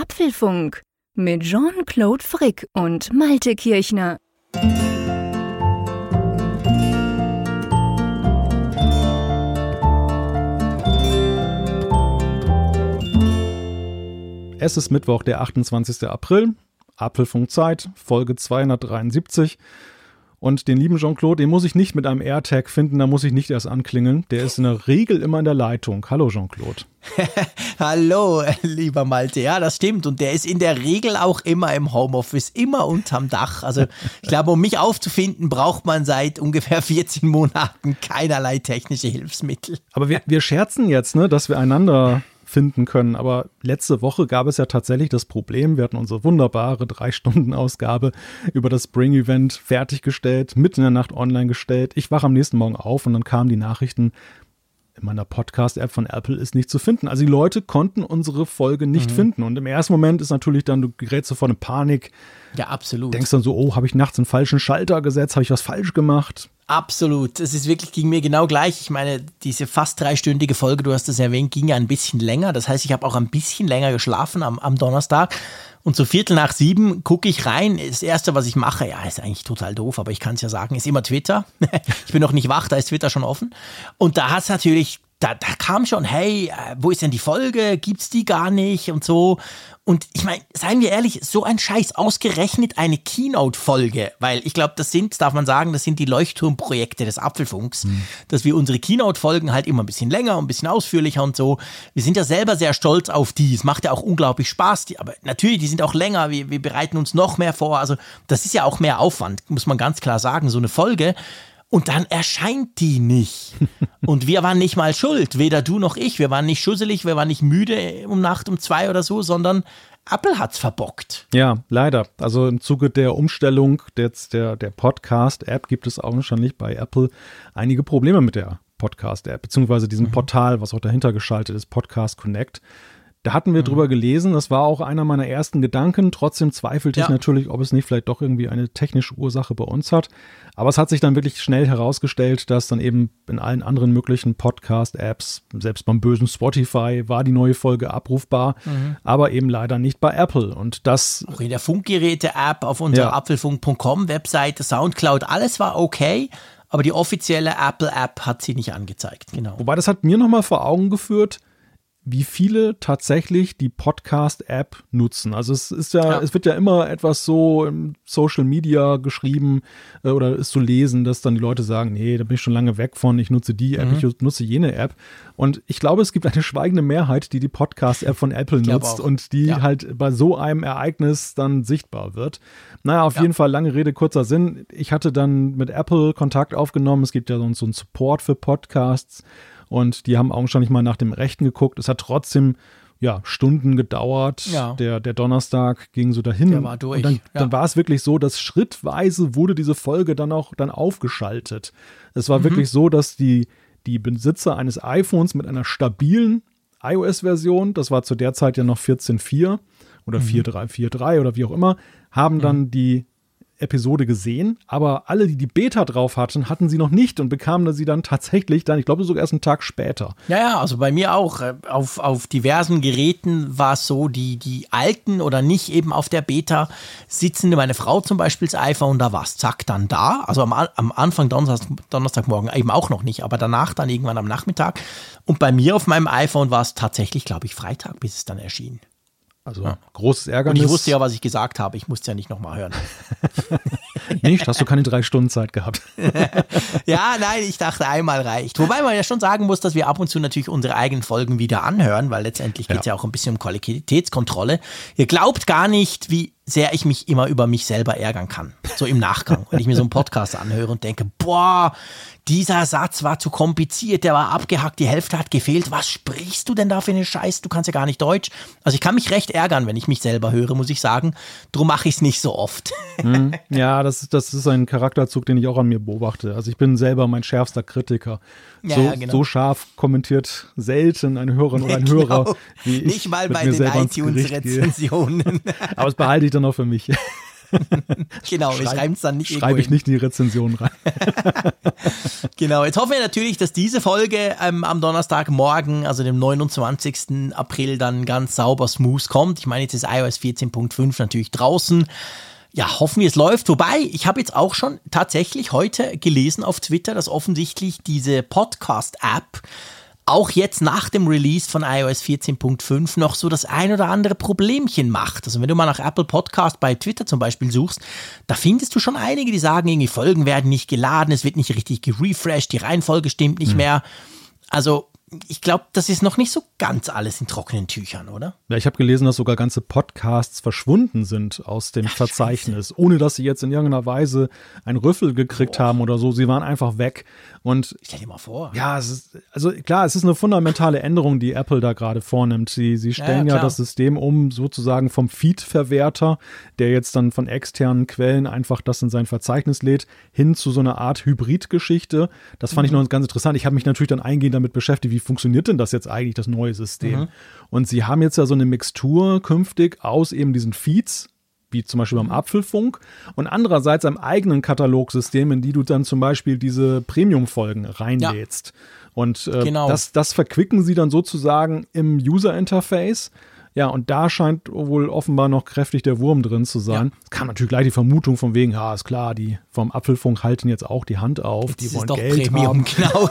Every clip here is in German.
Apfelfunk mit Jean-Claude Frick und Malte Kirchner. Es ist Mittwoch, der 28. April. Apfelfunkzeit, Folge 273. Und den lieben Jean-Claude, den muss ich nicht mit einem AirTag finden, da muss ich nicht erst anklingeln. Der ist in der Regel immer in der Leitung. Hallo Jean-Claude. Hallo, lieber Malte. Ja, das stimmt. Und der ist in der Regel auch immer im Homeoffice, immer unterm Dach. Also ich glaube, um mich aufzufinden, braucht man seit ungefähr 14 Monaten keinerlei technische Hilfsmittel. Aber wir, wir scherzen jetzt, ne, dass wir einander finden können. Aber letzte Woche gab es ja tatsächlich das Problem, wir hatten unsere wunderbare Drei-Stunden-Ausgabe über das Spring-Event fertiggestellt, mitten in der Nacht online gestellt. Ich wache am nächsten Morgen auf und dann kamen die Nachrichten, in meiner Podcast-App von Apple ist nicht zu finden. Also die Leute konnten unsere Folge nicht mhm. finden. Und im ersten Moment ist natürlich dann, du gerätst sofort in Panik. Ja, absolut. Denkst dann so, oh, habe ich nachts einen falschen Schalter gesetzt? Habe ich was falsch gemacht? Absolut. Es ist wirklich, ging mir genau gleich. Ich meine, diese fast dreistündige Folge, du hast es erwähnt, ging ja ein bisschen länger. Das heißt, ich habe auch ein bisschen länger geschlafen am, am Donnerstag. Und so Viertel nach sieben gucke ich rein. Das Erste, was ich mache, ja, ist eigentlich total doof, aber ich kann es ja sagen, ist immer Twitter. ich bin noch nicht wach, da ist Twitter schon offen. Und da es natürlich da, da kam schon, hey, äh, wo ist denn die Folge? Gibt's die gar nicht und so. Und ich meine, seien wir ehrlich, so ein Scheiß, ausgerechnet eine Keynote-Folge, weil ich glaube, das sind, darf man sagen, das sind die Leuchtturmprojekte des Apfelfunks, mhm. dass wir unsere Keynote-Folgen halt immer ein bisschen länger, ein bisschen ausführlicher und so. Wir sind ja selber sehr stolz auf die. Es macht ja auch unglaublich Spaß, die, aber natürlich, die sind auch länger, wir, wir bereiten uns noch mehr vor. Also, das ist ja auch mehr Aufwand, muss man ganz klar sagen. So eine Folge und dann erscheint die nicht. Und wir waren nicht mal schuld, weder du noch ich. Wir waren nicht schusselig, wir waren nicht müde um Nacht um zwei oder so, sondern Apple hat's verbockt. Ja, leider. Also im Zuge der Umstellung des, der, der Podcast-App gibt es augenscheinlich bei Apple einige Probleme mit der Podcast-App, beziehungsweise diesem mhm. Portal, was auch dahinter geschaltet ist, Podcast Connect. Da hatten wir mhm. drüber gelesen, das war auch einer meiner ersten Gedanken. Trotzdem zweifelte ja. ich natürlich, ob es nicht vielleicht doch irgendwie eine technische Ursache bei uns hat. Aber es hat sich dann wirklich schnell herausgestellt, dass dann eben in allen anderen möglichen Podcast-Apps, selbst beim bösen Spotify, war die neue Folge abrufbar, mhm. aber eben leider nicht bei Apple. Und das. Auch in der Funkgeräte-App auf unserer ja. apfelfunk.com-Webseite, Soundcloud, alles war okay aber die offizielle Apple-App hat sie nicht angezeigt. Genau. Wobei das hat mir nochmal vor Augen geführt, wie viele tatsächlich die Podcast-App nutzen. Also es ist ja, ja, es wird ja immer etwas so im Social Media geschrieben äh, oder ist zu lesen, dass dann die Leute sagen, nee, da bin ich schon lange weg von, ich nutze die App, mhm. ich nutze jene App. Und ich glaube, es gibt eine schweigende Mehrheit, die die Podcast-App von Apple nutzt und die ja. halt bei so einem Ereignis dann sichtbar wird. Naja, auf ja. jeden Fall lange Rede, kurzer Sinn. Ich hatte dann mit Apple Kontakt aufgenommen. Es gibt ja so einen Support für Podcasts und die haben augenscheinlich mal nach dem Rechten geguckt. Es hat trotzdem ja, Stunden gedauert. Ja. Der, der Donnerstag ging so dahin. Der war durch. Und dann, ja. dann war es wirklich so, dass schrittweise wurde diese Folge dann auch dann aufgeschaltet. Es war mhm. wirklich so, dass die, die Besitzer eines iPhones mit einer stabilen iOS-Version, das war zu der Zeit ja noch 14.4 oder mhm. 4.3.4.3 oder wie auch immer, haben mhm. dann die Episode gesehen, aber alle, die die Beta drauf hatten, hatten sie noch nicht und bekamen sie dann tatsächlich dann, ich glaube sogar erst einen Tag später. Ja, ja, also bei mir auch. Äh, auf, auf diversen Geräten war es so, die, die alten oder nicht eben auf der Beta sitzende, meine Frau zum Beispiel das iPhone, da war es zack dann da. Also am, am Anfang Donnerstag, Donnerstagmorgen eben auch noch nicht, aber danach dann irgendwann am Nachmittag. Und bei mir auf meinem iPhone war es tatsächlich, glaube ich, Freitag, bis es dann erschien. Also ja. großes Ärgernis. Und ich wusste ja, was ich gesagt habe. Ich musste ja nicht nochmal hören. nicht? Hast du keine drei Stunden Zeit gehabt? ja, nein, ich dachte, einmal reicht. Wobei man ja schon sagen muss, dass wir ab und zu natürlich unsere eigenen Folgen wieder anhören, weil letztendlich geht es ja. ja auch ein bisschen um Qualitätskontrolle. Ihr glaubt gar nicht, wie sehr ich mich immer über mich selber ärgern kann. So im Nachgang, wenn ich mir so einen Podcast anhöre und denke, boah, dieser Satz war zu kompliziert, der war abgehackt, die Hälfte hat gefehlt. Was sprichst du denn da für eine Scheiß? Du kannst ja gar nicht Deutsch. Also ich kann mich recht ärgern, wenn ich mich selber höre, muss ich sagen. Drum mache ich es nicht so oft. Hm, ja, das, das ist ein Charakterzug, den ich auch an mir beobachte. Also ich bin selber mein schärfster Kritiker. Ja, so, ja, genau. so scharf kommentiert selten eine Hörerin oder ein genau. Hörer, wie ich Nicht mal bei den iTunes-Rezensionen. Aber das behalte ich dann auch für mich. genau, wir schreiben es dann nicht Schreibe ich nicht in die Rezension rein. genau, jetzt hoffen wir natürlich, dass diese Folge ähm, am Donnerstagmorgen, also dem 29. April, dann ganz sauber smooth kommt. Ich meine, jetzt ist iOS 14.5 natürlich draußen. Ja, hoffen wir, es läuft. Wobei, ich habe jetzt auch schon tatsächlich heute gelesen auf Twitter, dass offensichtlich diese Podcast-App auch jetzt nach dem Release von iOS 14.5 noch so das ein oder andere Problemchen macht. Also wenn du mal nach Apple Podcast bei Twitter zum Beispiel suchst, da findest du schon einige, die sagen, irgendwie Folgen werden nicht geladen, es wird nicht richtig gerefreshed, die Reihenfolge stimmt nicht mhm. mehr. Also ich glaube, das ist noch nicht so ganz alles in trockenen Tüchern, oder? Ja, ich habe gelesen, dass sogar ganze Podcasts verschwunden sind aus dem Ach, Verzeichnis, ohne dass sie jetzt in irgendeiner Weise einen Rüffel gekriegt Boah. haben oder so. Sie waren einfach weg. Und stell dir mal vor. Ja, es ist, also klar, es ist eine fundamentale Änderung, die Apple da gerade vornimmt. Sie, sie stellen ja, ja, das System um, sozusagen vom Feed-Verwerter, der jetzt dann von externen Quellen einfach das in sein Verzeichnis lädt, hin zu so einer Art Hybrid-Geschichte. Das fand mhm. ich noch ganz interessant. Ich habe mich natürlich dann eingehend damit beschäftigt, wie funktioniert denn das jetzt eigentlich, das neue System? Mhm. Und sie haben jetzt ja so eine Mixtur künftig aus eben diesen Feeds, wie zum Beispiel beim. Apfelfunk, und andererseits einem eigenen Katalogsystem, in die du dann zum Beispiel diese Premium-Folgen reinlädst. Ja. Und äh, genau. das, das verquicken sie dann sozusagen im User-Interface. Ja, und da scheint wohl offenbar noch kräftig der Wurm drin zu sein. Ja. Kam natürlich gleich die Vermutung von wegen, ja, ist klar, die vom Apfelfunk halten jetzt auch die Hand auf, jetzt die wollen doch Geld Premium, haben. Genau.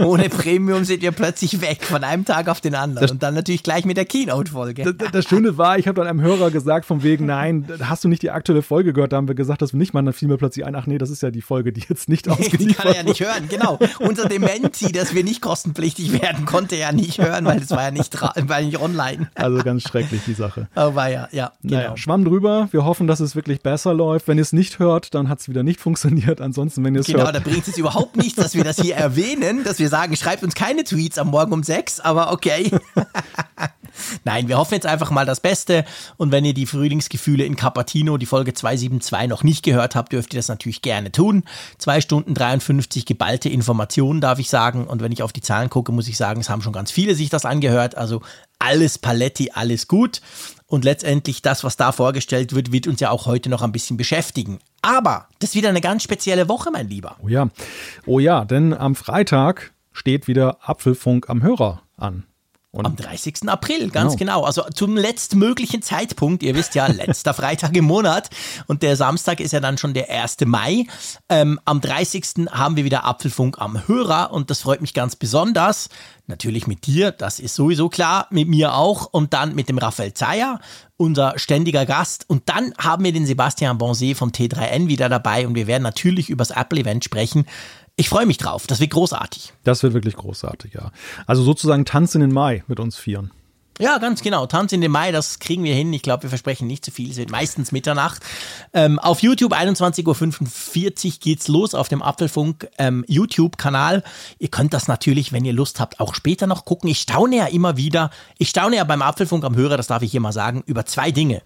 Ohne Premium sind wir plötzlich weg von einem Tag auf den anderen. Das, und dann natürlich gleich mit der Keynote-Folge. Das, das, Schöne war, ich habe dann einem Hörer gesagt von wegen, nein, hast du nicht die aktuelle Folge gehört? Da haben wir gesagt, dass wir nicht machen. Dann fiel mir plötzlich ein, ach nee, das ist ja die Folge, die jetzt nicht ausgeliefert Die kann er ja nicht hören, genau. Unser Dementi, dass wir nicht kostenpflichtig werden, konnte er ja nicht hören, weil es war ja nicht, war nicht online. Also ganz schrecklich die Sache. Oh, war ja, ja, genau. Naja, Schwamm drüber. Wir hoffen, dass es wirklich besser läuft. Wenn ihr es nicht hört, dann hat es wieder nicht funktioniert. Ansonsten, wenn ihr es genau, hört. Genau, da bringt es überhaupt nichts, dass wir das hier erwähnen, dass wir sagen, schreibt uns keine Tweets am Morgen um sechs, aber okay. Nein, wir hoffen jetzt einfach mal das Beste. Und wenn ihr die Frühlingsgefühle in Capatino, die Folge 272, noch nicht gehört habt, dürft ihr das natürlich gerne tun. Zwei Stunden 53 geballte Informationen, darf ich sagen. Und wenn ich auf die Zahlen gucke, muss ich sagen, es haben schon ganz viele sich das angehört. Also alles Paletti, alles gut. Und letztendlich das, was da vorgestellt wird, wird uns ja auch heute noch ein bisschen beschäftigen. Aber das ist wieder eine ganz spezielle Woche, mein Lieber. Oh ja, oh ja, denn am Freitag steht wieder Apfelfunk am Hörer an. Und Am 30. April, ganz genau. genau. Also zum letztmöglichen Zeitpunkt. Ihr wisst ja, letzter Freitag im Monat. Und der Samstag ist ja dann schon der 1. Mai. Ähm, am 30. haben wir wieder Apfelfunk am Hörer. Und das freut mich ganz besonders. Natürlich mit dir, das ist sowieso klar. Mit mir auch. Und dann mit dem Raphael Zeyer, unser ständiger Gast. Und dann haben wir den Sebastian Bonset vom T3N wieder dabei. Und wir werden natürlich über das Apple-Event sprechen. Ich freue mich drauf. Das wird großartig. Das wird wirklich großartig, ja. Also sozusagen Tanz in den Mai mit uns vieren. Ja, ganz genau. Tanz in den Mai, das kriegen wir hin. Ich glaube, wir versprechen nicht zu viel. Es wird meistens Mitternacht. Ähm, auf YouTube 21.45 Uhr geht's los auf dem Apfelfunk ähm. Ihr könnt das natürlich, wenn ihr Lust habt, auch später noch gucken. Ich staune ja immer wieder. Ich staune ja beim Apfelfunk am Hörer, das darf ich hier mal sagen, über zwei Dinge.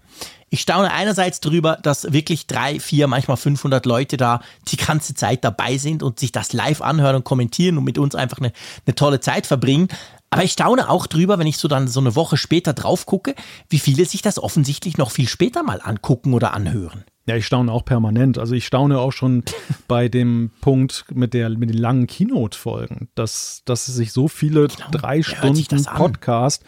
Ich staune einerseits drüber, dass wirklich drei, vier, manchmal 500 Leute da die ganze Zeit dabei sind und sich das live anhören und kommentieren und mit uns einfach eine, eine tolle Zeit verbringen. Aber ich staune auch drüber, wenn ich so dann so eine Woche später drauf gucke, wie viele sich das offensichtlich noch viel später mal angucken oder anhören. Ja, ich staune auch permanent. Also ich staune auch schon bei dem Punkt mit, der, mit den langen Keynote-Folgen, dass, dass sich so viele genau, drei Stunden Podcast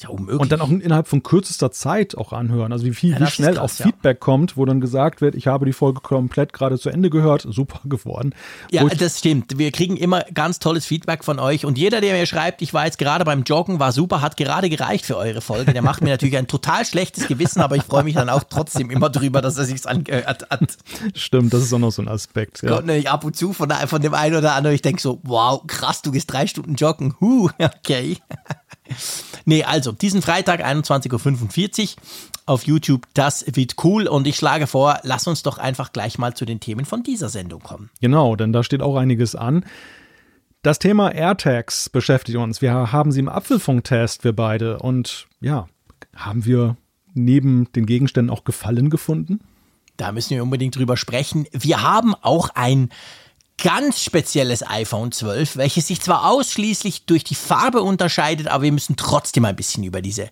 ja und dann auch innerhalb von kürzester Zeit auch anhören. Also wie viel, ja, wie schnell krass, auch Feedback ja. kommt, wo dann gesagt wird, ich habe die Folge komplett gerade zu Ende gehört, super geworden. Ja, das stimmt. Wir kriegen immer ganz tolles Feedback von euch und jeder, der mir schreibt, ich war jetzt gerade beim Joggen, war super, hat gerade gereicht für eure Folge, der macht mir natürlich ein total schlechtes Gewissen, aber ich freue mich dann auch trotzdem immer drüber, dass er sich an angehört hat. Stimmt, das ist auch noch so ein Aspekt. Ja. Kommt nämlich ab und zu von, von dem einen oder anderen, ich denke so, wow, krass, du gehst drei Stunden joggen. Huh, okay. nee, also, diesen Freitag 21.45 Uhr auf YouTube, das wird cool und ich schlage vor, lass uns doch einfach gleich mal zu den Themen von dieser Sendung kommen. Genau, denn da steht auch einiges an. Das Thema AirTags beschäftigt uns. Wir haben sie im Apfelfunktest, wir beide. Und ja, haben wir neben den Gegenständen auch Gefallen gefunden? Da müssen wir unbedingt drüber sprechen. Wir haben auch ein ganz spezielles iPhone 12, welches sich zwar ausschließlich durch die Farbe unterscheidet, aber wir müssen trotzdem ein bisschen über diese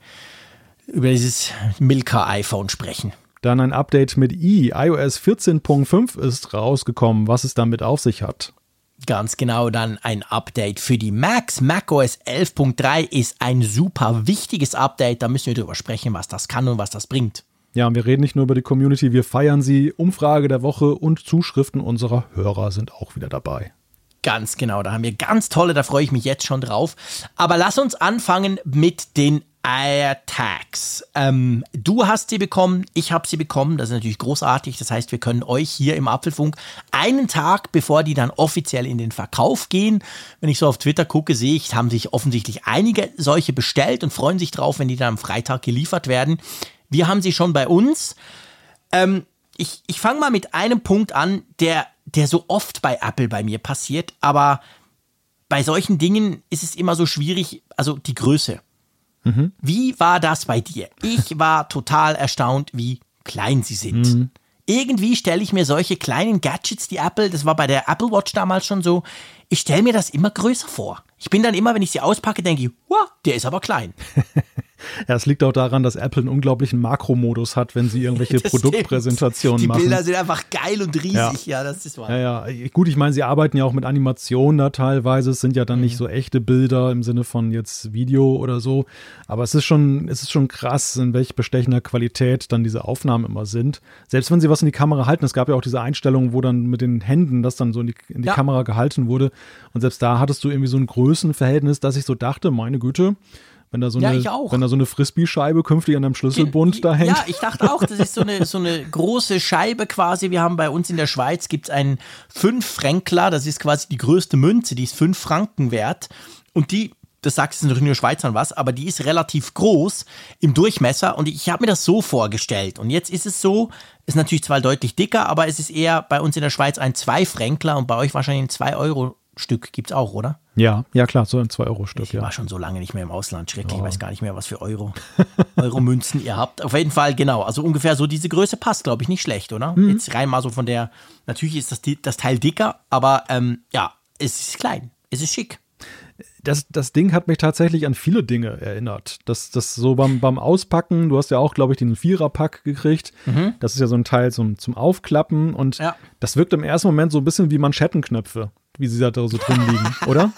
über dieses Milka iPhone sprechen. Dann ein Update mit i. iOS 14.5 ist rausgekommen, was es damit auf sich hat. Ganz genau, dann ein Update für die Macs. macOS 11.3 ist ein super wichtiges Update. Da müssen wir drüber sprechen, was das kann und was das bringt. Ja, und wir reden nicht nur über die Community, wir feiern sie. Umfrage der Woche und Zuschriften unserer Hörer sind auch wieder dabei. Ganz genau, da haben wir ganz tolle, da freue ich mich jetzt schon drauf. Aber lass uns anfangen mit den AirTags. Ähm, du hast sie bekommen, ich habe sie bekommen, das ist natürlich großartig. Das heißt, wir können euch hier im Apfelfunk einen Tag, bevor die dann offiziell in den Verkauf gehen, wenn ich so auf Twitter gucke, sehe ich, haben sich offensichtlich einige solche bestellt und freuen sich drauf, wenn die dann am Freitag geliefert werden. Wir haben sie schon bei uns. Ähm, ich ich fange mal mit einem Punkt an, der der so oft bei Apple bei mir passiert, aber bei solchen Dingen ist es immer so schwierig, also die Größe. Mhm. Wie war das bei dir? Ich war total erstaunt, wie klein sie sind. Mhm. Irgendwie stelle ich mir solche kleinen Gadgets, die Apple, das war bei der Apple Watch damals schon so, ich stelle mir das immer größer vor. Ich bin dann immer, wenn ich sie auspacke, denke ich, wow, der ist aber klein. Ja, es liegt auch daran, dass Apple einen unglaublichen Makromodus hat, wenn sie irgendwelche das Produktpräsentationen machen. Die Bilder sind einfach geil und riesig, ja, ja das ist wahr. Ja, ja, gut, ich meine, sie arbeiten ja auch mit Animationen da teilweise. Es sind ja dann mhm. nicht so echte Bilder im Sinne von jetzt Video oder so. Aber es ist schon, es ist schon krass, in welch bestechender Qualität dann diese Aufnahmen immer sind. Selbst wenn sie was in die Kamera halten, es gab ja auch diese Einstellung, wo dann mit den Händen das dann so in die, in die ja. Kamera gehalten wurde. Und selbst da hattest du irgendwie so ein Größenverhältnis, dass ich so dachte, meine Güte, wenn da so ja, eine, wenn da so eine Frisbee-Scheibe künftig an einem Schlüsselbund da hängt. Ja, ich dachte auch, das ist so eine, so eine große Scheibe quasi. Wir haben bei uns in der Schweiz gibt's einen 5-Fränkler, das ist quasi die größte Münze, die ist 5 Franken wert. Und die das sagt es natürlich nur Schweizern was, aber die ist relativ groß im Durchmesser und ich habe mir das so vorgestellt. Und jetzt ist es so, ist natürlich zwar deutlich dicker, aber es ist eher bei uns in der Schweiz ein 2-Fränkler und bei euch wahrscheinlich ein 2-Euro-Stück gibt es auch, oder? Ja, ja klar, so ein 2-Euro-Stück. Ich ja. war schon so lange nicht mehr im Ausland, schrecklich. Ich weiß gar nicht mehr, was für Euro, Euro-Münzen ihr habt. Auf jeden Fall, genau. Also ungefähr so diese Größe passt, glaube ich, nicht schlecht, oder? Mhm. Jetzt rein mal so von der, natürlich ist das, das Teil dicker, aber ähm, ja, es ist klein, es ist schick. Das, das Ding hat mich tatsächlich an viele Dinge erinnert. Das, das so beim, beim Auspacken, du hast ja auch, glaube ich, den Viererpack gekriegt. Mhm. Das ist ja so ein Teil zum, zum Aufklappen und ja. das wirkt im ersten Moment so ein bisschen wie Manschettenknöpfe wie sie da so drin liegen, oder?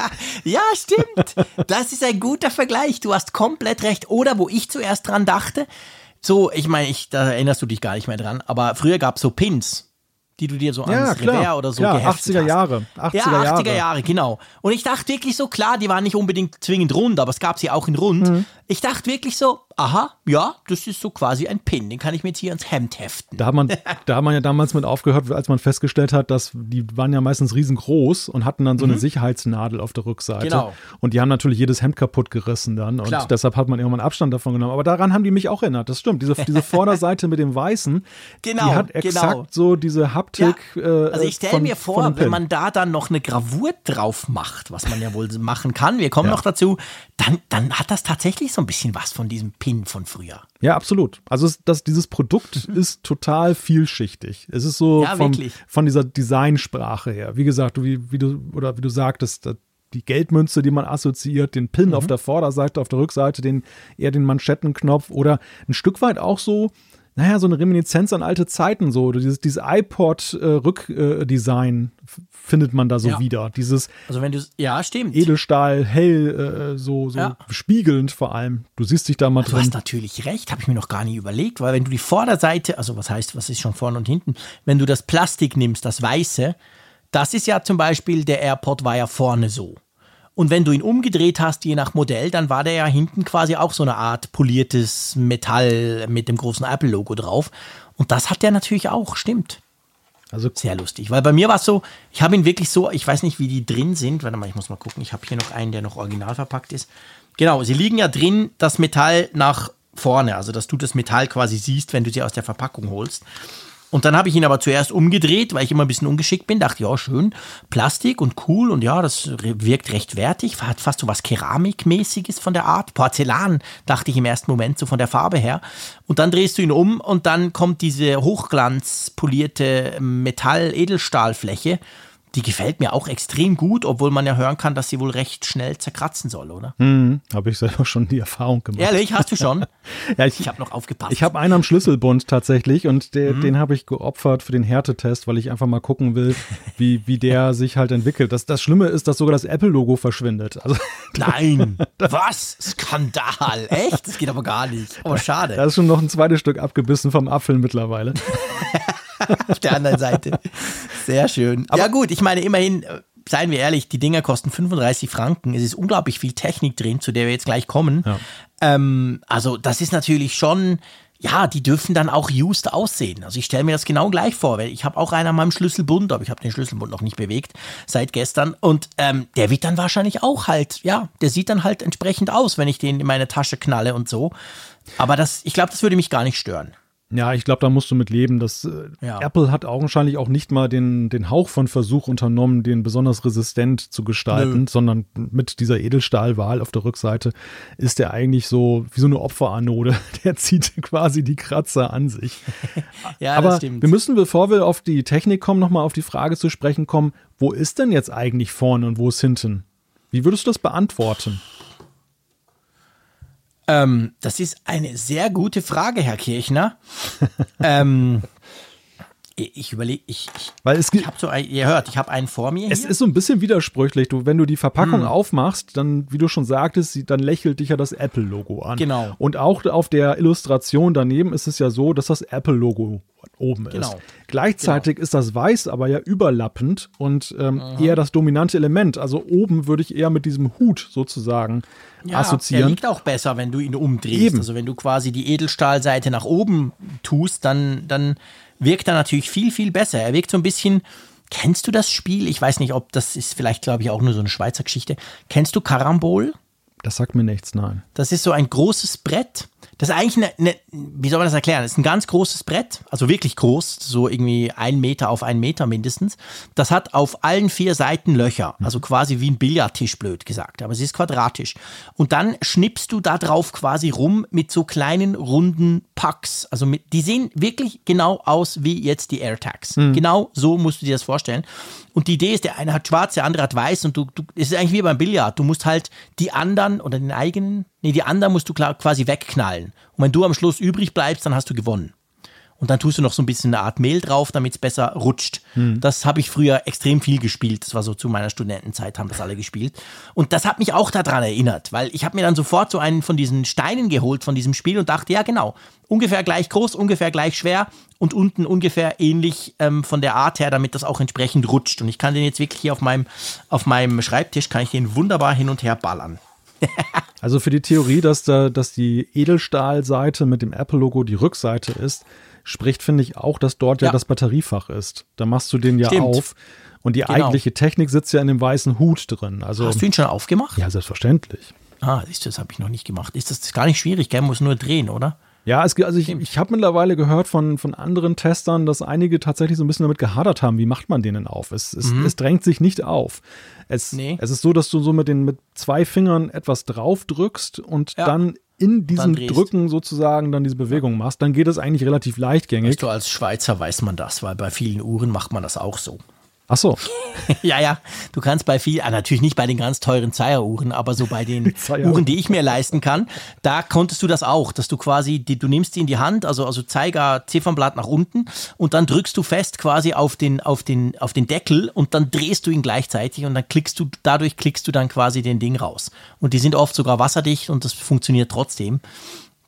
ja, stimmt. Das ist ein guter Vergleich. Du hast komplett recht. Oder wo ich zuerst dran dachte, so, ich meine, ich, da erinnerst du dich gar nicht mehr dran, aber früher gab es so Pins die du dir so ja, ans Revers oder so klar, geheftet 80er Jahre, 80er ja, 80er Jahre. Jahre, genau. Und ich dachte wirklich so, klar, die waren nicht unbedingt zwingend rund, aber es gab sie auch in rund. Mhm. Ich dachte wirklich so, aha, ja, das ist so quasi ein Pin, den kann ich mir jetzt hier ans Hemd heften. Da hat man, da hat man ja damals mit aufgehört, als man festgestellt hat, dass die waren ja meistens riesengroß und hatten dann so mhm. eine Sicherheitsnadel auf der Rückseite. Genau. Und die haben natürlich jedes Hemd kaputt gerissen dann und Klar. deshalb hat man irgendwann Abstand davon genommen. Aber daran haben die mich auch erinnert, das stimmt. Diese, diese Vorderseite mit dem Weißen, genau, die hat exakt genau. so diese Haptik. Ja. Äh, also ich stelle mir vor, wenn man da dann noch eine Gravur drauf macht, was man ja wohl machen kann, wir kommen ja. noch dazu, dann, dann hat das tatsächlich so ein bisschen was von diesem Pin von früher. Ja, absolut. Also es, das, dieses Produkt ist total vielschichtig. Es ist so ja, vom, von dieser Designsprache her. Wie gesagt, wie, wie du oder wie du sagtest, die Geldmünze, die man assoziiert, den Pin mhm. auf der Vorderseite, auf der Rückseite, den eher den Manschettenknopf oder ein Stück weit auch so naja, so eine Reminiszenz an alte Zeiten, so dieses, dieses iPod-Rückdesign äh, findet man da so ja. wieder. Dieses also wenn du ja stimmt Edelstahl hell äh, so so ja. spiegelnd vor allem. Du siehst dich da mal du drin. Du hast natürlich recht, habe ich mir noch gar nicht überlegt, weil wenn du die Vorderseite, also was heißt, was ist schon vorne und hinten, wenn du das Plastik nimmst, das weiße, das ist ja zum Beispiel der AirPod war ja vorne so. Und wenn du ihn umgedreht hast, je nach Modell, dann war der ja hinten quasi auch so eine Art poliertes Metall mit dem großen Apple-Logo drauf. Und das hat der natürlich auch, stimmt. Also sehr lustig, weil bei mir war es so, ich habe ihn wirklich so, ich weiß nicht, wie die drin sind. Warte mal, ich muss mal gucken. Ich habe hier noch einen, der noch original verpackt ist. Genau, sie liegen ja drin, das Metall nach vorne, also dass du das Metall quasi siehst, wenn du sie aus der Verpackung holst. Und dann habe ich ihn aber zuerst umgedreht, weil ich immer ein bisschen ungeschickt bin. Dachte, ja, schön, Plastik und cool und ja, das wirkt recht wertig. Hat fast so was Keramikmäßiges von der Art. Porzellan, dachte ich im ersten Moment, so von der Farbe her. Und dann drehst du ihn um und dann kommt diese hochglanzpolierte Metall-Edelstahlfläche die gefällt mir auch extrem gut, obwohl man ja hören kann, dass sie wohl recht schnell zerkratzen soll, oder? Mhm, habe ich selber schon die Erfahrung gemacht. Ehrlich, hast du schon? ja, ich, ich habe noch aufgepasst. Ich habe einen am Schlüsselbund tatsächlich und der, mhm. den habe ich geopfert für den Härtetest, weil ich einfach mal gucken will, wie, wie der sich halt entwickelt. Das, das Schlimme ist, dass sogar das Apple-Logo verschwindet. Also, Nein, was? Skandal, echt? Das geht aber gar nicht. Oh, schade. Da ist schon noch ein zweites Stück abgebissen vom Apfel mittlerweile. Auf der anderen Seite. Sehr schön. Aber ja gut, ich meine immerhin, äh, seien wir ehrlich, die Dinger kosten 35 Franken. Es ist unglaublich viel Technik drin, zu der wir jetzt gleich kommen. Ja. Ähm, also das ist natürlich schon, ja, die dürfen dann auch used aussehen. Also ich stelle mir das genau gleich vor, weil ich habe auch einen an meinem Schlüsselbund, aber ich habe den Schlüsselbund noch nicht bewegt seit gestern. Und ähm, der wird dann wahrscheinlich auch halt, ja, der sieht dann halt entsprechend aus, wenn ich den in meine Tasche knalle und so. Aber das, ich glaube, das würde mich gar nicht stören. Ja, ich glaube, da musst du mit leben. Das, äh, ja. Apple hat augenscheinlich auch nicht mal den, den Hauch von Versuch unternommen, den besonders resistent zu gestalten, Nö. sondern mit dieser Edelstahlwahl auf der Rückseite ist der eigentlich so wie so eine Opferanode. Der zieht quasi die Kratzer an sich. ja, Aber wir müssen, bevor wir auf die Technik kommen, nochmal auf die Frage zu sprechen kommen, wo ist denn jetzt eigentlich vorne und wo ist hinten? Wie würdest du das beantworten? Ähm, das ist eine sehr gute Frage, Herr Kirchner. ähm, ich überlege, ich, ich, Weil es ich habe so, ein, ihr hört, ich habe einen vor mir. Es hier. ist so ein bisschen widersprüchlich. Du, wenn du die Verpackung hm. aufmachst, dann, wie du schon sagtest, dann lächelt dich ja das Apple-Logo an. Genau. Und auch auf der Illustration daneben ist es ja so, dass das Apple-Logo oben genau. ist. Gleichzeitig genau. ist das Weiß aber ja überlappend und ähm, eher das dominante Element. Also oben würde ich eher mit diesem Hut sozusagen ja, assoziieren. Er liegt auch besser, wenn du ihn umdrehst. Eben. Also wenn du quasi die Edelstahlseite nach oben tust, dann, dann wirkt er natürlich viel, viel besser. Er wirkt so ein bisschen. Kennst du das Spiel? Ich weiß nicht, ob das ist vielleicht, glaube ich, auch nur so eine Schweizer Geschichte. Kennst du Karambol? Das sagt mir nichts, nein. Das ist so ein großes Brett das ist eigentlich eine, eine, wie soll man das erklären? Das ist ein ganz großes Brett, also wirklich groß, so irgendwie ein Meter auf einen Meter mindestens. Das hat auf allen vier Seiten Löcher, also quasi wie ein Billardtisch, blöd gesagt, aber es ist quadratisch. Und dann schnippst du da drauf quasi rum mit so kleinen runden Packs. Also mit, die sehen wirklich genau aus wie jetzt die AirTags. Mhm. Genau so musst du dir das vorstellen. Und die Idee ist, der eine hat schwarz, der andere hat weiß und du, du, es ist eigentlich wie beim Billard. Du musst halt die anderen oder den eigenen, nee, die anderen musst du quasi wegknallen. Und wenn du am Schluss übrig bleibst, dann hast du gewonnen. Und dann tust du noch so ein bisschen eine Art Mehl drauf, damit es besser rutscht. Hm. Das habe ich früher extrem viel gespielt. Das war so zu meiner Studentenzeit, haben das alle gespielt. Und das hat mich auch daran erinnert, weil ich habe mir dann sofort so einen von diesen Steinen geholt von diesem Spiel und dachte, ja genau, ungefähr gleich groß, ungefähr gleich schwer und unten ungefähr ähnlich ähm, von der Art her, damit das auch entsprechend rutscht. Und ich kann den jetzt wirklich hier auf meinem, auf meinem Schreibtisch, kann ich den wunderbar hin und her ballern. also für die Theorie, dass, da, dass die Edelstahlseite mit dem Apple-Logo die Rückseite ist, spricht, finde ich, auch, dass dort ja. ja. das Batteriefach ist. Da machst du den ja Stimmt. auf. Und die genau. eigentliche Technik sitzt ja in dem weißen Hut drin. Also, Hast du ihn schon aufgemacht? Ja, selbstverständlich. Ah, siehst du, das habe ich noch nicht gemacht. Ist das gar nicht schwierig, gell? Muss nur drehen, oder? Ja, es, also ich, ich habe mittlerweile gehört von, von anderen Testern, dass einige tatsächlich so ein bisschen damit gehadert haben, wie macht man den denn auf? Es, es, mhm. es drängt sich nicht auf. Es, nee. es ist so, dass du so mit den mit zwei Fingern etwas drauf drückst und ja. dann in diesem Drücken sozusagen dann diese Bewegung machst, dann geht es eigentlich relativ leichtgängig. Weißt du, als Schweizer weiß man das, weil bei vielen Uhren macht man das auch so. Ach so. ja, ja. Du kannst bei viel, ah, natürlich nicht bei den ganz teuren Zeigeruhren, aber so bei den Uhren, die ich mir leisten kann, da konntest du das auch, dass du quasi, die, du nimmst die in die Hand, also, also Zeiger, Ziffernblatt nach unten und dann drückst du fest quasi auf den, auf den, auf den Deckel und dann drehst du ihn gleichzeitig und dann klickst du, dadurch klickst du dann quasi den Ding raus. Und die sind oft sogar wasserdicht und das funktioniert trotzdem.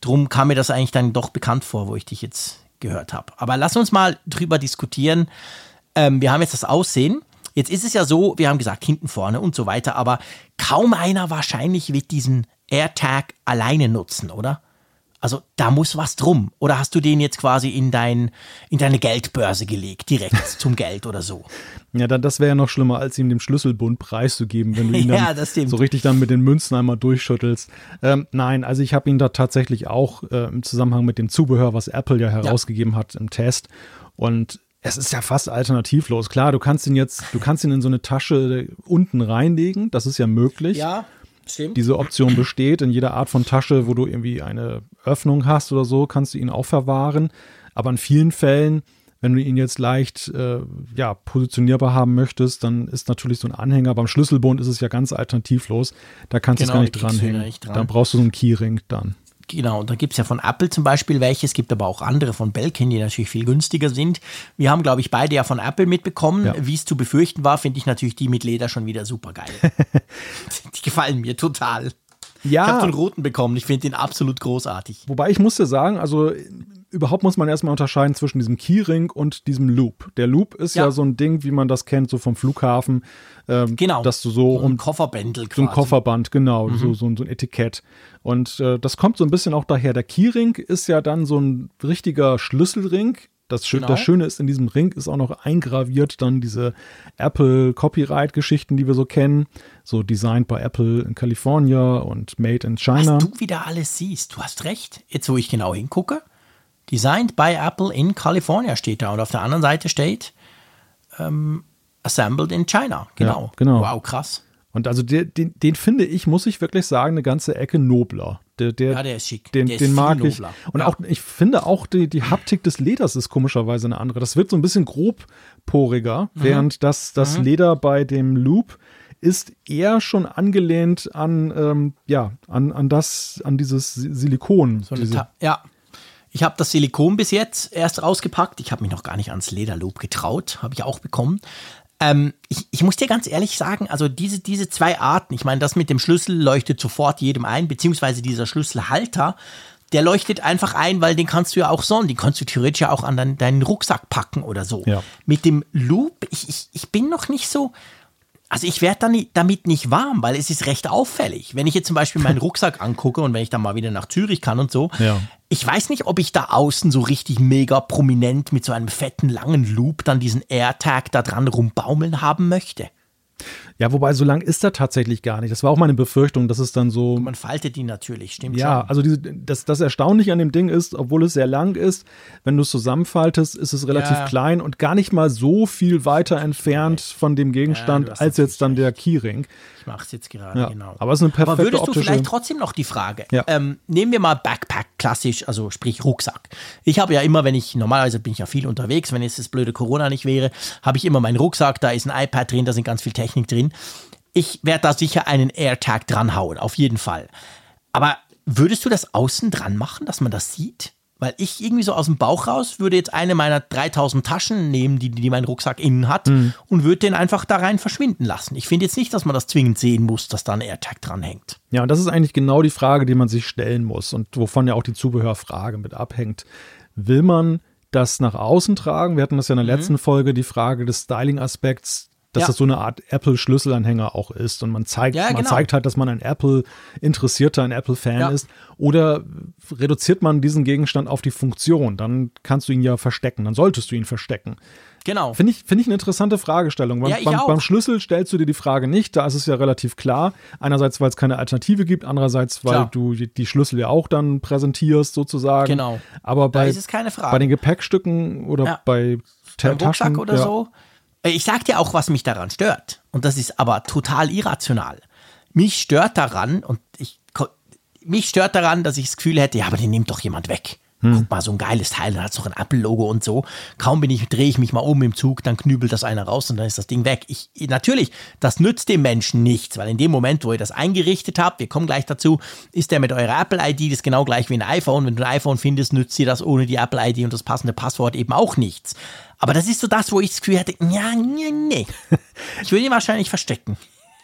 Drum kam mir das eigentlich dann doch bekannt vor, wo ich dich jetzt gehört habe. Aber lass uns mal drüber diskutieren, ähm, wir haben jetzt das Aussehen. Jetzt ist es ja so, wir haben gesagt, hinten, vorne und so weiter, aber kaum einer wahrscheinlich wird diesen AirTag alleine nutzen, oder? Also da muss was drum. Oder hast du den jetzt quasi in, dein, in deine Geldbörse gelegt, direkt zum Geld oder so? Ja, dann, das wäre ja noch schlimmer, als ihm den Schlüsselbund preiszugeben, wenn du ihn ja, dann so richtig dann mit den Münzen einmal durchschüttelst. Ähm, nein, also ich habe ihn da tatsächlich auch äh, im Zusammenhang mit dem Zubehör, was Apple ja herausgegeben ja. hat im Test. Und es ist ja fast alternativlos. Klar, du kannst ihn jetzt, du kannst ihn in so eine Tasche unten reinlegen, das ist ja möglich. Ja, stimmt. Diese Option besteht in jeder Art von Tasche, wo du irgendwie eine Öffnung hast oder so, kannst du ihn auch verwahren. Aber in vielen Fällen Wenn du ihn jetzt leicht äh, ja, positionierbar haben möchtest, dann ist natürlich so ein Anhänger. Beim Schlüsselbund ist es ja ganz alternativlos. Da kannst genau, du es gar nicht dranhängen. Dran. Dann brauchst du so einen Keyring dann. Genau, und da gibt es ja von Apple zum Beispiel welche, es gibt aber auch andere von Belkin, die natürlich viel günstiger sind. Wir haben, glaube ich, beide ja von Apple mitbekommen. Ja. Wie es zu befürchten war, finde ich natürlich die mit Leder schon wieder super geil. die gefallen mir total. Ja. Ich habe so einen roten bekommen, ich finde den absolut großartig. Wobei ich musste sagen, also überhaupt muss man erstmal unterscheiden zwischen diesem Keyring und diesem Loop. Der Loop ist ja. ja, so ein Ding, wie man das kennt, so vom Flughafen. Ähm, genau. Dass du so. so ein Kofferbändel quasi. So ein Kofferband, genau. Mhm. So, so, so, ein Etikett. Und äh, das kommt so ein bisschen auch daher. Der Keyring ist ja dann so ein richtiger Schlüsselring. Das, genau. das, Schöne ist, in diesem Ring ist auch noch eingraviert dann diese Apple Copyright-Geschichten, die wir so kennen. So designed by Apple in Kalifornien und made in China. Was du wieder alles siehst, du hast recht. Jetzt, wo ich genau hingucke, Designed by Apple in California steht da und auf der anderen Seite steht ähm, Assembled in China. Genau. Ja, genau. Wow, krass. Und also den, den, den, finde ich, muss ich wirklich sagen, eine ganze Ecke nobler. Der, der, ja, der ist schick. Den, der den mag ich. Und ja. auch, ich finde auch die, die Haptik des Leders ist komischerweise eine andere. Das wird so ein bisschen grobporiger, mhm. während das, das mhm. Leder bei dem Loop ist eher schon angelehnt an, ähm, ja, an, an das, an dieses Silikon. So diese, ja, ich habe das Silikon bis jetzt erst rausgepackt. Ich habe mich noch gar nicht ans Lederloop getraut, habe ich auch bekommen. Ähm, ich, ich, muss dir ganz ehrlich sagen, also diese, diese zwei Arten, ich meine, das mit dem Schlüssel leuchtet sofort jedem ein, beziehungsweise dieser Schlüsselhalter, der leuchtet einfach ein, weil den kannst du ja auch so, den kannst du theoretisch ja auch an deinen, deinen Rucksack packen oder so. Ja. Mit dem Loop, ich, ich, ich bin noch nicht so, also ich werde damit nicht warm, weil es ist recht auffällig. Wenn ich jetzt zum Beispiel meinen Rucksack angucke und wenn ich dann mal wieder nach Zürich kann und so, ja. ich weiß nicht, ob ich da außen so richtig mega prominent mit so einem fetten langen Loop dann diesen AirTag da dran rumbaumeln haben möchte. Ja, wobei so lang ist er tatsächlich gar nicht. Das war auch meine Befürchtung, dass es dann so. Man faltet ihn natürlich, stimmt ja, schon. also diese, das, das Erstaunliche an dem Ding ist, obwohl es sehr lang ist, wenn du es zusammenfaltest, ist es relativ ja. klein und gar nicht mal so viel weiter entfernt von dem Gegenstand ja, als jetzt dann der Keyring. Ich mache es jetzt gerade, ja. genau. Aber es ist eine perfekte Aber würdest du vielleicht trotzdem noch die Frage, ähm, nehmen wir mal Backpack, klassisch, also sprich Rucksack. Ich habe ja immer, wenn ich, normalerweise bin ich ja viel unterwegs, wenn jetzt das blöde Corona nicht wäre, habe ich immer meinen Rucksack, da ist ein iPad drin, da sind ganz viel Technik drin. Ich werde da sicher einen AirTag dranhauen, auf jeden Fall. Aber würdest du das außen dran machen, dass man das sieht? Weil ich irgendwie so aus dem Bauch raus würde jetzt eine meiner 3000 Taschen nehmen, die, die mein Rucksack innen hat, mhm. und würde den einfach da rein verschwinden lassen. Ich finde jetzt nicht, dass man das zwingend sehen muss, dass da ein AirTag dranhängt. Ja, und das ist eigentlich genau die Frage, die man sich stellen muss und wovon ja auch die Zubehörfrage mit abhängt. Will man das nach außen tragen? Wir hatten das ja in der mhm. letzten Folge, die Frage des Styling-Aspekts dass ja. das so eine Art Apple-Schlüsselanhänger auch ist und man zeigt, ja, genau. man zeigt halt, dass man ein Apple-Interessierter, ein Apple-Fan ja. ist. Oder reduziert man diesen Gegenstand auf die Funktion, dann kannst du ihn ja verstecken, dann solltest du ihn verstecken. Genau. Finde ich, find ich eine interessante Fragestellung. Beim, beim, beim, Schlüssel stellst du dir die Frage nicht, da ist es ja relativ klar. Einerseits, weil es keine Alternative gibt, andererseits, weil klar. du die Schlüssel ja auch dann präsentierst, sozusagen. Genau. Aber bei, bei den Gepäckstücken oder bei Beim Rucksack oder so ich sag dir auch, was mich daran stört. Und das ist aber total irrational. Mich stört daran, und ich, mich stört daran, dass ich das Gefühl hätte, ja, aber den nimmt doch jemand weg. Hm. Guck mal, so ein geiles Teil, dann hat es doch ein Apple-Logo und so. Kaum bin ich, drehe ich mich mal um im Zug, dann knübelt das einer raus und dann ist das Ding weg. Ich, natürlich, das nützt dem Menschen nichts, weil in dem Moment, wo ihr das eingerichtet habt, wir kommen gleich dazu, ist der mit eurer Apple-ID das genau gleich wie ein iPhone. Wenn du ein iPhone findest, nützt dir das ohne die Apple-ID und das passende Passwort eben auch nichts. Aber das ist so das, wo ich das Gefühl hatte, ja, nee, nee. Ich würde ihn wahrscheinlich verstecken.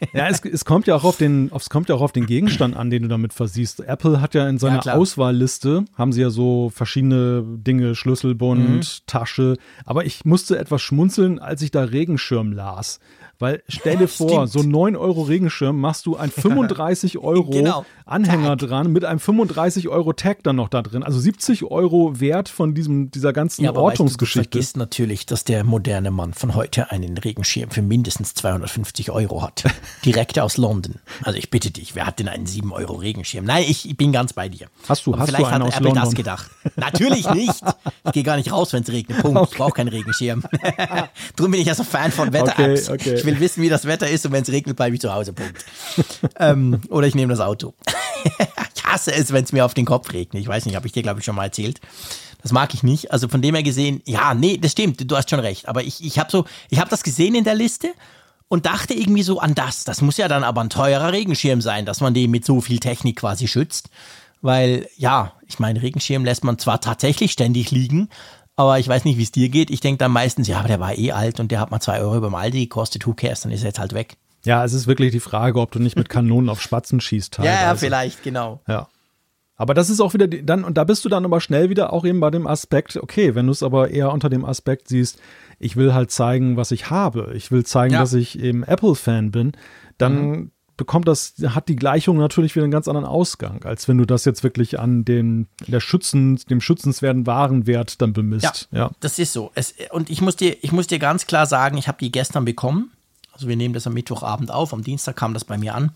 Ja, es, es, kommt ja auch auf den, es kommt ja auch auf den Gegenstand an, den du damit versiehst. Apple hat ja in seiner ja, Auswahlliste, haben sie ja so verschiedene Dinge, Schlüsselbund, mhm. Tasche. Aber ich musste etwas schmunzeln, als ich da Regenschirm las. Weil stell dir vor, so 9 Euro Regenschirm machst du ein 35 Euro genau. Anhänger Tag. dran mit einem 35 Euro Tag dann noch da drin. Also 70 Euro Wert von diesem, dieser ganzen ja, Ortungsgeschichte. Weißt du, du vergisst natürlich, dass der moderne Mann von heute einen Regenschirm für mindestens 250 Euro hat. Direkt aus London. Also ich bitte dich, wer hat denn einen 7 Euro Regenschirm? Nein, ich, bin ganz bei dir. Hast du, Aber hast vielleicht du einen hat Apple das gedacht. Natürlich nicht. Ich gehe gar nicht raus, wenn es regnet. Punkt. Okay. Ich brauche keinen Regenschirm. Drum bin ich ja so Fan von Wetter-Apps. Okay, okay. Ich will wissen, wie das Wetter ist und wenn es regnet, bleibe ich zu Hause. Punkt. ähm, oder ich nehme das Auto. ich hasse es, wenn es mir auf den Kopf regnet. Ich weiß nicht, habe ich dir, glaube ich, schon mal erzählt. Das mag ich nicht. Also von dem her gesehen, ja, nee, das stimmt, du hast schon recht. Aber ich, ich habe so, ich habe das gesehen in der Liste und dachte irgendwie so an das. Das muss ja dann aber ein teurer Regenschirm sein, dass man den mit so viel Technik quasi schützt. Weil, ja, ich meine, Regenschirm lässt man zwar tatsächlich ständig liegen, aber ich weiß nicht, wie es dir geht. Ich denke dann meistens, ja, aber der war eh alt und der hat mal zwei Euro beim Aldi gekostet, who cares, dann ist er jetzt halt weg. Ja, es ist wirklich die Frage, ob du nicht mit Kanonen auf Spatzen schießt. Teilweise. Ja, ja, vielleicht, genau. Ja. Aber das ist auch wieder die, dann, und da bist du dann aber schnell wieder auch eben bei dem Aspekt, okay, wenn du es aber eher unter dem Aspekt siehst, ich will halt zeigen, was ich habe. Ich will zeigen, ja. dass ich eben Apple-Fan bin, dann mhm. Bekommt das, hat die Gleichung natürlich wieder einen ganz anderen Ausgang, als wenn du das jetzt wirklich an den, der Schützen, dem schützenswerten Warenwert dann bemisst. Ja, ja. das ist so. Es, und ich muss dir, ich muss dir ganz klar sagen, ich habe die gestern bekommen. Also wir nehmen das am Mittwochabend auf, am Dienstag kam das bei mir an.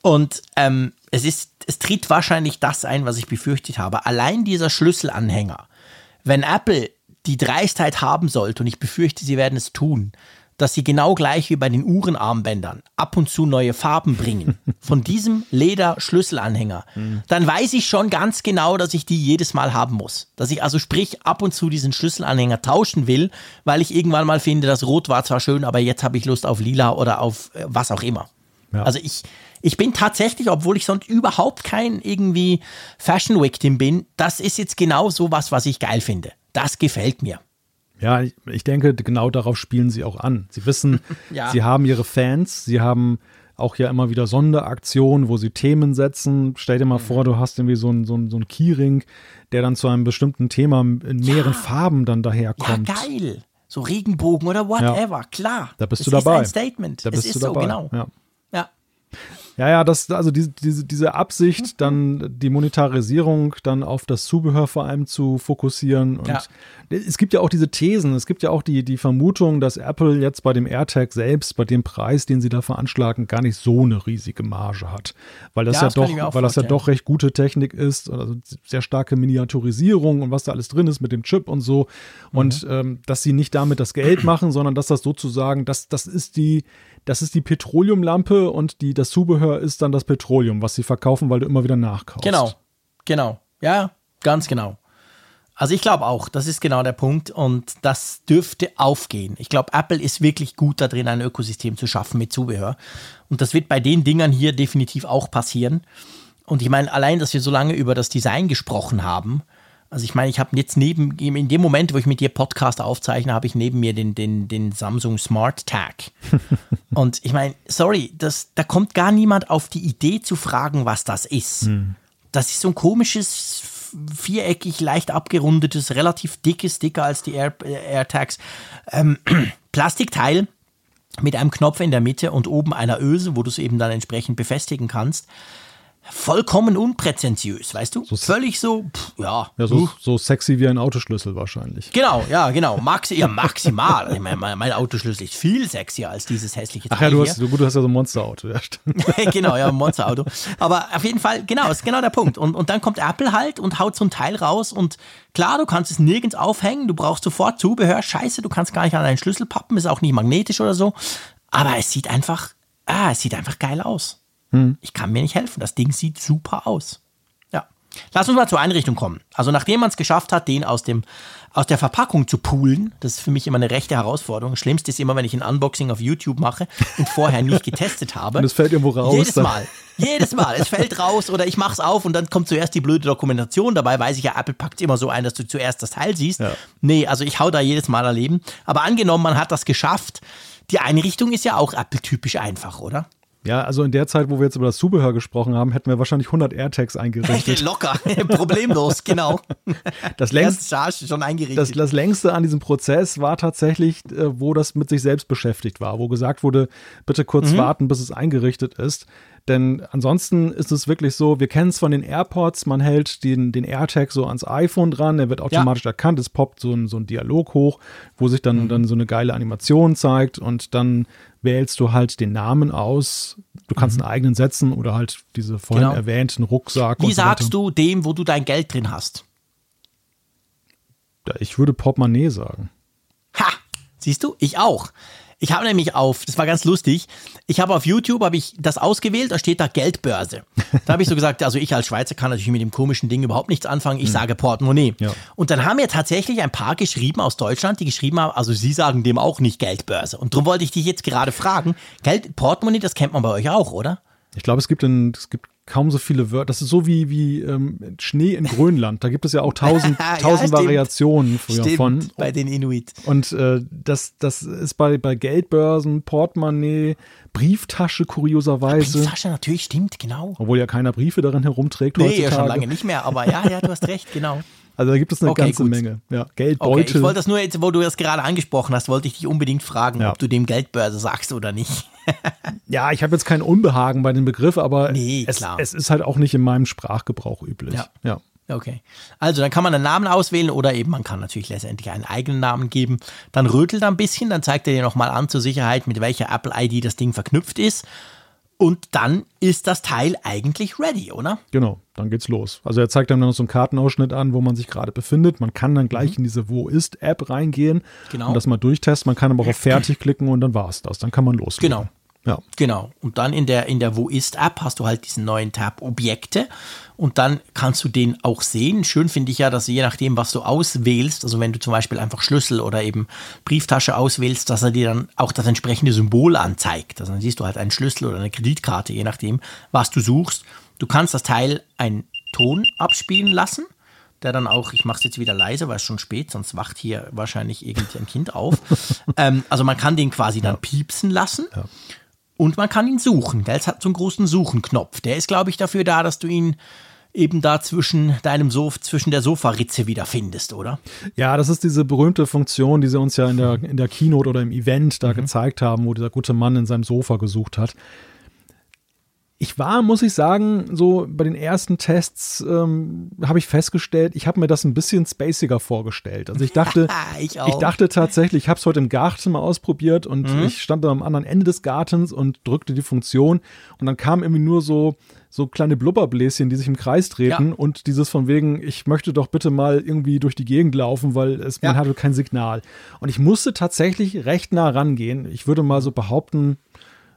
Und ähm, es ist, es tritt wahrscheinlich das ein, was ich befürchtet habe. Allein dieser Schlüsselanhänger. Wenn Apple die Dreistheit haben sollte, und ich befürchte, sie werden es tun, dass sie genau gleich wie bei den Uhrenarmbändern ab und zu neue Farben bringen von diesem Leder-Schlüsselanhänger, dann weiß ich schon ganz genau, dass ich die jedes Mal haben muss. Dass ich also sprich ab und zu diesen Schlüsselanhänger tauschen will, weil ich irgendwann mal finde, das Rot war zwar schön, aber jetzt habe ich Lust auf Lila oder auf äh, was auch immer. Ja. Also ich, ich bin tatsächlich, obwohl ich sonst überhaupt kein irgendwie Fashion Victim bin, das ist jetzt genau so was, was ich geil finde. Das gefällt mir. Ja, ich, ich denke, genau darauf spielen sie auch an. Sie wissen, ja. sie haben ihre Fans, sie haben auch ja immer wieder Sonderaktionen, wo sie Themen setzen. Stell dir mal mhm. vor, du hast irgendwie so einen so so ein Keyring, der dann zu einem bestimmten Thema in mehreren ja. Farben dann daherkommt. Ja, geil. So Regenbogen oder whatever, ja. klar. Da bist es du dabei. Ist ein Statement. Da bist es du ist dabei. so, genau. Ja. Ja, ja, das, also diese, diese, diese Absicht, dann die Monetarisierung dann auf das Zubehör vor allem zu fokussieren. Und ja. es gibt ja auch diese Thesen, es gibt ja auch die, die Vermutung, dass Apple jetzt bei dem AirTag selbst, bei dem Preis, den sie da veranschlagen, gar nicht so eine riesige Marge hat. Weil das ja, ja das doch, weil das ja doch recht gute Technik ist, also sehr starke Miniaturisierung und was da alles drin ist mit dem Chip und so. Mhm. Und ähm, dass sie nicht damit das Geld machen, sondern dass das sozusagen, das, das ist die, das ist die Petroleumlampe und die, das Zubehör ist dann das Petroleum, was sie verkaufen, weil du immer wieder nachkaufst. Genau, genau. Ja, ganz genau. Also ich glaube auch, das ist genau der Punkt und das dürfte aufgehen. Ich glaube, Apple ist wirklich gut da drin, ein Ökosystem zu schaffen mit Zubehör. Und das wird bei den Dingern hier definitiv auch passieren. Und ich meine, allein, dass wir so lange über das Design gesprochen haben, also ich meine, ich habe jetzt neben, in dem Moment, wo ich mit dir Podcast aufzeichne, habe ich neben mir den, den, den Samsung Smart Tag. Und ich meine, sorry, das, da kommt gar niemand auf die Idee zu fragen, was das ist. Hm. Das ist so ein komisches, viereckig, leicht abgerundetes, relativ dickes, dicker als die Air, äh, AirTags, ähm, Plastikteil mit einem Knopf in der Mitte und oben einer Öse, wo du es eben dann entsprechend befestigen kannst vollkommen unpräzentiös, weißt du? So Völlig so, pff, ja. Ja, so, so, sexy wie ein Autoschlüssel wahrscheinlich. Genau, ja, genau. Maxi, ja, maximal. mein, mein, Autoschlüssel ist viel sexier als dieses hässliche Teil Ach ja, du hast, gut, du hast ja so ein Monsterauto. Ja, genau, ja, ein Monsterauto. Aber auf jeden Fall, genau, ist genau der Punkt. Und, und dann kommt Apple halt und haut so ein Teil raus und klar, du kannst es nirgends aufhängen, du brauchst sofort Zubehör. Scheiße, du kannst gar nicht an deinen Schlüssel pappen, ist auch nicht magnetisch oder so. Aber es sieht einfach, ah, es sieht einfach geil aus. Hm. Ich kann mir nicht helfen. Das Ding sieht super aus. Ja. Lass uns mal zur Einrichtung kommen. Also nachdem man es geschafft hat, den aus dem aus der Verpackung zu poolen, das ist für mich immer eine rechte Herausforderung. Schlimmste ist immer, wenn ich ein Unboxing auf YouTube mache und vorher nicht getestet habe. Und es fällt irgendwo raus. Jedes Mal. Jedes Mal. Es fällt raus oder ich mache es auf und dann kommt zuerst die blöde Dokumentation. Dabei weiß ich ja, Apple packt immer so ein, dass du zuerst das Teil siehst. Ja. Nee, also ich hau da jedes Mal erleben. Aber angenommen, man hat das geschafft. Die Einrichtung ist ja auch Apple-typisch einfach, oder? Ja, also in der Zeit, wo wir jetzt über das Zubehör gesprochen haben, hätten wir wahrscheinlich 100 AirTags eingerichtet. Locker, problemlos, genau. Das längste, schon eingerichtet. Das, das, längste an diesem Prozess war tatsächlich, äh, wo das mit sich selbst beschäftigt war, wo gesagt wurde, bitte kurz mhm. warten, bis es eingerichtet ist. Denn ansonsten ist es wirklich so, wir kennen es von den AirPods, man hält den, den AirTag so ans iPhone dran, der wird automatisch ja. erkannt, es poppt so ein, so ein Dialog hoch, wo sich dann, mhm. dann so eine geile Animation zeigt und dann wählst du halt den Namen aus. Du kannst mhm. einen eigenen setzen oder halt diese vorhin genau. erwähnten Rucksack. Wie sagst so du dem, wo du dein Geld drin hast? Ich würde Portemonnaie sagen. Ha! Siehst du? Ich auch. Ich habe nämlich auf, das war ganz lustig, ich habe auf YouTube, habe ich das ausgewählt, da steht da Geldbörse. Da habe ich so gesagt, also ich als Schweizer kann natürlich mit dem komischen Ding überhaupt nichts anfangen, ich mhm. sage Portemonnaie. Ja. Und dann haben mir tatsächlich ein paar geschrieben aus Deutschland, die geschrieben haben, also sie sagen dem auch nicht Geldbörse. Und darum wollte ich dich jetzt gerade fragen, Geld, Portemonnaie, das kennt man bei euch auch, oder? Ich glaube, es gibt, ein, es gibt kaum so viele Wörter. Das ist so wie, wie ähm, Schnee in Grönland. Da gibt es ja auch tausend, tausend ja, Variationen stimmt, von. Bei den Inuit. Und äh, das, das ist bei, bei Geldbörsen, Portemonnaie, Brieftasche kurioserweise. Brieftasche natürlich, stimmt, genau. Obwohl ja keiner Briefe darin herumträgt. Nee, heutzutage. ja schon lange nicht mehr, aber ja, ja, du hast recht, genau. Also da gibt es eine okay, ganze gut. Menge. Ja, Geldbeutel. Okay, ich wollte das nur jetzt, wo du das gerade angesprochen hast, wollte ich dich unbedingt fragen, ja. ob du dem Geldbörse sagst oder nicht. Ja, ich habe jetzt kein Unbehagen bei dem Begriff, aber nee, es, es, ist halt auch nicht in meinem Sprachgebrauch üblich. Ja. ja. Okay. Also dann kann man einen Namen auswählen oder eben man kann natürlich letztendlich einen eigenen Namen geben. Dann rötelt er ein bisschen, dann zeigt er dir nochmal an zur Sicherheit, mit welcher Apple-ID das Ding verknüpft ist. Und dann ist das Teil eigentlich ready, oder? Genau, dann geht's los. Also er zeigt dann noch so einen Kartenausschnitt an, wo man sich gerade befindet. Man kann dann gleich mhm. in diese Wo ist App reingehen genau. und das mal durchtesten. Man kann aber auch auf Fertig klicken und dann war's das. Dann kann man loslegen. Genau. Ja. Genau. Und dann in der, in der Wo ist App hast du halt diesen neuen Tab Objekte und dann kannst du den auch sehen. Schön finde ich ja, dass je nachdem, was du auswählst, also wenn du zum Beispiel einfach Schlüssel oder eben Brieftasche auswählst, dass er dir dann auch das entsprechende Symbol anzeigt. Also dann siehst du halt einen Schlüssel oder eine Kreditkarte, je nachdem, was du suchst. Du kannst das Teil einen Ton abspielen lassen der dann auch, ich mache es jetzt wieder leise, weil es schon spät, sonst wacht hier wahrscheinlich irgendein Kind auf. ähm, also man kann den quasi dann piepsen lassen. Ja. Und man kann ihn suchen. Der hat so einen großen Suchenknopf. Der ist, glaube ich, dafür da, dass du ihn eben da zwischen deinem Sof zwischen der Sofaritze wiederfindest, oder? Ja, das ist diese berühmte Funktion, die sie uns ja in der, in der Keynote oder im Event da mhm. gezeigt haben, wo dieser gute Mann in seinem Sofa gesucht hat ich war, muss ich sagen, so bei den ersten Tests ähm, habe ich festgestellt, ich habe mir das ein bisschen spaciger vorgestellt. Also ich dachte, ich, ich, dachte tatsächlich, ich habe es heute im Garten mal ausprobiert und mhm. ich stand am anderen Ende des Gartens und drückte die Funktion und dann kamen irgendwie nur so so kleine Blubberbläschen, die sich im Kreis treten ja. und dieses von wegen, ich möchte doch bitte mal irgendwie durch die Gegend laufen, weil es, ja. man hatte kein Signal. Und ich musste tatsächlich recht nah rangehen. Ich würde mal so behaupten,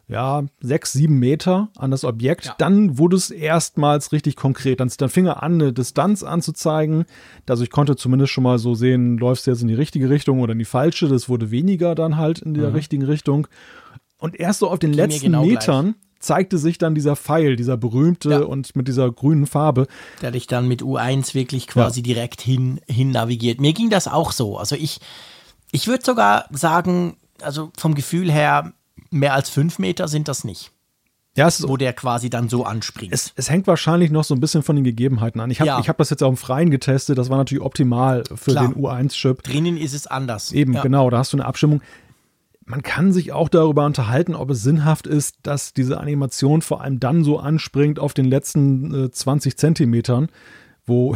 ja, sechs, sieben Meter an das Objekt. Ja. Dann wurde es erstmals richtig konkret. Dann, dann fing er an, eine Distanz anzuzeigen. Also ich konnte zumindest schon mal so sehen, läufst du jetzt in die richtige Richtung oder in die falsche. Das wurde weniger dann halt in der mhm. richtigen Richtung. Und erst so auf den Ging letzten genau Metern gleich. zeigte sich dann dieser Pfeil, dieser berühmte ja. und mit dieser grünen Farbe. Der dich dann mit U1 wirklich quasi ja. direkt hin, hin navigiert. Mir ging das auch so. Also ich, ich würde sogar sagen, also vom Gefühl her, mehr als fünf Meter sind das nicht. Ja, es, wo der quasi dann so anspringt. Es, es, hängt wahrscheinlich noch so ein bisschen von den Gegebenheiten an. Ich habe ja. hab das jetzt auch im Freien getestet, das war natürlich optimal für Klar. den U1-Chip. Drinnen ist es anders. Eben, ja. genau, da hast du eine Abstimmung. Man kann sich auch darüber unterhalten, ob es sinnhaft ist, dass diese Animation vor allem dann so anspringt auf den letzten äh, 20 Zentimetern wo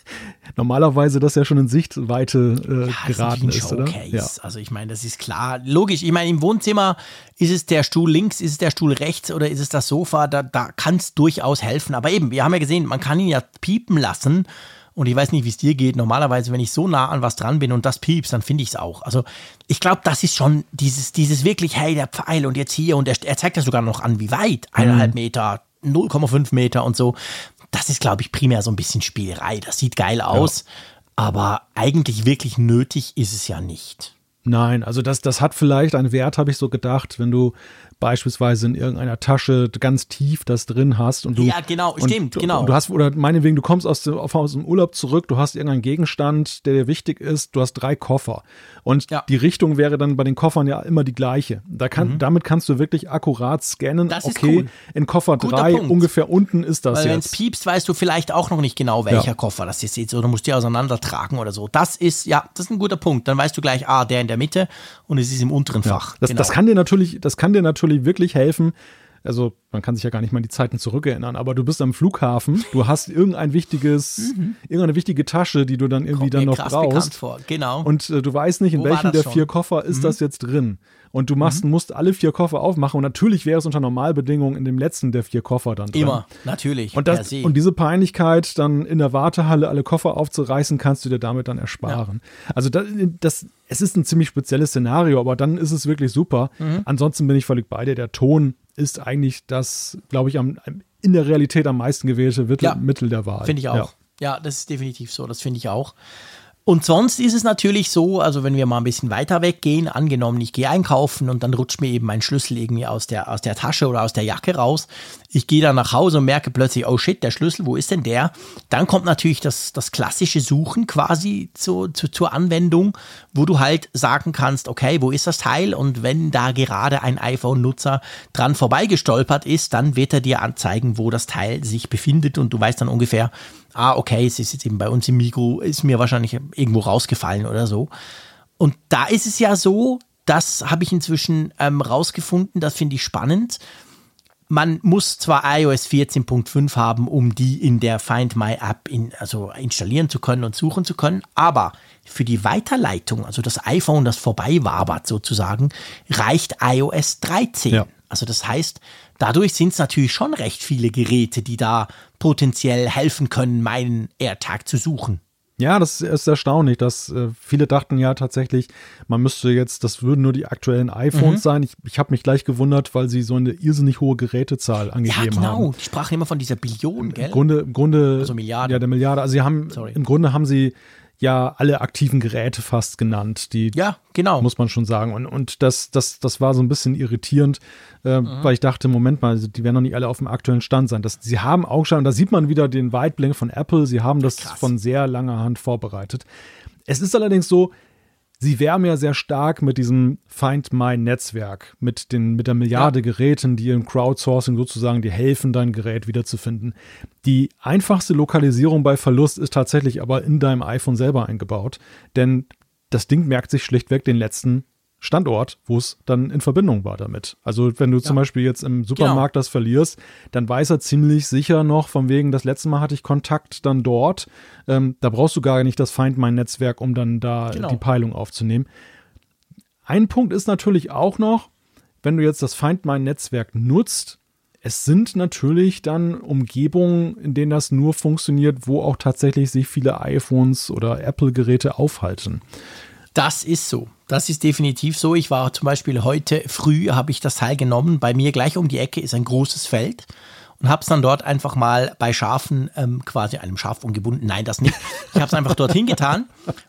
normalerweise das ja schon in Sichtweite äh, ja, geraten ist, ist oder? Ja. Also ich meine, das ist klar. Logisch, ich meine, im Wohnzimmer ist es der Stuhl links, ist es der Stuhl rechts oder ist es das Sofa, da, da kann es durchaus helfen. Aber eben, wir haben ja gesehen, man kann ihn ja piepen lassen. Und ich weiß nicht, wie es dir geht. Normalerweise, wenn ich so nah an was dran bin und das piepst, dann finde ich es auch. Also ich glaube, das ist schon dieses, dieses wirklich, hey, der Pfeil und jetzt hier und er, er zeigt ja sogar noch an, wie weit. Eineinhalb mhm. Meter, 0,5 Meter und so das ist, glaube ich, primär so ein bisschen Spielerei. Das sieht geil aus, ja. aber eigentlich wirklich nötig ist es ja nicht. Nein, also das, das hat vielleicht einen Wert, habe ich so gedacht, wenn du beispielsweise in irgendeiner Tasche ganz tief das drin hast und du ja genau stimmt und, genau und du hast oder meinetwegen du kommst aus dem, aus dem Urlaub zurück du hast irgendeinen Gegenstand der dir wichtig ist du hast drei Koffer und ja. die Richtung wäre dann bei den Koffern ja immer die gleiche da kann mhm. damit kannst du wirklich akkurat scannen das okay cool. in Koffer Guter drei Punkt. ungefähr unten ist das Weil jetzt wenn es piepst weißt du vielleicht auch noch nicht genau welcher ja. Koffer das ist jetzt oder musst die auseinandertragen oder so das ist ja das ist ein guter Punkt dann weißt du gleich ah der in der Mitte und es ist im unteren Fach das, genau. das kann dir natürlich das kann dir natürlich wirklich helfen. Also man kann sich ja gar nicht mal an die Zeiten zurückerinnern, aber du bist am Flughafen, du hast irgendein wichtiges, mhm. irgendeine wichtige Tasche, die du dann irgendwie Kommt dann noch brauchst. Vor. Genau. Und äh, du weißt nicht, in Wo welchen der schon? vier Koffer ist mhm. das jetzt drin und du machst, mhm. musst alle vier Koffer aufmachen und natürlich wäre es unter Normalbedingungen in dem letzten der vier Koffer dann drin. Immer, natürlich. Und, das, und diese Peinlichkeit, dann in der Wartehalle alle Koffer aufzureißen, kannst du dir damit dann ersparen. Ja. Also das, das, es ist ein ziemlich spezielles Szenario, aber dann ist es wirklich super. Mhm. Ansonsten bin ich völlig bei dir. Der Ton ist eigentlich das, glaube ich, am, in der Realität am meisten gewählte Mittel, ja. Mittel der Wahl. Finde ich auch. Ja. ja, das ist definitiv so. Das finde ich auch. Und sonst ist es natürlich so, also wenn wir mal ein bisschen weiter weggehen, angenommen, ich gehe einkaufen und dann rutscht mir eben mein Schlüssel irgendwie aus der, aus der Tasche oder aus der Jacke raus. Ich gehe dann nach Hause und merke plötzlich, oh shit, der Schlüssel, wo ist denn der? Dann kommt natürlich das, das klassische Suchen quasi zu, zu, zur Anwendung, wo du halt sagen kannst, okay, wo ist das Teil? Und wenn da gerade ein iPhone-Nutzer dran vorbeigestolpert ist, dann wird er dir anzeigen, wo das Teil sich befindet und du weißt dann ungefähr, ah, okay, es ist jetzt eben bei uns im Mikro, ist mir wahrscheinlich irgendwo rausgefallen oder so. Und da ist es ja so, das habe ich inzwischen ähm, rausgefunden, das finde ich spannend. Man muss zwar iOS 14.5 haben, um die in der Find My App in, also installieren zu können und suchen zu können, aber für die Weiterleitung, also das iPhone, das vorbei wabert sozusagen, reicht iOS 13. Ja. Also das heißt, dadurch sind es natürlich schon recht viele Geräte, die da potenziell helfen können, meinen AirTag zu suchen. Ja, das ist erstaunlich, dass äh, viele dachten ja tatsächlich, man müsste jetzt, das würden nur die aktuellen iPhones mhm. sein. Ich, ich habe mich gleich gewundert, weil sie so eine irrsinnig hohe Gerätezahl angegeben haben. Ja, genau. Haben. Die sprachen immer von dieser Billion, gell? Im Grunde, im Grunde also Milliarden. Ja, der Milliarde. Also sie haben, Sorry. im Grunde haben sie ja alle aktiven Geräte fast genannt. Die ja, genau. Muss man schon sagen. Und, und das, das, das war so ein bisschen irritierend, äh, mhm. weil ich dachte, Moment mal, die werden noch nicht alle auf dem aktuellen Stand sein. Das, sie haben Augenschein, und da sieht man wieder den Weitblick von Apple, sie haben das Krass. von sehr langer Hand vorbereitet. Es ist allerdings so, sie werben ja sehr stark mit diesem Find My Netzwerk, mit, den, mit der Milliarde ja. Geräten, die im Crowdsourcing sozusagen dir helfen, dein Gerät wiederzufinden. Die einfachste Lokalisierung bei Verlust ist tatsächlich aber in deinem iPhone selber eingebaut, denn das Ding merkt sich schlichtweg den letzten Standort, wo es dann in Verbindung war damit. Also wenn du ja. zum Beispiel jetzt im Supermarkt genau. das verlierst, dann weiß er ziemlich sicher noch, von wegen, das letzte Mal hatte ich Kontakt dann dort. Ähm, da brauchst du gar nicht das Find My Netzwerk, um dann da genau. die Peilung aufzunehmen. Ein Punkt ist natürlich auch noch, wenn du jetzt das Find My Netzwerk nutzt, es sind natürlich dann Umgebungen, in denen das nur funktioniert, wo auch tatsächlich sich viele iPhones oder Apple-Geräte aufhalten. Das ist so. Das ist definitiv so. Ich war zum Beispiel heute früh, habe ich das Teil genommen. Bei mir gleich um die Ecke ist ein großes Feld und habe es dann dort einfach mal bei Schafen, ähm, quasi einem Schaf umgebunden. Nein, das nicht. Ich habe es einfach dorthin getan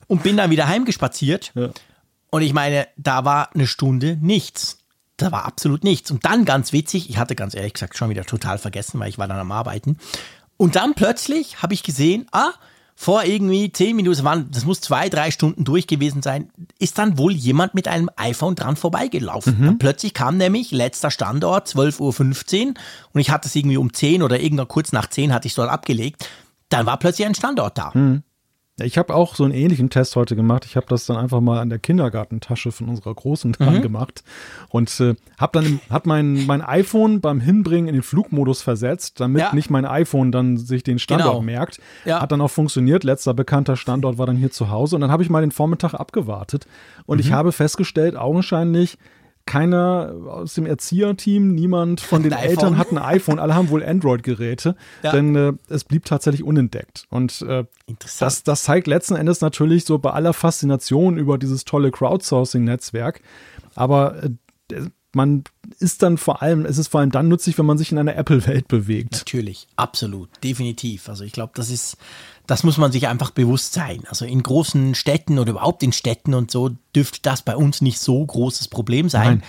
und bin dann wieder heimgespaziert. Ja. Und ich meine, da war eine Stunde nichts. Da war absolut nichts. Und dann ganz witzig, ich hatte ganz ehrlich gesagt schon wieder total vergessen, weil ich war dann am Arbeiten. Und dann plötzlich habe ich gesehen, ah, vor irgendwie zehn Minuten, das muss zwei, drei Stunden durch gewesen sein, ist dann wohl jemand mit einem iPhone dran vorbeigelaufen. Mhm. plötzlich kam nämlich letzter Standort, 12.15 Uhr und ich hatte es irgendwie um 10 oder irgendwann kurz nach 10 hatte ich es dort abgelegt. Dann war plötzlich ein Standort da. Mhm. Ich habe auch so einen ähnlichen Test heute gemacht. Ich habe das dann einfach mal an der Kindergartentasche von unserer Großen dran mhm. gemacht und äh, habe dann hab mein, mein iPhone beim Hinbringen in den Flugmodus versetzt, damit ja. nicht mein iPhone dann sich den Standort genau. merkt. Ja. Hat dann auch funktioniert. Letzter bekannter Standort war dann hier zu Hause und dann habe ich mal den Vormittag abgewartet und mhm. ich habe festgestellt, augenscheinlich keiner aus dem Erzieherteam, niemand von den Eltern hat ein iPhone, alle haben wohl Android-Geräte, ja. denn äh, es blieb tatsächlich unentdeckt. Und äh, das, das zeigt letzten Endes natürlich so bei aller Faszination über dieses tolle Crowdsourcing-Netzwerk, aber äh, man ist dann vor allem, es ist vor allem dann nützlich, wenn man sich in einer Apple-Welt bewegt. Natürlich, absolut, definitiv. Also ich glaube, das ist das muss man sich einfach bewusst sein. Also in großen Städten oder überhaupt in Städten und so dürfte das bei uns nicht so großes Problem sein. Nein.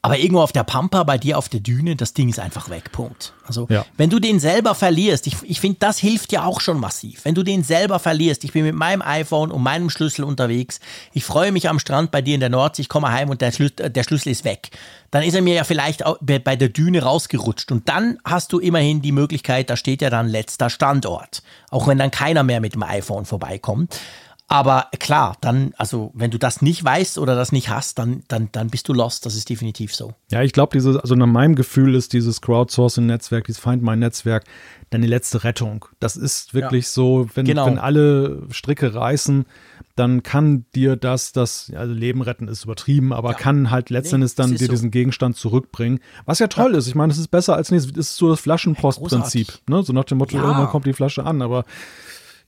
Aber irgendwo auf der Pampa, bei dir auf der Düne, das Ding ist einfach weg. Punkt. Also, ja. wenn du den selber verlierst, ich, ich finde, das hilft ja auch schon massiv. Wenn du den selber verlierst, ich bin mit meinem iPhone und meinem Schlüssel unterwegs, ich freue mich am Strand bei dir in der Nordsee, ich komme heim und der, Schlüssel, der Schlüssel ist weg. Dann ist er mir ja vielleicht bei der Düne rausgerutscht. Und dann hast du immerhin die Möglichkeit, da steht ja dann letzter Standort. Auch wenn dann keiner mehr mit dem iPhone vorbeikommt. Aber klar, dann, also wenn du das nicht weißt oder das nicht hast, dann, dann, dann bist du lost. Das ist definitiv so. Ja, ich glaube, dieses, also nach meinem Gefühl ist dieses Crowdsourcing-Netzwerk, dieses Find My-Netzwerk, deine letzte Rettung. Das ist wirklich ja. so, wenn, genau. wenn alle Stricke reißen, dann kann dir das, das also Leben retten ist übertrieben, aber ja. kann halt letztendlich nee, dann dir so. diesen Gegenstand zurückbringen. Was ja toll ja. ist. Ich meine, es ist besser als nichts. Das ist so das Flaschenpostprinzip. Ne? So nach dem Motto, irgendwann kommt die Flasche an. Aber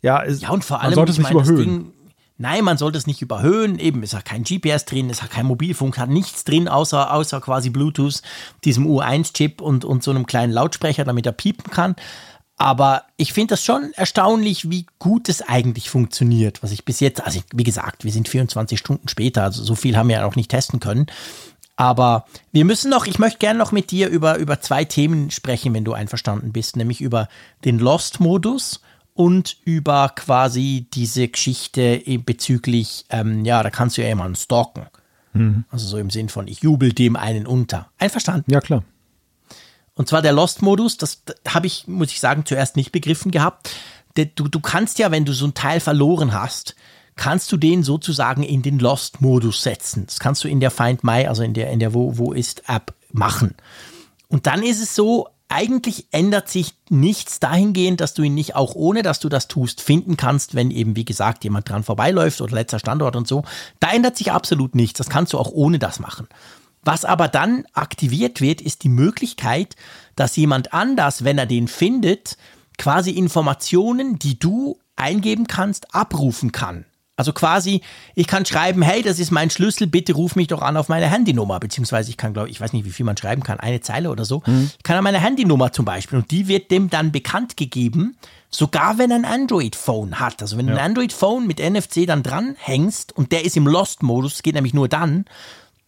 ja, es, ja und vor allem, man sollte es nicht überhöhen. Ding, nein, man sollte es nicht überhöhen. Eben, es hat kein GPS drin, es hat kein Mobilfunk, hat nichts drin, außer, außer quasi Bluetooth, diesem U1-Chip und, und so einem kleinen Lautsprecher, damit er piepen kann. Aber ich finde das schon erstaunlich, wie gut es eigentlich funktioniert, was ich bis jetzt, also wie gesagt, wir sind 24 Stunden später, also so viel haben wir ja noch nicht testen können. Aber wir müssen noch, ich möchte gerne noch mit dir über, über zwei Themen sprechen, wenn du einverstanden bist, nämlich über den Lost-Modus und über quasi diese Geschichte bezüglich, ähm, ja, da kannst du ja jemanden stalken. Mhm. Also so im Sinn von, ich jubel dem einen unter. Einverstanden? Ja, klar. Und zwar der Lost-Modus, das habe ich, muss ich sagen, zuerst nicht begriffen gehabt. Du, du kannst ja, wenn du so einen Teil verloren hast, kannst du den sozusagen in den Lost-Modus setzen. Das kannst du in der Find My, also in der, in der Wo, Wo ist App machen. Und dann ist es so, eigentlich ändert sich nichts dahingehend, dass du ihn nicht auch ohne, dass du das tust, finden kannst, wenn eben, wie gesagt, jemand dran vorbeiläuft oder letzter Standort und so. Da ändert sich absolut nichts. Das kannst du auch ohne das machen. Was aber dann aktiviert wird, ist die Möglichkeit, dass jemand anders, wenn er den findet, quasi Informationen, die du eingeben kannst, abrufen kann. Also quasi, ich kann schreiben, hey, das ist mein Schlüssel, bitte ruf mich doch an auf meine Handynummer. Beziehungsweise ich kann, glaube ich, weiß nicht, wie viel man schreiben kann, eine Zeile oder so. Mhm. Ich kann an meine Handynummer zum Beispiel und die wird dem dann bekannt gegeben, sogar wenn er ein Android-Phone hat. Also wenn du ein Android-Phone mit NFC dann dranhängst und der ist im Lost-Modus, geht nämlich nur dann,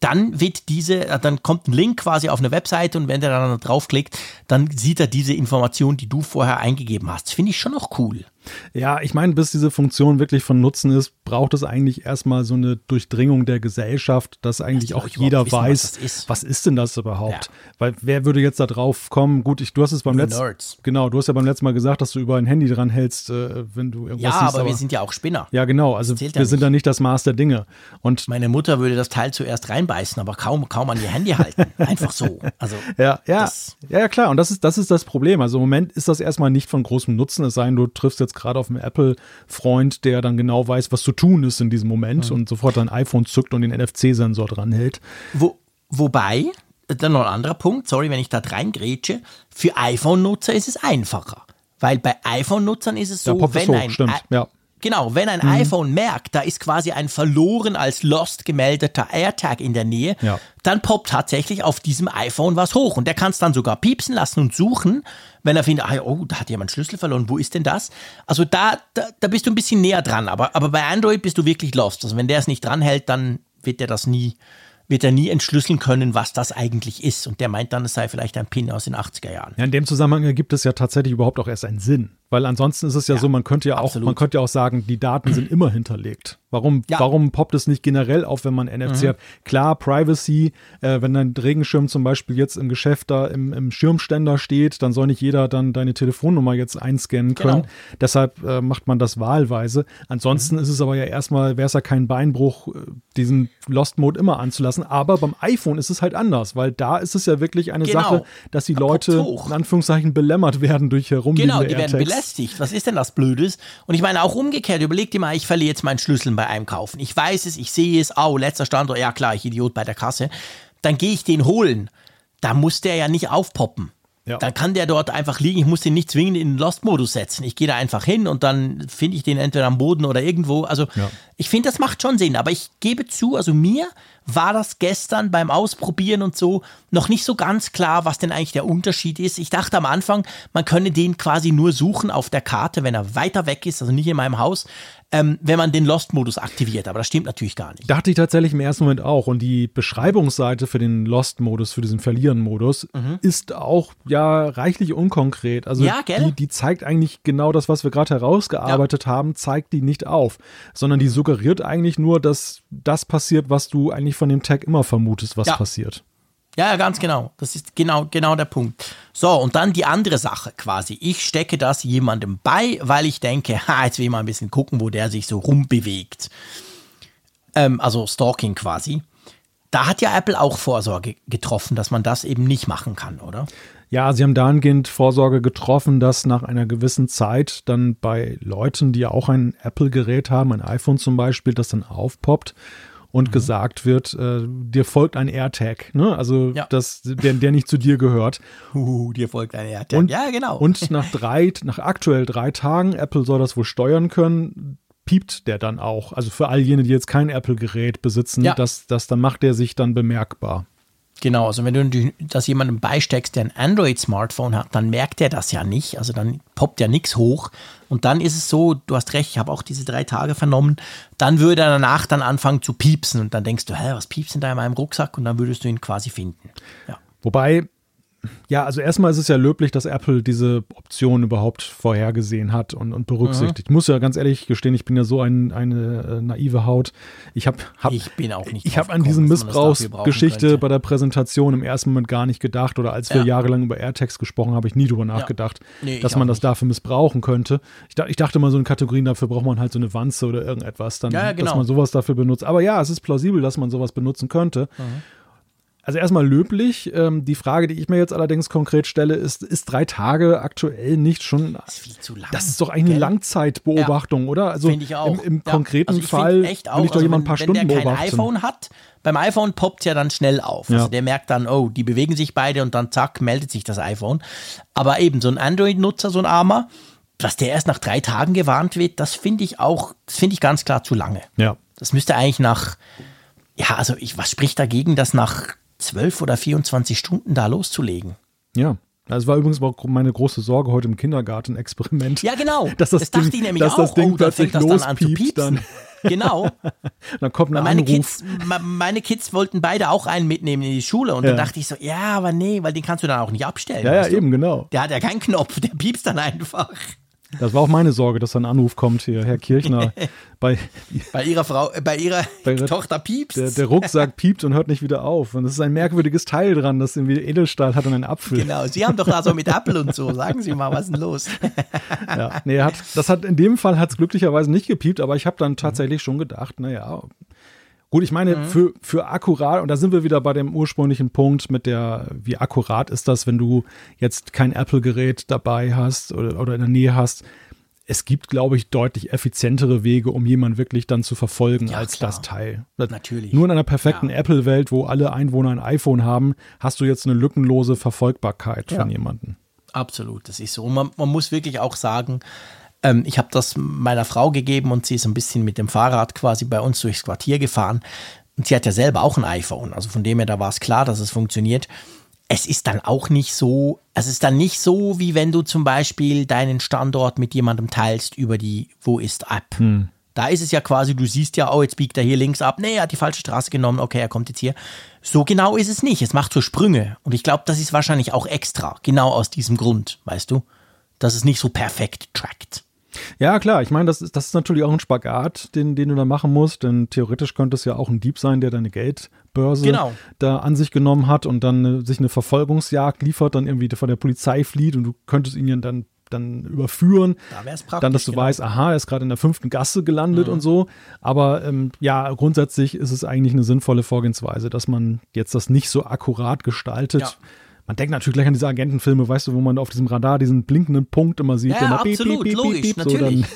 dann wird diese, äh, dann kommt ein Link quasi auf eine Webseite und wenn der dann draufklickt, dann sieht er diese Information, die du vorher eingegeben hast. Finde ich schon noch cool. Ja, ich meine, bis diese Funktion wirklich von Nutzen ist, braucht es eigentlich erstmal so eine Durchdringung der Gesellschaft, dass eigentlich auch jeder wissen, weiß, was, ist. was, ist. denn das überhaupt? Ja. Weil wer würde jetzt da drauf kommen? Gut, ich, du hast es beim letzten Genau, du hast ja beim letzten Mal gesagt, dass du über ein Handy dran hältst, äh, wenn du irgendwas Ja, siehst, aber, aber, wir sind ja auch Spinner. Ja, genau, also wir ja sind da nicht das Maß der Dinge. Und meine Mutter würde das Teil zuerst reinbeißen, aber kaum kaum an ihr Handy halten, einfach so. Also ja, ja, ja, ja, klar, und das ist das ist das Problem. Also im Moment ist das erstmal nicht von großem Nutzen, es sei denn, du triffst jetzt gerade auf einen Apple-Freund, der dann genau weiß, was zu tun ist in diesem Moment mhm. und sofort dein iPhone zückt und den NFC-Sensor dranhält. Wo, wobei, dann noch ein anderer Punkt, sorry, wenn ich da reingrätsche, für iPhone-Nutzer ist es einfacher. Weil bei iPhone-Nutzern ist es so, ja, wenn ein, stimmt, ja. Genau, wenn ein mhm. iPhone merkt, da ist quasi ein verloren als lost gemeldeter AirTag in der Nähe, ja. dann poppt tatsächlich auf diesem iPhone was hoch. Und der kann es dann sogar piepsen lassen und suchen, wenn er findet, ah, oh, da hat jemand Schlüssel verloren, wo ist denn das? Also da, da, da bist du ein bisschen näher dran, aber, aber bei Android bist du wirklich lost. Also wenn der es nicht dranhält, dann wird der das nie, wird er nie entschlüsseln können, was das eigentlich ist. Und der meint dann, es sei vielleicht ein Pin aus den 80er Jahren. Ja, in dem Zusammenhang ergibt es ja tatsächlich überhaupt auch erst einen Sinn. Weil ansonsten ist es ja, ja so, man könnte ja auch, man könnte ja auch sagen, die Daten sind immer hinterlegt. Warum, ja. warum poppt es nicht generell auf, wenn man NFC mhm. hat? Klar, Privacy, äh, wenn dein Regenschirm zum Beispiel jetzt im Geschäft da im, im, Schirmständer steht, dann soll nicht jeder dann deine Telefonnummer jetzt einscannen können. Genau. Deshalb äh, macht man das wahlweise. Ansonsten mhm. ist es aber ja erstmal, wäre es ja kein Beinbruch, äh, diesen Lost Mode immer anzulassen. Aber beim iPhone ist es halt anders, weil da ist es ja wirklich eine genau. Sache, dass die da Leute in Anführungszeichen belämmert werden durch herumliegende Genau, die werden belästigt. Was ist denn das Blödes? Und ich meine auch umgekehrt, überleg dir mal, ich verliere jetzt meinen Schlüssel bei einem Kaufen. Ich weiß es, ich sehe es, oh, letzter Standort, ja klar, ich Idiot bei der Kasse. Dann gehe ich den holen. Da muss der ja nicht aufpoppen. Ja. Dann kann der dort einfach liegen. Ich muss den nicht zwingend in den Lost-Modus setzen. Ich gehe da einfach hin und dann finde ich den entweder am Boden oder irgendwo. Also ja. ich finde, das macht schon Sinn. Aber ich gebe zu, also mir war das gestern beim Ausprobieren und so noch nicht so ganz klar, was denn eigentlich der Unterschied ist. Ich dachte am Anfang, man könne den quasi nur suchen auf der Karte, wenn er weiter weg ist, also nicht in meinem Haus, ähm, wenn man den Lost-Modus aktiviert. Aber das stimmt natürlich gar nicht. Dachte ich tatsächlich im ersten Moment auch. Und die Beschreibungsseite für den Lost-Modus, für diesen Verlieren-Modus, mhm. ist auch ja reichlich unkonkret. Also ja, die, die, zeigt eigentlich genau das, was wir gerade herausgearbeitet ja. haben, zeigt die nicht auf, sondern die suggeriert eigentlich nur, dass das passiert, was du eigentlich von dem Tag immer vermutest, was ja. passiert. Ja, ja, ganz genau. Das ist genau, genau der Punkt. So, und dann die andere Sache quasi. Ich stecke das jemandem bei, weil ich denke, ha, jetzt will ich mal ein bisschen gucken, wo der sich so rumbewegt. Ähm, also Stalking quasi. Da hat ja Apple auch Vorsorge getroffen, dass man das eben nicht machen kann, oder? Ja, sie haben dahingehend Vorsorge getroffen, dass nach einer gewissen Zeit dann bei Leuten, die ja auch ein Apple-Gerät haben, ein iPhone zum Beispiel, das dann aufpoppt und mhm. gesagt wird, äh, dir folgt ein AirTag, ne? Also ja. das, der, der nicht zu dir gehört. Uh, dir folgt ein AirTag. Und, ja, genau. Und nach drei, nach aktuell drei Tagen, Apple soll das wohl steuern können, piept der dann auch. Also für all jene, die jetzt kein Apple-Gerät besitzen, ja. das, das, dann macht der sich dann bemerkbar. Genau, also wenn du das jemandem beisteckst, der ein Android-Smartphone hat, dann merkt er das ja nicht. Also dann poppt ja nichts hoch. Und dann ist es so, du hast recht, ich habe auch diese drei Tage vernommen, dann würde er danach dann anfangen zu piepsen. Und dann denkst du, hä, was piepst denn da in meinem Rucksack? Und dann würdest du ihn quasi finden. Ja. Wobei, ja, also erstmal ist es ja löblich, dass Apple diese Option überhaupt vorhergesehen hat und, und berücksichtigt. Mhm. Ich muss ja ganz ehrlich gestehen, ich bin ja so ein, eine äh, naive Haut. Ich habe hab, ich bin auch nicht ich habe an diese Missbrauchsgeschichte bei der Präsentation im ersten Moment gar nicht gedacht oder als wir ja. jahrelang über AirTags gesprochen haben, habe ich nie drüber nachgedacht, ja. nee, dass man das nicht. dafür missbrauchen könnte. Ich, ich, dachte mal so in Kategorien dafür braucht man halt so eine Wanze oder irgendetwas, dann, ja, genau. dass man sowas dafür benutzt. Aber ja, es ist plausibel, dass man sowas benutzen könnte. Mhm. Also erstmal löblich. Ähm, die Frage, die ich mir jetzt allerdings konkret stelle, ist, ist drei Tage aktuell nicht schon. Das ist viel zu lang. Das ist doch eigentlich eine Langzeitbeobachtung, ja. oder? Also ich auch. im, im ja. konkreten also Fall echt auch, will ich doch also jemand ein paar wenn, Stunden beobachten. Wenn der kein iPhone hat, beim iPhone poppt es ja dann schnell auf. Also ja. der merkt dann, oh, die bewegen sich beide und dann zack, meldet sich das iPhone. Aber eben so ein Android-Nutzer, so ein Armer, dass der erst nach drei Tagen gewarnt wird, das finde ich auch, das finde ich ganz klar zu lange. Ja. Das müsste eigentlich nach, ja, also ich, was spricht dagegen, dass nach 12 oder 24 Stunden da loszulegen. Ja. Das war übrigens auch meine große Sorge heute im Kindergarten-Experiment. Ja, genau. Dass das, das Ding, dachte ich nämlich dass auch. Das Ding oh, plötzlich das dann an zu piepsen. Dann. Genau. dann kommt ein meine Anruf. Kids, meine Kids wollten beide auch einen mitnehmen in die Schule und ja. dann dachte ich so, ja, aber nee, weil den kannst du dann auch nicht abstellen. Ja, ja, eben, genau. Der hat ja keinen Knopf, der piepst dann einfach. Das war auch meine Sorge, dass ein Anruf kommt hier, Herr Kirchner. bei, bei ihrer Frau, äh, bei ihrer, bei Tochter piepst. Der, der, Rucksack piept und hört nicht wieder auf. Und es ist ein merkwürdiges Teil dran, das irgendwie Edelstahl hat und einen Apfel. Genau, Sie haben doch da so mit Apple und so. Sagen Sie mal, was ist denn los? ja, nee, hat, das hat in dem Fall hat es glücklicherweise nicht gepiept, aber ich habe dann tatsächlich schon gedacht, naja, Gut, ich meine, mhm. für, für akkurat, und da sind wir wieder bei dem ursprünglichen Punkt mit der, wie akkurat ist das, wenn du jetzt kein Apple-Gerät dabei hast oder, oder in der Nähe hast. Es gibt, glaube ich, deutlich effizientere Wege, um jemanden wirklich dann zu verfolgen ja, als klar. das Teil. Natürlich. Nur in einer perfekten ja. Apple-Welt, wo alle Einwohner ein iPhone haben, hast du jetzt eine lückenlose Verfolgbarkeit ja. von jemandem. Absolut, das ist so. Und man, man muss wirklich auch sagen, ähm, ich habe das meiner Frau gegeben und sie ist ein bisschen mit dem Fahrrad quasi bei uns durchs Quartier gefahren. Und sie hat ja selber auch ein iPhone. Also von dem her, da war es klar, dass es funktioniert. Es ist dann auch nicht so, es ist dann nicht so, wie wenn du zum Beispiel deinen Standort mit jemandem teilst über die Wo ist App. Hm. Da ist es ja quasi, du siehst ja, oh, jetzt biegt er hier links ab. Nee, er hat die falsche Straße genommen. Okay, er kommt jetzt hier. So genau ist es nicht. Es macht so Sprünge. Und ich glaube, das ist wahrscheinlich auch extra. Genau aus diesem Grund, weißt du? Dass es nicht so perfekt trackt. Ja, klar. Ich meine, das ist, das ist natürlich auch ein Spagat, den, den du da machen musst. Denn theoretisch könnte es ja auch ein Dieb sein, der deine Geldbörse genau. da an sich genommen hat und dann äh, sich eine Verfolgungsjagd liefert, dann irgendwie von der Polizei flieht und du könntest ihn dann dann überführen. Da dann, dass du genau. weißt, aha, er ist gerade in der fünften Gasse gelandet mhm. und so. Aber ähm, ja, grundsätzlich ist es eigentlich eine sinnvolle Vorgehensweise, dass man jetzt das nicht so akkurat gestaltet. Ja man denkt natürlich gleich an diese Agentenfilme, weißt du, wo man auf diesem Radar diesen blinkenden Punkt immer sieht, ja, der mal absolut, piep, piep, logisch, piep, natürlich.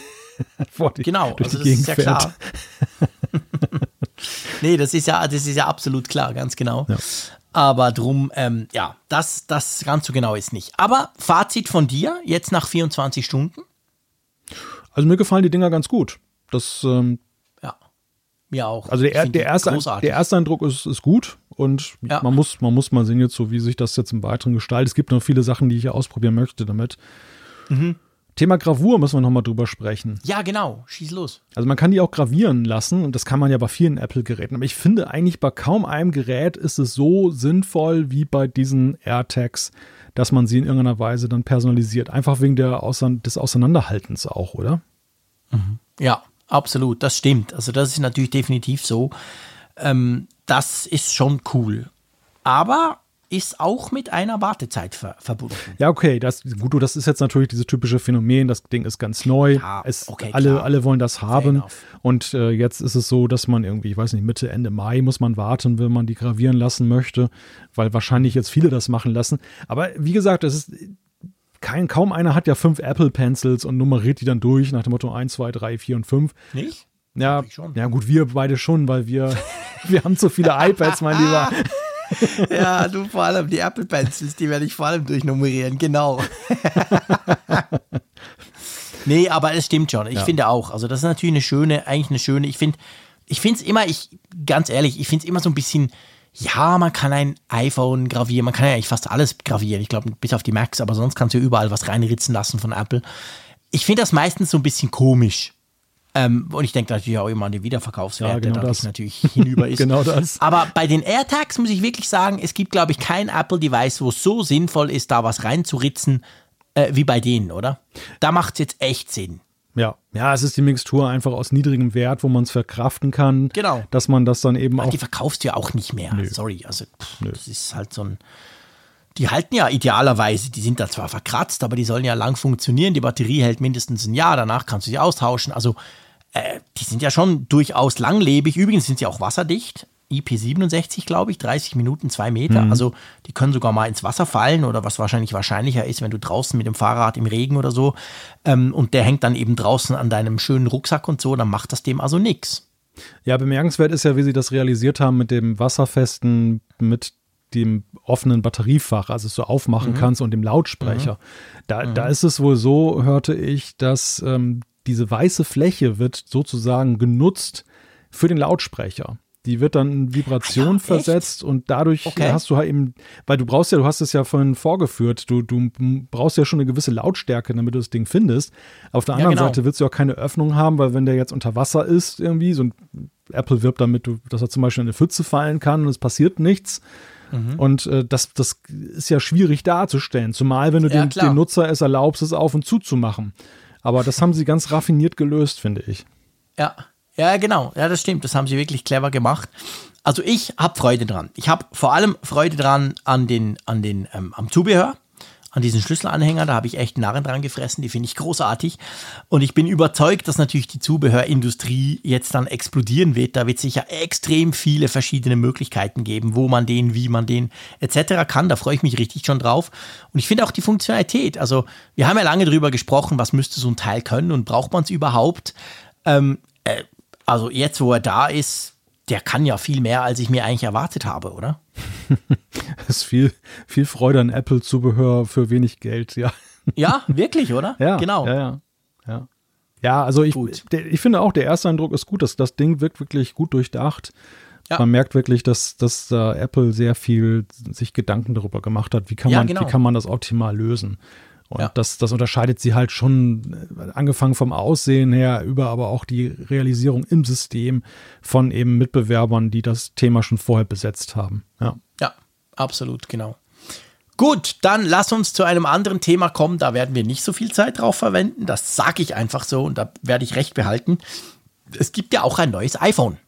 So die, genau, durch also die Gegend ist ja klar. nee, das ist ja, das ist ja absolut klar, ganz genau. Ja. Aber drum, ähm, ja, das, das ganz so genau ist nicht. Aber Fazit von dir, jetzt nach 24 Stunden? Also mir gefallen die Dinger ganz gut. Das, ähm, ja, mir auch. Also der, der, erste, der erste Eindruck ist, ist gut. Und ja. man, muss, man muss mal sehen jetzt so, wie sich das jetzt im Weiteren gestaltet. Es gibt noch viele Sachen, die ich ausprobieren möchte damit. Mhm. Thema Gravur müssen wir nochmal drüber sprechen. Ja, genau. Schieß los. Also man kann die auch gravieren lassen und das kann man ja bei vielen Apple-Geräten. Aber ich finde eigentlich bei kaum einem Gerät ist es so sinnvoll wie bei diesen AirTags, dass man sie in irgendeiner Weise dann personalisiert. Einfach wegen der Außer des Auseinanderhaltens auch, oder? Mhm. Ja, absolut. Das stimmt. Also das ist natürlich definitiv so. Ähm, das ist schon cool. Aber ist auch mit einer Wartezeit ver verbunden. Ja, okay, das, gut, das ist jetzt natürlich dieses typische Phänomen, das Ding ist ganz neu. Ja, es, okay, alle, alle wollen das haben. Und äh, jetzt ist es so, dass man irgendwie, ich weiß nicht, Mitte, Ende Mai muss man warten, wenn man die gravieren lassen möchte, weil wahrscheinlich jetzt viele das machen lassen. Aber wie gesagt, es ist kein, kaum einer hat ja fünf Apple Pencils und nummeriert die dann durch nach dem Motto 1, 2, 3, 4 und 5. Nicht? Ja, ja gut, wir beide schon, weil wir, wir haben zu viele iPads, mein Lieber. ja, du vor allem die Apple Pencils, die werde ich vor allem durchnummerieren, genau. nee, aber es stimmt schon. Ich ja. finde auch. Also, das ist natürlich eine schöne, eigentlich eine schöne. Ich finde, ich finde es immer, ich, ganz ehrlich, ich finde es immer so ein bisschen, ja, man kann ein iPhone gravieren, man kann ja eigentlich fast alles gravieren. Ich glaube, bis auf die Macs, aber sonst kannst du ja überall was reinritzen lassen von Apple. Ich finde das meistens so ein bisschen komisch. Ähm, und ich denke natürlich auch immer an die Wiederverkaufswerte, ja, genau das natürlich hinüber ist. genau das. Aber bei den AirTags muss ich wirklich sagen, es gibt, glaube ich, kein Apple-Device, wo es so sinnvoll ist, da was reinzuritzen, äh, wie bei denen, oder? Da macht es jetzt echt Sinn. Ja, ja, es ist die Mixtur einfach aus niedrigem Wert, wo man es verkraften kann. Genau. Dass man das dann eben Aber auch. Die verkaufst du ja auch nicht mehr. Nö. Sorry, also pff, das ist halt so ein. Die halten ja idealerweise, die sind da zwar verkratzt, aber die sollen ja lang funktionieren. Die Batterie hält mindestens ein Jahr, danach kannst du sie austauschen. Also äh, die sind ja schon durchaus langlebig. Übrigens sind sie auch wasserdicht. IP67, glaube ich, 30 Minuten, 2 Meter. Mhm. Also die können sogar mal ins Wasser fallen oder was wahrscheinlich wahrscheinlicher ist, wenn du draußen mit dem Fahrrad im Regen oder so ähm, und der hängt dann eben draußen an deinem schönen Rucksack und so, dann macht das dem also nichts. Ja, bemerkenswert ist ja, wie sie das realisiert haben mit dem wasserfesten, mit dem offenen Batteriefach, also es so aufmachen mhm. kannst und dem Lautsprecher. Mhm. Da, mhm. da ist es wohl so, hörte ich, dass ähm, diese weiße Fläche wird sozusagen genutzt für den Lautsprecher. Die wird dann in Vibration ja, versetzt und dadurch okay. hast du halt eben, weil du brauchst ja, du hast es ja vorhin vorgeführt, du, du brauchst ja schon eine gewisse Lautstärke, damit du das Ding findest. Auf der anderen ja, genau. Seite willst du auch keine Öffnung haben, weil wenn der jetzt unter Wasser ist, irgendwie, so ein Apple wirbt damit, dass er zum Beispiel in eine Pfütze fallen kann und es passiert nichts. Mhm. Und äh, das, das ist ja schwierig darzustellen, zumal wenn du ja, dem, dem Nutzer es erlaubst, es auf und zu zu machen. Aber das haben sie ganz raffiniert gelöst, finde ich. Ja, ja, genau. Ja, das stimmt. Das haben sie wirklich clever gemacht. Also ich habe Freude dran. Ich habe vor allem Freude dran an den, an den, ähm, am Zubehör an diesen Schlüsselanhänger. Da habe ich echt Narren dran gefressen. Die finde ich großartig. Und ich bin überzeugt, dass natürlich die Zubehörindustrie jetzt dann explodieren wird. Da wird es sicher extrem viele verschiedene Möglichkeiten geben, wo man den, wie man den etc. kann. Da freue ich mich richtig schon drauf. Und ich finde auch die Funktionalität. Also wir haben ja lange darüber gesprochen, was müsste so ein Teil können und braucht man es überhaupt. Ähm, äh, also jetzt, wo er da ist, der kann ja viel mehr, als ich mir eigentlich erwartet habe, oder? das ist viel, viel Freude an Apple-Zubehör für wenig Geld, ja. Ja, wirklich, oder? Ja, genau. Ja, ja, ja. ja also ich, der, ich finde auch, der erste Eindruck ist gut. dass das Ding wirkt wirklich gut durchdacht. Ja. Man merkt wirklich, dass, dass uh, Apple sehr viel sich Gedanken darüber gemacht hat, wie kann, man, genau. wie kann man das optimal lösen. Und ja. das, das unterscheidet sie halt schon, äh, angefangen vom Aussehen her, über aber auch die Realisierung im System von eben Mitbewerbern, die das Thema schon vorher besetzt haben. Ja, ja absolut, genau. Gut, dann lass uns zu einem anderen Thema kommen. Da werden wir nicht so viel Zeit drauf verwenden. Das sage ich einfach so und da werde ich recht behalten. Es gibt ja auch ein neues iPhone.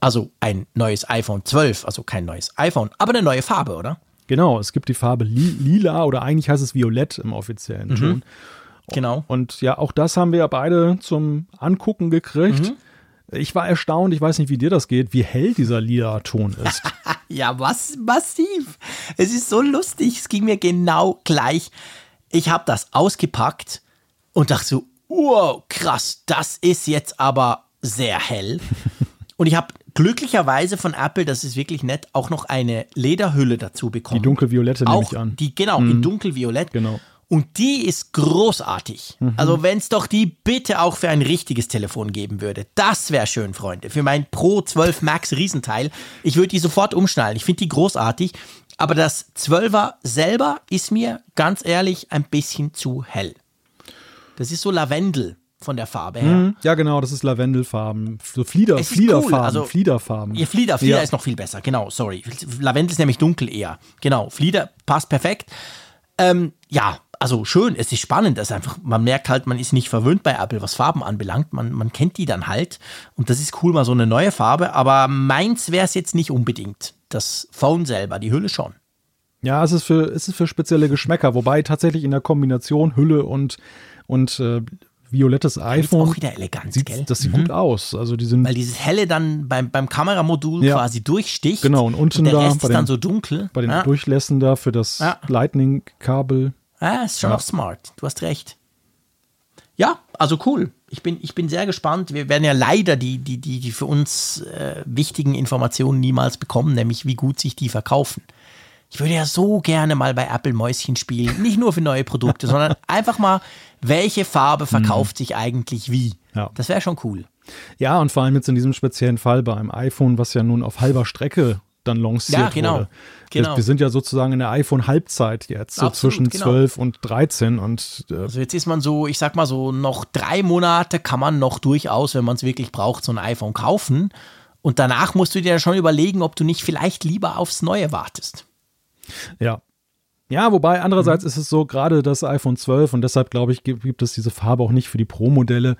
Also ein neues iPhone 12, also kein neues iPhone, aber eine neue Farbe, oder? Genau, es gibt die Farbe li lila oder eigentlich heißt es violett im offiziellen mhm. Ton. Genau. Und ja, auch das haben wir ja beide zum Angucken gekriegt. Mhm. Ich war erstaunt, ich weiß nicht, wie dir das geht, wie hell dieser lila Ton ist. ja, was massiv. Es ist so lustig, es ging mir genau gleich. Ich habe das ausgepackt und dachte so, wow, krass, das ist jetzt aber sehr hell. und ich habe glücklicherweise von Apple, das ist wirklich nett, auch noch eine Lederhülle dazu bekommen. Die dunkelviolette nehme ich an. Die, genau, mhm. in dunkelviolett. Genau. Und die ist großartig. Mhm. Also wenn es doch die bitte auch für ein richtiges Telefon geben würde. Das wäre schön, Freunde. Für mein Pro 12 Max Riesenteil. Ich würde die sofort umschnallen. Ich finde die großartig. Aber das 12er selber ist mir ganz ehrlich ein bisschen zu hell. Das ist so Lavendel von der Farbe her. Mhm. Ja, genau, das ist Lavendelfarben. So Flieder, Fliederfarben. Cool. Also, Fliederfarben. Ja, Flieder, Flieder ja. ist noch viel besser, genau, sorry. Lavendel ist nämlich dunkel eher. Genau, Flieder passt perfekt. Ähm, ja, also schön, es ist spannend, das ist einfach, man merkt halt, man ist nicht verwöhnt bei Apple, was Farben anbelangt. Man, man kennt die dann halt und das ist cool, mal so eine neue Farbe, aber meins wäre es jetzt nicht unbedingt. Das Phone selber, die Hülle schon. Ja, es ist für, es ist für spezielle Geschmäcker, wobei tatsächlich in der Kombination Hülle und, und äh, violettes iPhone. auch wieder elegant, sieht, gell? Das sieht gut aus. Also die sind Weil dieses helle dann beim, beim Kameramodul Ja. quasi durchsticht. Genau, und unten der da Rest bei ist dann den- so dunkel. bei den ja. Durchlässen da für das Ja. Lightning-Kabel. Ah, ist schon Ja. auch smart. Du hast recht. Ja, also cool. Ich bin, ich bin sehr gespannt. Wir werden ja leider die, die, die, die für uns äh, wichtigen Informationen niemals bekommen, nämlich wie gut sich die verkaufen. Ich würde ja so gerne mal bei Apple Mäuschen spielen. Nicht nur für neue Produkte, sondern einfach mal, welche Farbe verkauft sich eigentlich wie. Ja. Das wäre schon cool. Ja, und vor allem jetzt in diesem speziellen Fall bei einem iPhone, was ja nun auf halber Strecke dann lanciert Ja, genau. wurde. Genau. Wir, sind ja sozusagen in der iPhone-Halbzeit jetzt, so Absolut, zwischen genau. 12 und 13 und äh, Also jetzt ist man so, ich sag mal so, noch drei Monate kann man noch durchaus, wenn man es wirklich braucht, so ein iPhone kaufen. Und danach musst du dir ja schon überlegen, ob du nicht vielleicht lieber aufs Neue wartest. Ja. Ja, wobei andererseits Mhm. ist es so, gerade das iPhone 12 und deshalb glaube ich, gibt, es diese Farbe auch nicht für die Pro-Modelle.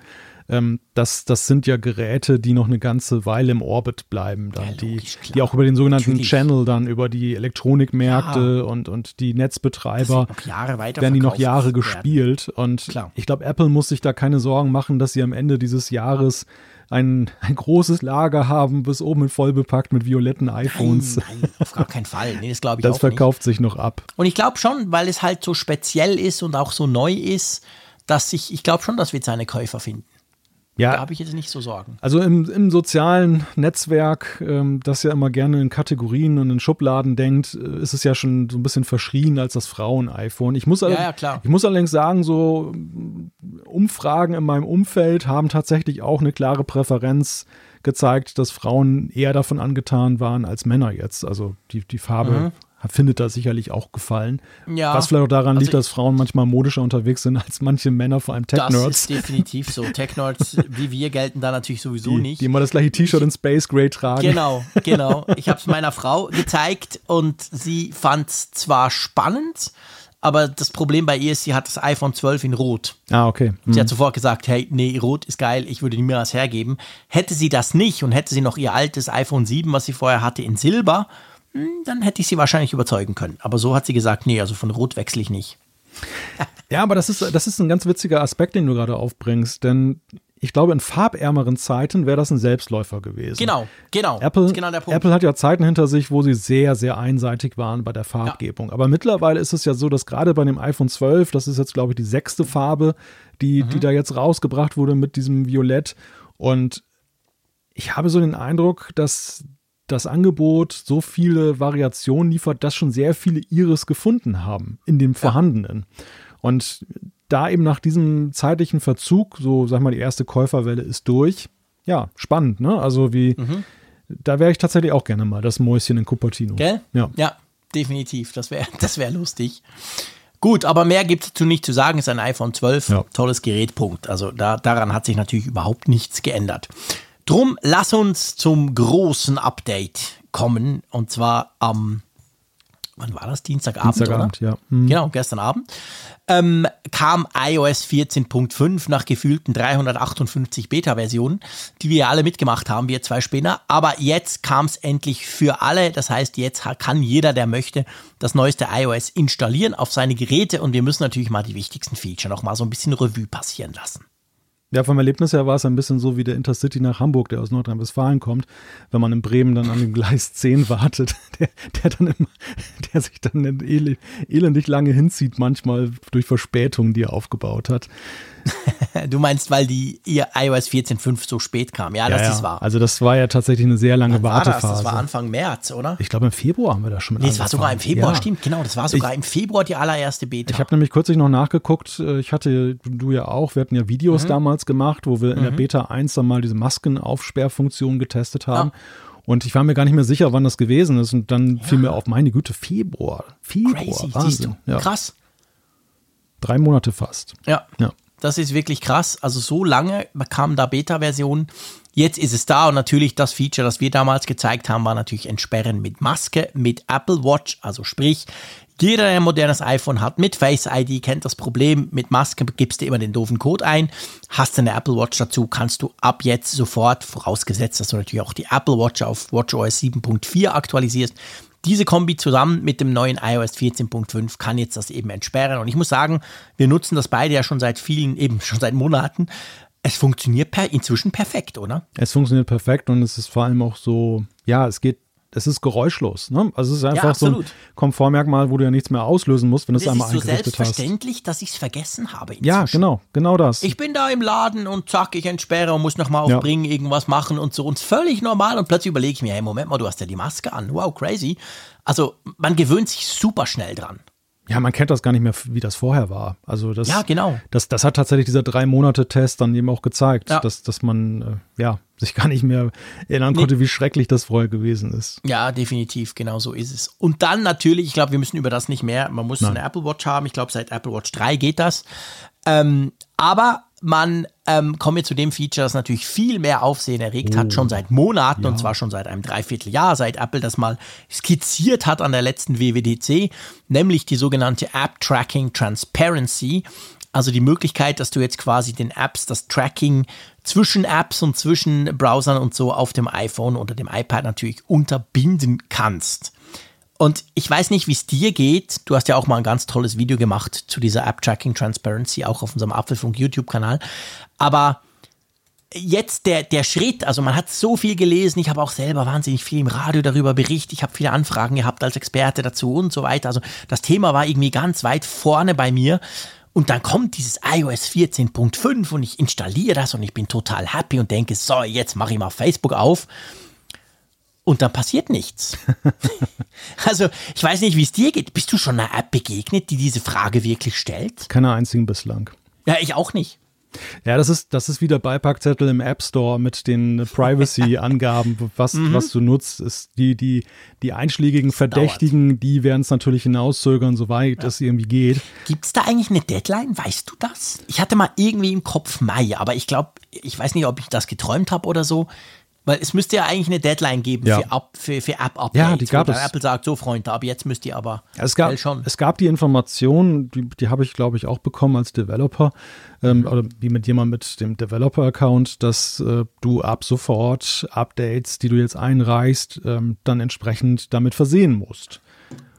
Ähm, das, das sind ja Geräte, die noch eine ganze Weile im Orbit bleiben, dann, Ja, die, logisch, klar. die auch über den sogenannten Natürlich. Channel dann über die Elektronikmärkte und, und die Netzbetreiber noch Jahre weiter werden die noch Jahre werden. gespielt. Und Klar. ich glaube, Apple muss sich da keine Sorgen machen, dass sie am Ende dieses Jahres ein, ein großes Lager haben, bis oben voll bepackt mit violetten iPhones. Nein, nein, auf gar keinen Fall. Nee, das glaube ich das auch nicht. verkauft sich noch ab. Und ich glaube schon, weil es halt so speziell ist und auch so neu ist, dass ich, ich glaube schon, dass wir seine Käufer finden. Ja, Da habe ich jetzt nicht so Sorgen. Also im, im sozialen Netzwerk, ähm, das ja immer gerne in Kategorien und in Schubladen denkt, äh, ist es ja schon so ein bisschen verschrien als das Frauen-iPhone. Ich muss, ja, klar. ich muss allerdings sagen, so Umfragen in meinem Umfeld haben tatsächlich auch eine klare Präferenz gezeigt, dass Frauen eher davon angetan waren als Männer jetzt. Also die, die Farbe findet da sicherlich auch gefallen. Mhm. Ja. Was vielleicht auch daran Also liegt, dass Frauen manchmal modischer unterwegs sind als manche Männer, vor allem Das Tech-Nerds. ist definitiv so. Tech-Nerds wie wir gelten da natürlich sowieso Die, nicht. die immer das gleiche T-Shirt in Space Gray tragen. Genau, genau. Ich habe es meiner Frau gezeigt und sie fand es zwar spannend, aber das Problem bei ihr ist, sie hat das iPhone 12 in Rot. Ah, okay. Hm. Sie hat sofort gesagt, hey, nee, Rot ist geil, ich würde nie mehr was hergeben. Hätte sie das nicht und hätte sie noch ihr altes iPhone 7, was sie vorher hatte, in Silber, hm, dann hätte ich sie wahrscheinlich überzeugen können. Aber so hat sie gesagt, nee, also von Rot wechsle ich nicht. Ja, aber das ist, das ist ein ganz witziger Aspekt, den du gerade aufbringst, denn ich glaube, in farbärmeren Zeiten wäre das ein Selbstläufer gewesen. Genau, genau. Apple, genau. Apple hat ja Zeiten hinter sich, wo sie sehr, sehr einseitig waren bei der Farbgebung. Aber mittlerweile ist es ja so, dass gerade bei dem iPhone 12, das ist jetzt, glaube ich, die sechste Farbe, die, Mhm. die da jetzt rausgebracht wurde mit diesem Violett. Und ich habe so den Eindruck, dass das Angebot so viele Variationen liefert, dass schon sehr viele ihres gefunden haben in dem vorhandenen. Und da eben nach diesem zeitlichen Verzug, so sag mal, die erste Käuferwelle ist durch. Ja, spannend, ne? Also wie, Mhm. da wäre ich tatsächlich auch gerne mal das Mäuschen in Cupertino. Gell? Ja. Ja, definitiv. Das wäre das wär lustig. Gut, aber mehr gibt es dazu nicht zu sagen. Ist ein iPhone 12. Ja. Tolles Gerät, Punkt. Also da, daran hat sich natürlich überhaupt nichts geändert. Drum, lass uns zum großen Update kommen. Und zwar am, wann war das? Dienstagabend, Dienstagabend, oder? ja. Mhm. Genau, gestern Abend. Ähm, kam iOS 14.5 nach gefühlten 358 Beta-Versionen, die wir alle mitgemacht haben, wir zwei Spinner. Aber jetzt kam es endlich für alle. Das heißt, jetzt kann jeder, der möchte, das neueste iOS installieren auf seine Geräte. Und wir müssen natürlich mal die wichtigsten Feature noch mal so ein bisschen Revue passieren lassen. Ja, vom Erlebnis her war es ein bisschen so wie der Intercity nach Hamburg, der aus Nordrhein-Westfalen kommt, wenn man in Bremen dann an dem Gleis 10 wartet, der, der dann immer, der sich dann el elendig lange hinzieht, manchmal durch Verspätungen, die er aufgebaut hat. Du meinst, weil die ihr iOS 14.5 so spät kam. Ja, das ja, ist wahr. Also das war ja tatsächlich eine sehr lange Wann war das? Wartephase. Das war Anfang März, oder? ich glaube, im Februar haben wir da schon mit Nee, es war sogar im. Februar, Ja. stimmt, genau. Das war sogar im Februar die allererste Beta. Ich habe nämlich kürzlich noch nachgeguckt, äh, ich hatte, du ja auch, wir hatten ja Mhm. Videos damals gemacht, wo wir in der Beta 1 dann mal diese Maskenaufsperrfunktion getestet haben. Und ich war mir gar nicht mehr sicher, wann das gewesen ist. Und dann fiel mir auf, meine Güte, Februar. Februar, Crazy, siehst Wahnsinn. du. Ja, Krass. drei Monate fast. Ja. Ja. Das ist wirklich krass. Also so lange kamen da Beta-Versionen. Jetzt ist es da und natürlich das Feature, das wir damals gezeigt haben, war natürlich Entsperren mit Maske, mit Apple Watch. Also sprich, jeder, der ein modernes iPhone hat, mit Face ID kennt das Problem. Mit Maske gibst du immer den doofen Code ein. Hast du eine Apple Watch dazu, kannst du ab jetzt sofort, vorausgesetzt, dass du natürlich auch die Apple Watch auf WatchOS 7.4 aktualisierst, diese Kombi zusammen mit dem neuen iOS 14.5 kann jetzt das eben entsperren. Und ich muss sagen, wir nutzen das beide ja schon seit vielen, eben schon seit Monaten. Es funktioniert per, inzwischen perfekt, oder? Es funktioniert perfekt und es ist vor allem auch so, ja, es geht es ist geräuschlos. Ne? Also es ist einfach ja, so ein Komfortmerkmal, wo du ja nichts mehr auslösen musst, wenn du es einmal eingerichtet hast. Es ist so selbstverständlich, dass ich es vergessen habe. Inzwischen. Ja, genau, genau das. Ich bin da im Laden und zack, ich entsperre und muss nochmal auf ja. Irgendwas machen und so. Und völlig normal. Und plötzlich überlege ich mir, hey, Moment mal, du hast ja die Maske an. Wow, crazy. Also man gewöhnt sich super schnell dran. Ja, man kennt das gar nicht mehr, wie das vorher war. Also das, ja, genau. Das, das hat tatsächlich dieser drei Monate Test dann eben auch gezeigt, ja. dass, dass man äh, ja sich gar nicht mehr erinnern nee. konnte, wie schrecklich das vorher gewesen ist. Ja, definitiv, genau so ist es. Und dann natürlich, ich glaube, wir müssen über das nicht mehr. Man muss Nein. eine Apple Watch haben. Ich glaube, seit Apple Watch 3 geht das. Ähm, aber man ähm, kommen wir zu dem Feature, das natürlich viel mehr Aufsehen erregt oh. hat, schon seit Monaten ja. und zwar schon seit einem Dreivierteljahr, seit Apple das mal skizziert hat an der letzten WWDC, nämlich die sogenannte App Tracking Transparency. Also die Möglichkeit, dass du jetzt quasi den Apps das Tracking zwischen Apps und zwischen Browsern und so auf dem iPhone oder dem iPad natürlich unterbinden kannst. Und ich weiß nicht, wie es dir geht. Du hast ja auch mal ein ganz tolles Video gemacht zu dieser App Tracking Transparency, auch auf unserem Apfelfunk YouTube-Kanal. Aber jetzt der, der Schritt, also man hat so viel gelesen, ich habe auch selber wahnsinnig viel im Radio darüber berichtet, ich habe viele Anfragen gehabt als Experte dazu und so weiter. Also das Thema war irgendwie ganz weit vorne bei mir. Und dann kommt dieses iOS 14.5 und ich installiere das und ich bin total happy und denke, so, jetzt mache ich mal Facebook auf und dann passiert nichts. also, ich weiß nicht, wie es dir geht. Bist du schon einer App begegnet, die diese Frage wirklich stellt? Keine einzigen bislang. Ja, ich auch nicht. Ja, das ist, das ist wie der Beipackzettel im App Store mit den Privacy-Angaben, was, mhm. was du nutzt. Ist die, die, die einschlägigen Verdächtigen, dauert. die werden es natürlich hinauszögern, soweit ja. es irgendwie geht. Gibt es da eigentlich eine Deadline? Weißt du das? Ich hatte mal irgendwie im Kopf Mai, aber ich glaube, ich weiß nicht, ob ich das geträumt habe oder so. Weil es müsste ja eigentlich eine Deadline geben ja. für, Up, für, für App-Updates. Ja, die gab es. Apple sagt, so Freunde, ab jetzt müsst ihr aber ja, es gab, schon. Es gab die Information, die, die habe ich, glaube ich, auch bekommen als Developer, ähm, oder wie mit jemand mit dem Developer-Account, dass äh, du ab sofort Updates, die du jetzt einreichst, ähm, dann entsprechend damit versehen musst.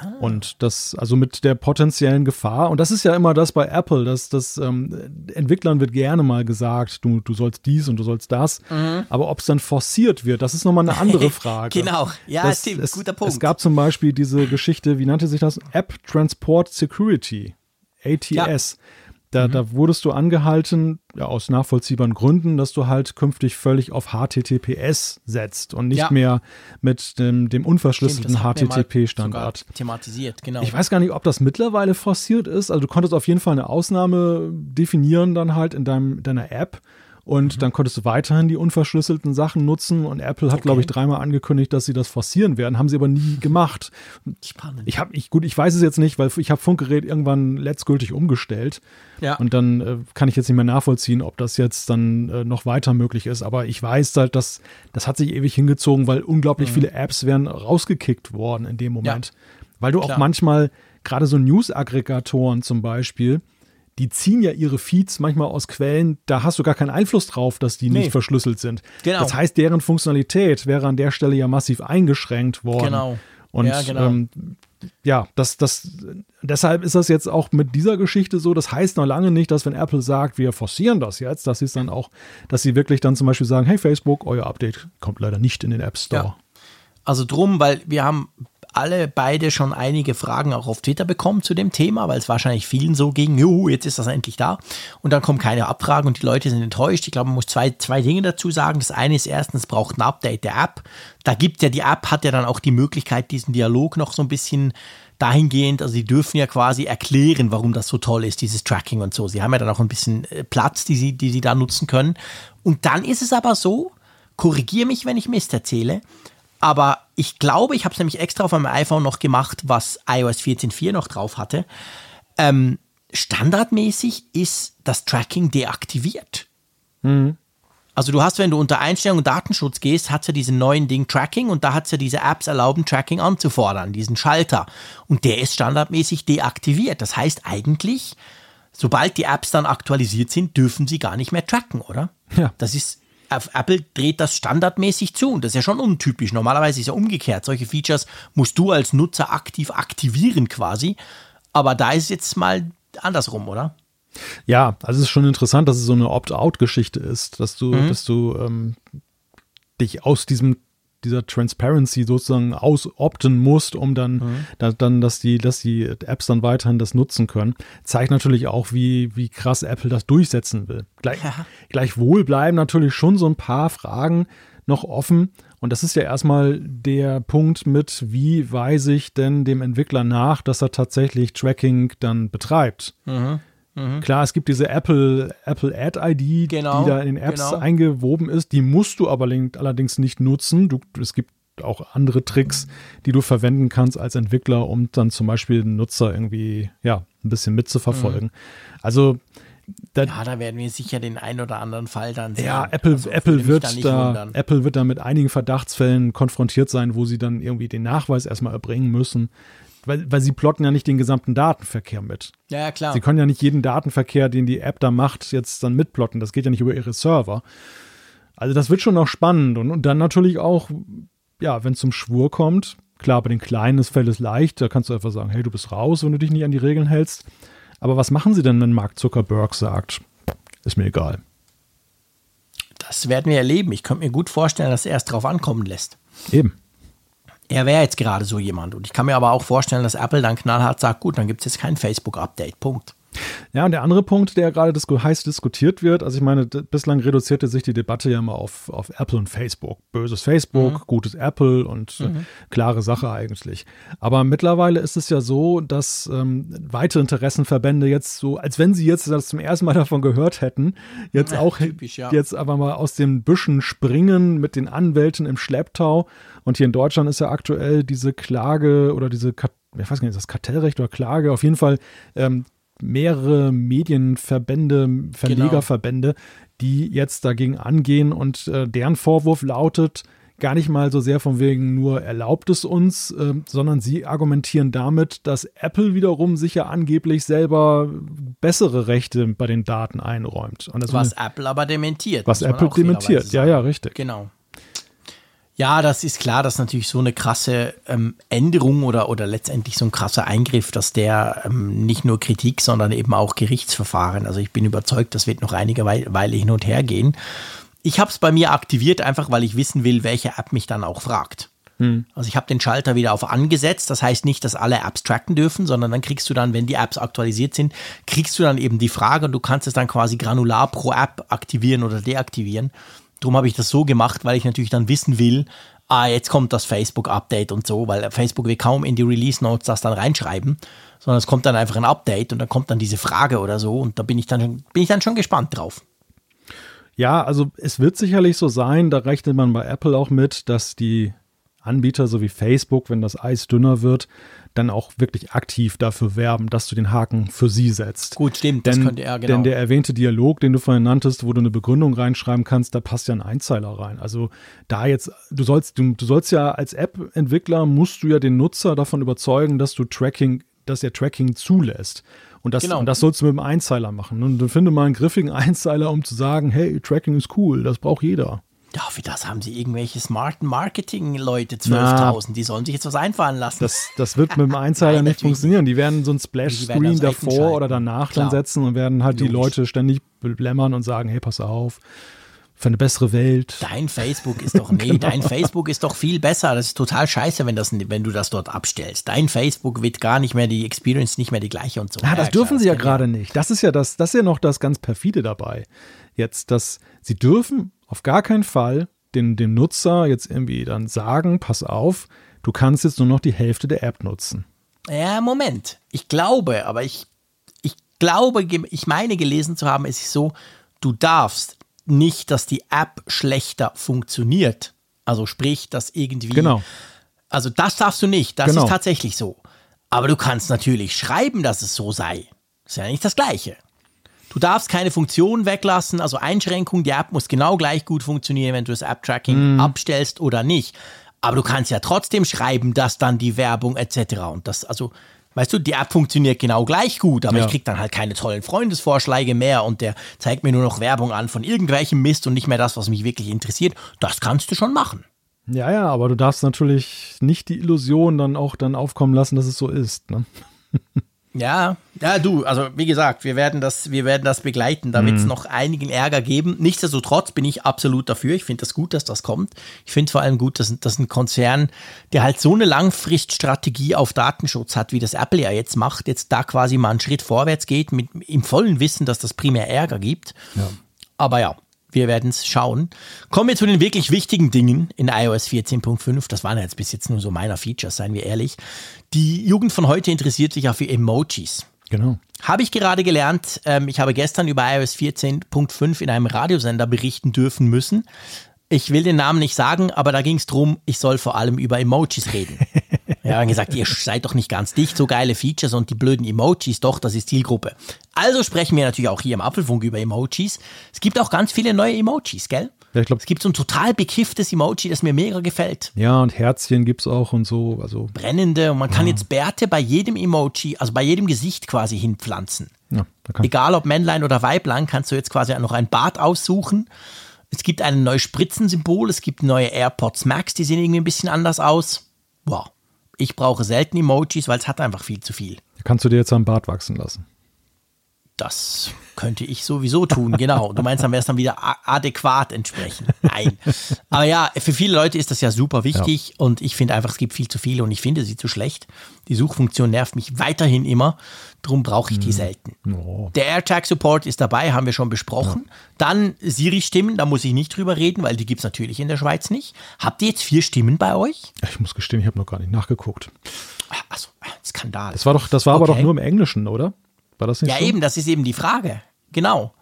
Ah. Und das, also mit der potenziellen Gefahr, und das ist ja immer das bei Apple, dass das ähm, Entwicklern wird gerne mal gesagt, du, du sollst dies und du sollst das. Mhm. Aber ob es dann forciert wird, das ist nochmal eine andere Frage. genau, ja, das, stimmt, es, guter Punkt. Es gab zum Beispiel diese Geschichte, wie nannte sich das? App Transport Security. ATS. Ja. Da, mhm. da wurdest du angehalten, ja, aus nachvollziehbaren Gründen, dass du halt künftig völlig auf HTTPS setzt und nicht ja. mehr mit dem, dem unverschlüsselten HTTP-Standard. Thematisiert, genau. Ich weiß gar nicht, ob das mittlerweile forciert ist. Also du konntest auf jeden Fall eine Ausnahme definieren dann halt in deinem, deiner App. Und mhm. dann konntest du weiterhin die unverschlüsselten Sachen nutzen. Und Apple hat, okay. glaube ich, dreimal angekündigt, dass sie das forcieren werden. Haben sie aber nie gemacht. Spannend. Ich habe, ich, gut, ich weiß es jetzt nicht, weil ich habe Funkgerät irgendwann letztgültig umgestellt. Ja. Und dann äh, kann ich jetzt nicht mehr nachvollziehen, ob das jetzt dann äh, noch weiter möglich ist. Aber ich weiß halt, dass das hat sich ewig hingezogen, weil unglaublich mhm. viele Apps werden rausgekickt worden in dem Moment. Ja. Weil du Klar. auch manchmal, gerade so News-Aggregatoren zum Beispiel, die ziehen ja ihre Feeds manchmal aus Quellen, da hast du gar keinen Einfluss drauf, dass die nee. nicht verschlüsselt sind. Genau. Das heißt, deren Funktionalität wäre an der Stelle ja massiv eingeschränkt worden. Genau. Und ja, genau. ähm, ja, das, das, deshalb ist das jetzt auch mit dieser Geschichte so. Das heißt noch lange nicht, dass wenn Apple sagt, wir forcieren das jetzt, dass sie es dann auch, dass sie wirklich dann zum Beispiel sagen, hey Facebook, euer Update kommt leider nicht in den App Store. Ja. Also drum, weil wir haben alle beide schon einige Fragen auch auf Twitter bekommen zu dem Thema, weil es wahrscheinlich vielen so ging, juhu, jetzt ist das endlich da. Und dann kommen keine Abfragen und die Leute sind enttäuscht. Ich glaube, man muss zwei, zwei Dinge dazu sagen. Das eine ist erstens, braucht ein Update der App. Da gibt ja die App, hat ja dann auch die Möglichkeit, diesen Dialog noch so ein bisschen dahingehend, also sie dürfen ja quasi erklären, warum das so toll ist, dieses Tracking und so. Sie haben ja dann auch ein bisschen äh, Platz, die sie, die sie da nutzen können. Und dann ist es aber so, korrigiere mich, wenn ich Mist erzähle, aber ich glaube, ich habe es nämlich extra auf meinem iPhone noch gemacht, was iOS 14.4 noch drauf hatte. Ähm, standardmäßig ist das Tracking deaktiviert. Mhm. Also du hast, wenn du unter Einstellungen Datenschutz gehst, hat es ja diesen neuen Ding Tracking und da hat es ja diese Apps erlauben, Tracking anzufordern, diesen Schalter. Und der ist standardmäßig deaktiviert. Das heißt eigentlich, sobald die Apps dann aktualisiert sind, dürfen sie gar nicht mehr tracken, oder? Ja. Das ist Apple dreht das standardmäßig zu und das ist ja schon untypisch. Normalerweise ist ja umgekehrt. Solche Features musst du als Nutzer aktiv aktivieren quasi. Aber da ist jetzt mal andersrum, oder? Ja, also es ist schon interessant, dass es so eine Opt-out-Geschichte ist, dass du, mhm. dass du ähm, dich aus diesem dieser Transparency sozusagen ausopten musst, um dann, mhm. da, dann, dass die, dass die Apps dann weiterhin das nutzen können. Zeigt natürlich auch, wie, wie krass Apple das durchsetzen will. Gleich, ja. Gleichwohl bleiben natürlich schon so ein paar Fragen noch offen. Und das ist ja erstmal der Punkt mit, wie weise ich denn dem Entwickler nach, dass er tatsächlich Tracking dann betreibt. Mhm. Mhm. Klar, es gibt diese Apple, Apple Ad-ID, genau, die da in den Apps genau. eingewoben ist. Die musst du aber allerdings nicht nutzen. Du, es gibt auch andere Tricks, die du verwenden kannst als Entwickler, um dann zum Beispiel den Nutzer irgendwie ja, ein bisschen mitzuverfolgen. Mhm. Also da, ja, da werden wir sicher den einen oder anderen Fall dann sehen. Ja, Apple, also, Apple, wird da, da Apple wird da mit einigen Verdachtsfällen konfrontiert sein, wo sie dann irgendwie den Nachweis erstmal erbringen müssen weil, weil sie plotten ja nicht den gesamten Datenverkehr mit. Ja, ja, klar. Sie können ja nicht jeden Datenverkehr, den die App da macht, jetzt dann mitplotten. Das geht ja nicht über ihre Server. Also das wird schon noch spannend. Und, und dann natürlich auch, ja, wenn es zum Schwur kommt, klar, bei den Kleinen ist es leicht, da kannst du einfach sagen, hey, du bist raus, wenn du dich nicht an die Regeln hältst. Aber was machen sie denn, wenn Mark Zuckerberg sagt, ist mir egal? Das werden wir erleben. Ich könnte mir gut vorstellen, dass er es drauf ankommen lässt. Eben er wäre jetzt gerade so jemand. Und ich kann mir aber auch vorstellen, dass Apple dann knallhart sagt, gut, dann gibt es jetzt kein Facebook-Update. Punkt. Ja, und der andere Punkt, der gerade disku heiß diskutiert wird, also ich meine, bislang reduzierte sich die Debatte ja immer auf, auf Apple und Facebook. Böses Facebook, mhm. gutes Apple und äh, mhm. klare Sache eigentlich. Aber mittlerweile ist es ja so, dass ähm, weitere Interessenverbände jetzt so, als wenn sie jetzt das zum ersten Mal davon gehört hätten, jetzt ja, auch typisch, ja. jetzt aber mal aus den Büschen springen mit den Anwälten im Schlepptau und hier in Deutschland ist ja aktuell diese Klage oder diese, ich weiß gar nicht, ist das Kartellrecht oder Klage, auf jeden Fall ähm, mehrere Medienverbände, Verlegerverbände, genau. die jetzt dagegen angehen und äh, deren Vorwurf lautet, gar nicht mal so sehr von wegen nur erlaubt es uns, äh, sondern sie argumentieren damit, dass Apple wiederum sich ja angeblich selber bessere Rechte bei den Daten einräumt. was Apple aber dementiert. Was Apple dementiert, ja, ja, richtig. Genau. Ja, das ist klar, dass natürlich so eine krasse ähm, Änderung oder, oder letztendlich so ein krasser Eingriff, dass der ähm, nicht nur Kritik, sondern eben auch Gerichtsverfahren, also ich bin überzeugt, das wird noch einige Weile hin und her gehen. Ich habe es bei mir aktiviert, einfach weil ich wissen will, welche App mich dann auch fragt. Hm. Also ich habe den Schalter wieder auf angesetzt. Das heißt nicht, dass alle Apps tracken dürfen, sondern dann kriegst du dann, wenn die Apps aktualisiert sind, kriegst du dann eben die Frage und du kannst es dann quasi granular pro App aktivieren oder deaktivieren. Darum habe ich das so gemacht, weil ich natürlich dann wissen will, ah, jetzt kommt das Facebook-Update und so, weil Facebook will kaum in die Release-Notes das dann reinschreiben, sondern es kommt dann einfach ein Update und dann kommt dann diese Frage oder so und da bin ich dann, bin ich dann schon gespannt drauf. Ja, also es wird sicherlich so sein, da rechnet man bei Apple auch mit, dass die Anbieter so wie Facebook, wenn das Eis dünner wird, dann auch wirklich aktiv dafür werben, dass du den Haken für sie setzt. Gut, stimmt, denn, das könnte er, genau. Denn der erwähnte Dialog, den du vorhin nanntest, wo du eine Begründung reinschreiben kannst, da passt ja ein Einzeiler rein. Also da jetzt, du sollst, du, du sollst ja als App-Entwickler, musst du ja den Nutzer davon überzeugen, dass du Tracking, dass er Tracking zulässt. Und das, genau. und das sollst du mit einem Einzeiler machen. Und dann finde mal einen griffigen Einzeiler, um zu sagen, hey, Tracking ist cool, das braucht jeder. Ja, für das haben sie irgendwelche smarten Marketing-Leute, 12.000, die sollen sich jetzt was einfallen lassen. Das, das wird mit dem Einzeiler nicht funktionieren. Die werden so ein Splash-Screen davor oder danach Klar. dann setzen und werden halt Logisch. die Leute ständig blämmern und sagen, hey, pass auf, für eine bessere Welt. Dein Facebook ist doch, nee, genau. dein Facebook ist doch viel besser. Das ist total scheiße, wenn, das, wenn du das dort abstellst. Dein Facebook wird gar nicht mehr, die Experience nicht mehr die gleiche und so. Ja, das ja, dürfen klar, sie ja gerade nicht. Das ist ja das, das ist ja noch das ganz perfide dabei. Jetzt, dass sie dürfen auf gar keinen Fall den, dem Nutzer jetzt irgendwie dann sagen, pass auf, du kannst jetzt nur noch die Hälfte der App nutzen. Ja, Moment. Ich glaube, aber ich, ich glaube, ich meine gelesen zu haben, es ist so, du darfst nicht, dass die App schlechter funktioniert. Also sprich, dass irgendwie. Genau. Also das darfst du nicht. Das genau. ist tatsächlich so. Aber du kannst natürlich schreiben, dass es so sei. ist ja nicht das Gleiche. Du darfst keine Funktion weglassen, also Einschränkung, die App muss genau gleich gut funktionieren, wenn du das App-Tracking mm. abstellst oder nicht. Aber du kannst ja trotzdem schreiben, dass dann die Werbung etc. Und das, also Weißt du, die App funktioniert genau gleich gut, aber Ja. ich krieg dann halt keine tollen Freundesvorschläge mehr und der zeigt mir nur noch Werbung an von irgendwelchem Mist und nicht mehr das, was mich wirklich interessiert. Das kannst du schon machen. Ja, ja, aber du darfst natürlich nicht die Illusion dann auch dann aufkommen lassen, dass es so ist. Ne? Ja, ja, du, also wie gesagt, wir werden das, wir werden das begleiten, da wird es noch einigen Ärger geben. Nichtsdestotrotz bin ich absolut dafür. Ich finde das gut, dass das kommt. Ich finde vor allem gut, dass, dass ein Konzern, der halt so eine Langfriststrategie auf Datenschutz hat, wie das Apple ja jetzt macht, jetzt da quasi mal einen Schritt vorwärts geht, mit im vollen Wissen, dass das primär Ärger gibt. Aber ja, wir werden es schauen. Kommen wir zu den wirklich wichtigen Dingen in iOS 14.5. Das waren ja jetzt bis jetzt nur so meiner Features, seien wir ehrlich. Die Jugend von heute interessiert sich ja für Emojis. Genau. Habe ich gerade gelernt. Ähm, ich habe gestern über iOS 14.5 in einem Radiosender berichten dürfen müssen. Ich will den Namen nicht sagen, aber da ging es drum, ich soll vor allem über Emojis reden. Ja, haben gesagt, ihr seid doch nicht ganz dicht, so geile Features und die blöden Emojis, doch, das ist Zielgruppe. Also sprechen wir natürlich auch hier im Apfelfunk über Emojis. Es gibt auch ganz viele neue Emojis, gell? Ja, ich glaube, Es gibt so ein total bekifftes Emoji, das mir mega gefällt. ja, und Herzchen gibt's auch und so. Also, Brennende und man kann jetzt Bärte bei jedem Emoji, also bei jedem Gesicht quasi hinpflanzen. ja, da kann, Egal ob Männlein oder Weiblein, kannst du jetzt quasi noch ein Bart aussuchen. Es gibt ein neues Spritzensymbol, es gibt neue AirPods Max, die sehen irgendwie ein bisschen anders aus. Wow. Ich brauche selten Emojis, weil es hat einfach viel zu viel. kannst du dir jetzt am Bart wachsen lassen. Das könnte ich sowieso tun, genau. Du meinst, dann wäre es dann wieder adäquat entsprechend. Nein. Aber ja, für viele Leute ist das ja super wichtig und ich finde einfach, es gibt viel zu viele und ich finde sie zu schlecht. Die Suchfunktion nervt mich weiterhin immer, darum brauche ich die selten. Oh. Der AirTag-Support ist dabei, haben wir schon besprochen. Dann Siri-Stimmen, da muss ich nicht drüber reden, weil die gibt es natürlich in der Schweiz nicht. Habt ihr jetzt vier Stimmen bei euch? Ich muss gestehen, ich habe noch gar nicht nachgeguckt. Achso, Skandal. Das war doch, das war aber Okay. doch nur im Englischen, oder? War das nicht ja, so? eben, das ist eben die Frage. Genau.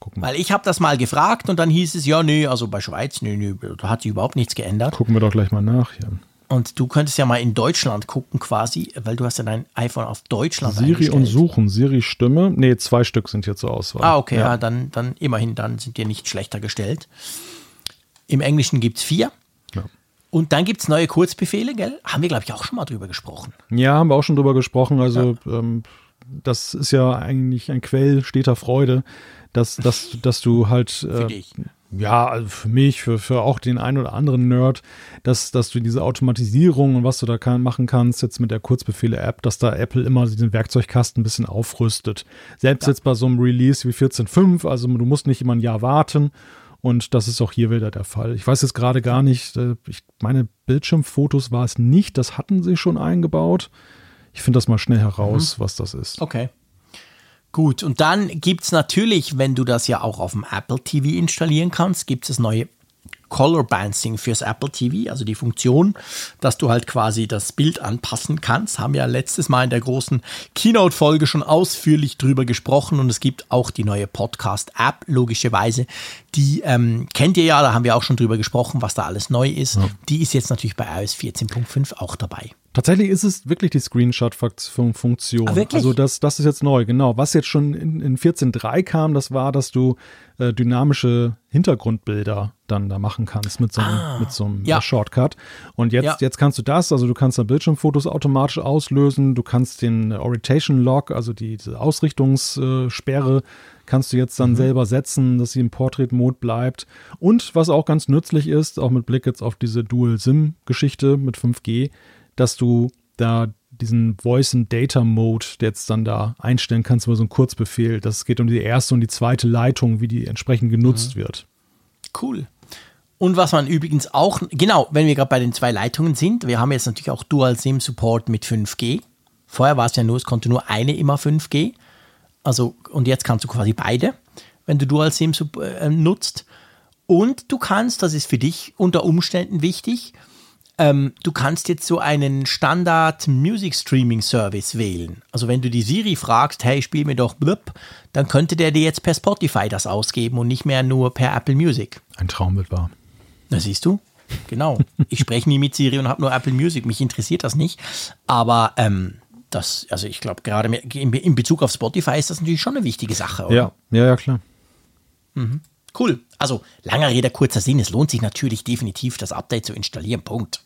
Guck mal. Weil ich habe das mal gefragt und dann hieß es, ja, nee, also bei Schweiz, nee, nee, da hat sich überhaupt nichts geändert. Gucken wir doch gleich mal nach hier. Und du könntest ja mal in Deutschland gucken quasi, weil du hast ja dein iPhone auf Deutschland Siri und Suchen, Siri Stimme. Nee, zwei Stück sind hier zur Auswahl. Ah, okay, ja. dann, dann immerhin, dann sind die nicht schlechter gestellt. Im Englischen gibt es vier. Ja. Und dann gibt es neue Kurzbefehle, gell? Haben wir, glaube ich, auch schon mal drüber gesprochen. Ja, haben wir auch schon drüber gesprochen. Also, ähm, das ist ja eigentlich ein Quell steter Freude, dass, dass, dass du halt. Für Äh, dich. ja, also für mich, für, für auch den einen oder anderen Nerd, dass, dass du diese Automatisierung und was du da kann, machen kannst, jetzt mit der Kurzbefehle-App, dass da Apple immer diesen Werkzeugkasten ein bisschen aufrüstet. Selbst jetzt bei so einem Release wie 14.5, also du musst nicht immer ein Jahr warten. Und das ist auch hier wieder der Fall. Ich weiß jetzt gerade gar nicht, äh, ich meine, Bildschirmfotos war es nicht, das hatten sie schon eingebaut. Ich finde das mal schnell heraus, was das ist. Okay. Gut, und dann gibt es natürlich, wenn du das ja auch auf dem Apple TV installieren kannst, gibt es das neue Color Balancing fürs Apple TV, also die Funktion, dass du halt quasi das Bild anpassen kannst. Haben wir ja letztes Mal in der großen Keynote-Folge schon ausführlich drüber gesprochen und es gibt auch die neue Podcast-App, logischerweise. Die ähm, kennt ihr ja, da haben wir auch schon drüber gesprochen, was da alles neu ist. Die ist jetzt natürlich bei iOS 14.5 auch dabei. Tatsächlich ist es wirklich die Screenshot-Funktion. Ah? Also das, das ist jetzt neu, genau. Was jetzt schon in, in 14.3 kam, das war, dass du äh, dynamische Hintergrundbilder dann da machen kannst mit so einem, mit so einem Ah. Ja. äh, Shortcut. Und jetzt, Ja. jetzt kannst du das, also du kannst da Bildschirmfotos automatisch auslösen, du kannst den Orientation Lock, also die, diese Ausrichtungssperre, kannst du jetzt Mhm. dann selber setzen, dass sie im Portrait-Mode bleibt. Und was auch ganz nützlich ist, auch mit Blick jetzt auf diese Dual-SIM-Geschichte mit 5G, dass du da diesen Voice and Data Mode jetzt dann da einstellen kannst über so einen Kurzbefehl. Das geht um die erste und die zweite Leitung, wie die entsprechend genutzt wird. Cool. Und was man übrigens auch, genau, wenn wir gerade bei den zwei Leitungen sind, wir haben jetzt natürlich auch Dual SIM Support mit 5G. Vorher war es ja nur, es konnte nur eine immer 5G. Also, und jetzt kannst du quasi beide, wenn du Dual SIM äh, nutzt. Und du kannst, das ist für dich unter Umständen wichtig, ähm, du kannst jetzt so einen Standard Music Streaming Service wählen. Also wenn du die Siri fragst, hey, spiel mir doch blub, dann könnte der dir jetzt per Spotify das ausgeben und nicht mehr nur per Apple Music. Ein Traumbild war. Na siehst du? Genau. Ich spreche nie mit Siri und habe nur Apple Music. Mich interessiert das nicht. Aber ähm, das, also ich glaube, gerade in, Bezug auf Spotify ist das natürlich schon eine wichtige Sache. Oder? Ja, ja, ja, klar. Cool. Also, langer Rede, kurzer Sinn. Es lohnt sich natürlich definitiv, das Update zu installieren. Punkt.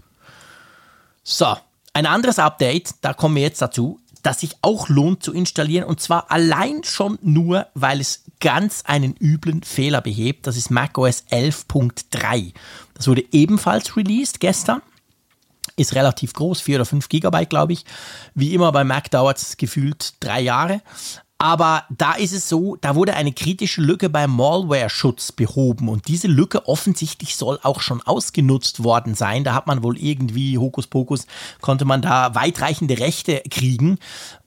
So, ein anderes Update, da kommen wir jetzt dazu. das sich auch lohnt zu installieren und zwar allein schon nur, weil es ganz einen üblen Fehler behebt. Das ist macOS 11.3. Das wurde ebenfalls released gestern. Ist relativ groß, 4 oder 5 Gigabyte, glaube ich. Wie immer bei Mac dauert es gefühlt drei Jahre. Aber da ist es so, da wurde eine kritische Lücke beim Malware-Schutz behoben und diese Lücke offensichtlich soll auch schon ausgenutzt worden sein. Da hat man wohl irgendwie, Hokuspokus, konnte man da weitreichende Rechte kriegen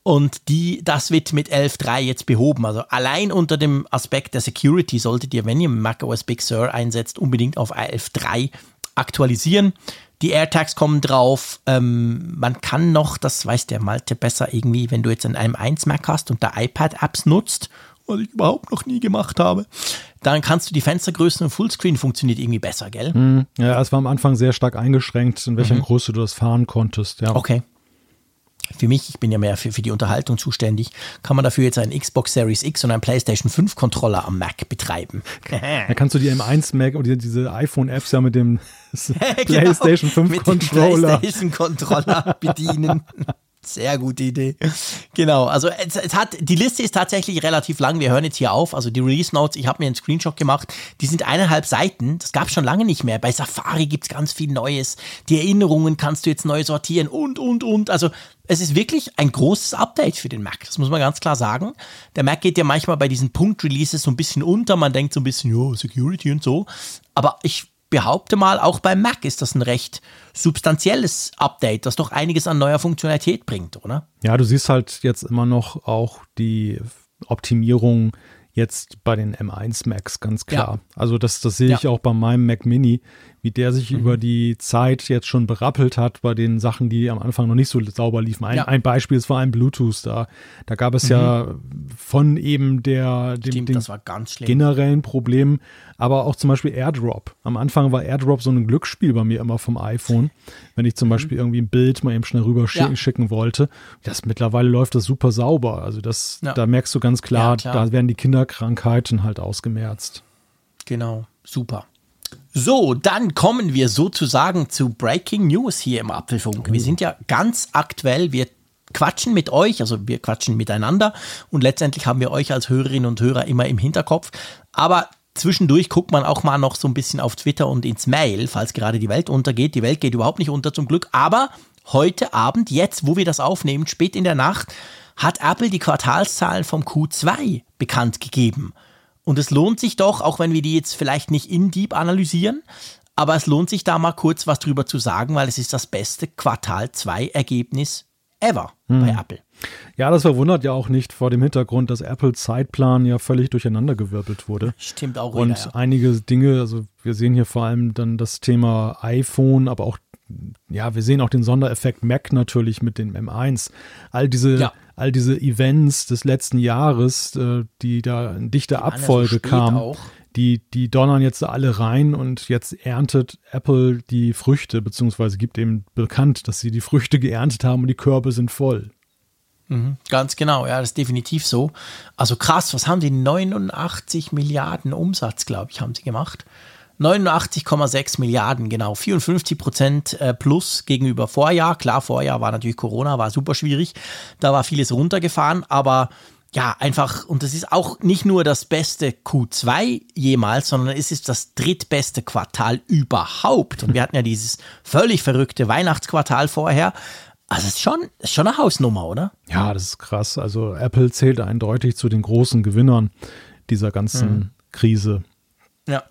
und die, das wird mit 11.3 jetzt behoben. Also allein unter dem Aspekt der Security solltet ihr, wenn ihr macOS Big Sur einsetzt, unbedingt auf 11.3 aktualisieren. Die AirTags kommen drauf. Ähm, man kann noch, das weiß der Malte besser irgendwie, wenn du jetzt an einem 1 Mac hast und da iPad-Apps nutzt, was ich überhaupt noch nie gemacht habe, dann kannst du die Fenstergrößen und Fullscreen funktioniert irgendwie besser, gell? Mhm. Ja, es war am Anfang sehr stark eingeschränkt, in welcher mhm. Größe du das fahren konntest. Ja. Okay für mich, ich bin ja mehr für, für die Unterhaltung zuständig, kann man dafür jetzt einen Xbox Series X und einen PlayStation 5 Controller am Mac betreiben. Da kannst du die M1 Mac oder diese iPhone-Apps ja mit dem PlayStation genau, 5 mit Controller. PlayStation Controller bedienen. Sehr gute Idee. Genau, also es, es, hat, die Liste ist tatsächlich relativ lang. Wir hören jetzt hier auf. Also die Release Notes, ich habe mir einen Screenshot gemacht, die sind eineinhalb Seiten. Das gab es schon lange nicht mehr. Bei Safari gibt es ganz viel Neues. Die Erinnerungen kannst du jetzt neu sortieren und, und, und. Also es ist wirklich ein großes Update für den Mac. Das muss man ganz klar sagen. Der Mac geht ja manchmal bei diesen Punkt-Releases so ein bisschen unter. Man denkt so ein bisschen, jo, Security und so. Aber ich behaupte mal, auch beim Mac ist das ein recht substanzielles Update, das doch einiges an neuer Funktionalität bringt, oder? Ja, du siehst halt jetzt immer noch auch die Optimierung jetzt bei den M1 Macs, ganz klar. Ja. Also das, das sehe ich ja. auch bei meinem Mac Mini wie der sich mhm. über die Zeit jetzt schon berappelt hat bei den Sachen, die am Anfang noch nicht so sauber liefen. Ein, ja. ein Beispiel ist vor allem Bluetooth. Da, da gab es mhm. ja von eben der dem, Stimmt, dem generellen Problem, aber auch zum Beispiel AirDrop. Am Anfang war AirDrop so ein Glücksspiel bei mir immer vom iPhone, wenn ich zum mhm. Beispiel irgendwie ein Bild mal eben schnell rüber ja. schicken wollte. Das mittlerweile läuft das super sauber. Also das, ja. da merkst du ganz klar, klar, da werden die Kinderkrankheiten halt ausgemerzt. Genau, super. So, dann kommen wir sozusagen zu Breaking News hier im Apfelfunk. Wir sind ja ganz aktuell, wir quatschen mit euch, also wir quatschen miteinander und letztendlich haben wir euch als Hörerinnen und Hörer immer im Hinterkopf. Aber zwischendurch guckt man auch mal noch so ein bisschen auf Twitter und ins Mail, falls gerade die Welt untergeht. Die Welt geht überhaupt nicht unter zum Glück, aber heute Abend, jetzt wo wir das aufnehmen, spät in der Nacht, hat Apple die Quartalszahlen vom Q2 bekannt gegeben. Und es lohnt sich doch, auch wenn wir die jetzt vielleicht nicht in Deep analysieren, aber es lohnt sich da mal kurz was drüber zu sagen, weil es ist das beste Quartal 2 Ergebnis ever hm. bei Apple. Ja, das verwundert ja auch nicht vor dem Hintergrund, dass Apples Zeitplan ja völlig durcheinandergewirbelt wurde. Stimmt auch. Und wieder, ja. einige Dinge, also wir sehen hier vor allem dann das Thema iPhone, aber auch, ja, wir sehen auch den Sondereffekt Mac natürlich mit dem M1. All diese ja all diese Events des letzten Jahres, äh, die da in dichter Abfolge so kamen, die, die donnern jetzt alle rein und jetzt erntet Apple die Früchte, beziehungsweise gibt eben bekannt, dass sie die Früchte geerntet haben und die Körbe sind voll. Mhm, ganz genau, ja, das ist definitiv so. Also krass, was haben die? 89 Milliarden Umsatz, glaube ich, haben sie gemacht. 89,6 Milliarden, genau. 54 Prozent äh, plus gegenüber Vorjahr. Klar, Vorjahr war natürlich Corona, war super schwierig. Da war vieles runtergefahren, aber ja, einfach, und das ist auch nicht nur das beste Q2 jemals, sondern es ist das drittbeste Quartal überhaupt. Und wir hatten ja dieses völlig verrückte Weihnachtsquartal vorher. Also es ist schon, ist schon eine Hausnummer, oder? Ja, das ist krass. Also Apple zählt eindeutig zu den großen Gewinnern dieser ganzen hm. Krise. Ja.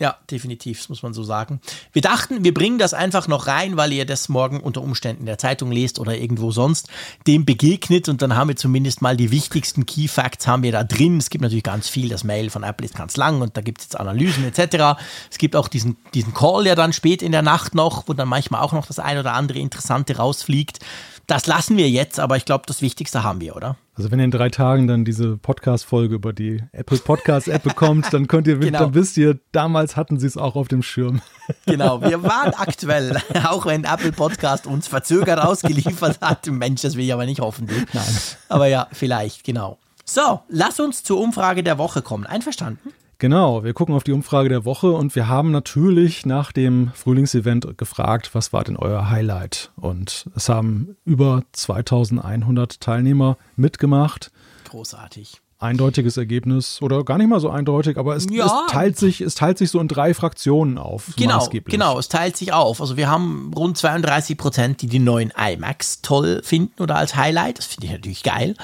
Ja, definitiv, das muss man so sagen. Wir dachten, wir bringen das einfach noch rein, weil ihr das morgen unter Umständen in der Zeitung lest oder irgendwo sonst dem begegnet und dann haben wir zumindest mal die wichtigsten Key Facts haben wir da drin. Es gibt natürlich ganz viel, das Mail von Apple ist ganz lang und da gibt es jetzt Analysen etc. Es gibt auch diesen, diesen Call ja dann spät in der Nacht noch, wo dann manchmal auch noch das ein oder andere Interessante rausfliegt. Das lassen wir jetzt, aber ich glaube, das Wichtigste haben wir, oder? Also wenn in drei Tagen dann diese Podcast-Folge über die Apple Podcast-App bekommt, dann könnt ihr, genau. dann wisst ihr, damals hatten sie es auch auf dem Schirm. Genau, wir waren aktuell, auch wenn Apple Podcast uns verzögert ausgeliefert hat. Mensch, das will ich aber nicht hoffen. Du. Nein. Aber ja, vielleicht, genau. So, lass uns zur Umfrage der Woche kommen. Einverstanden? Genau, wir gucken auf die Umfrage der Woche und wir haben natürlich nach dem Frühlingsevent gefragt, was war denn euer Highlight? Und es haben über 2100 Teilnehmer mitgemacht. Großartig eindeutiges Ergebnis oder gar nicht mal so eindeutig, aber es, ja. es, teilt sich, es teilt sich so in drei Fraktionen auf. Genau, genau, es teilt sich auf. Also wir haben rund 32 Prozent, die die neuen iMacs toll finden oder als Highlight. Das finde ich natürlich geil.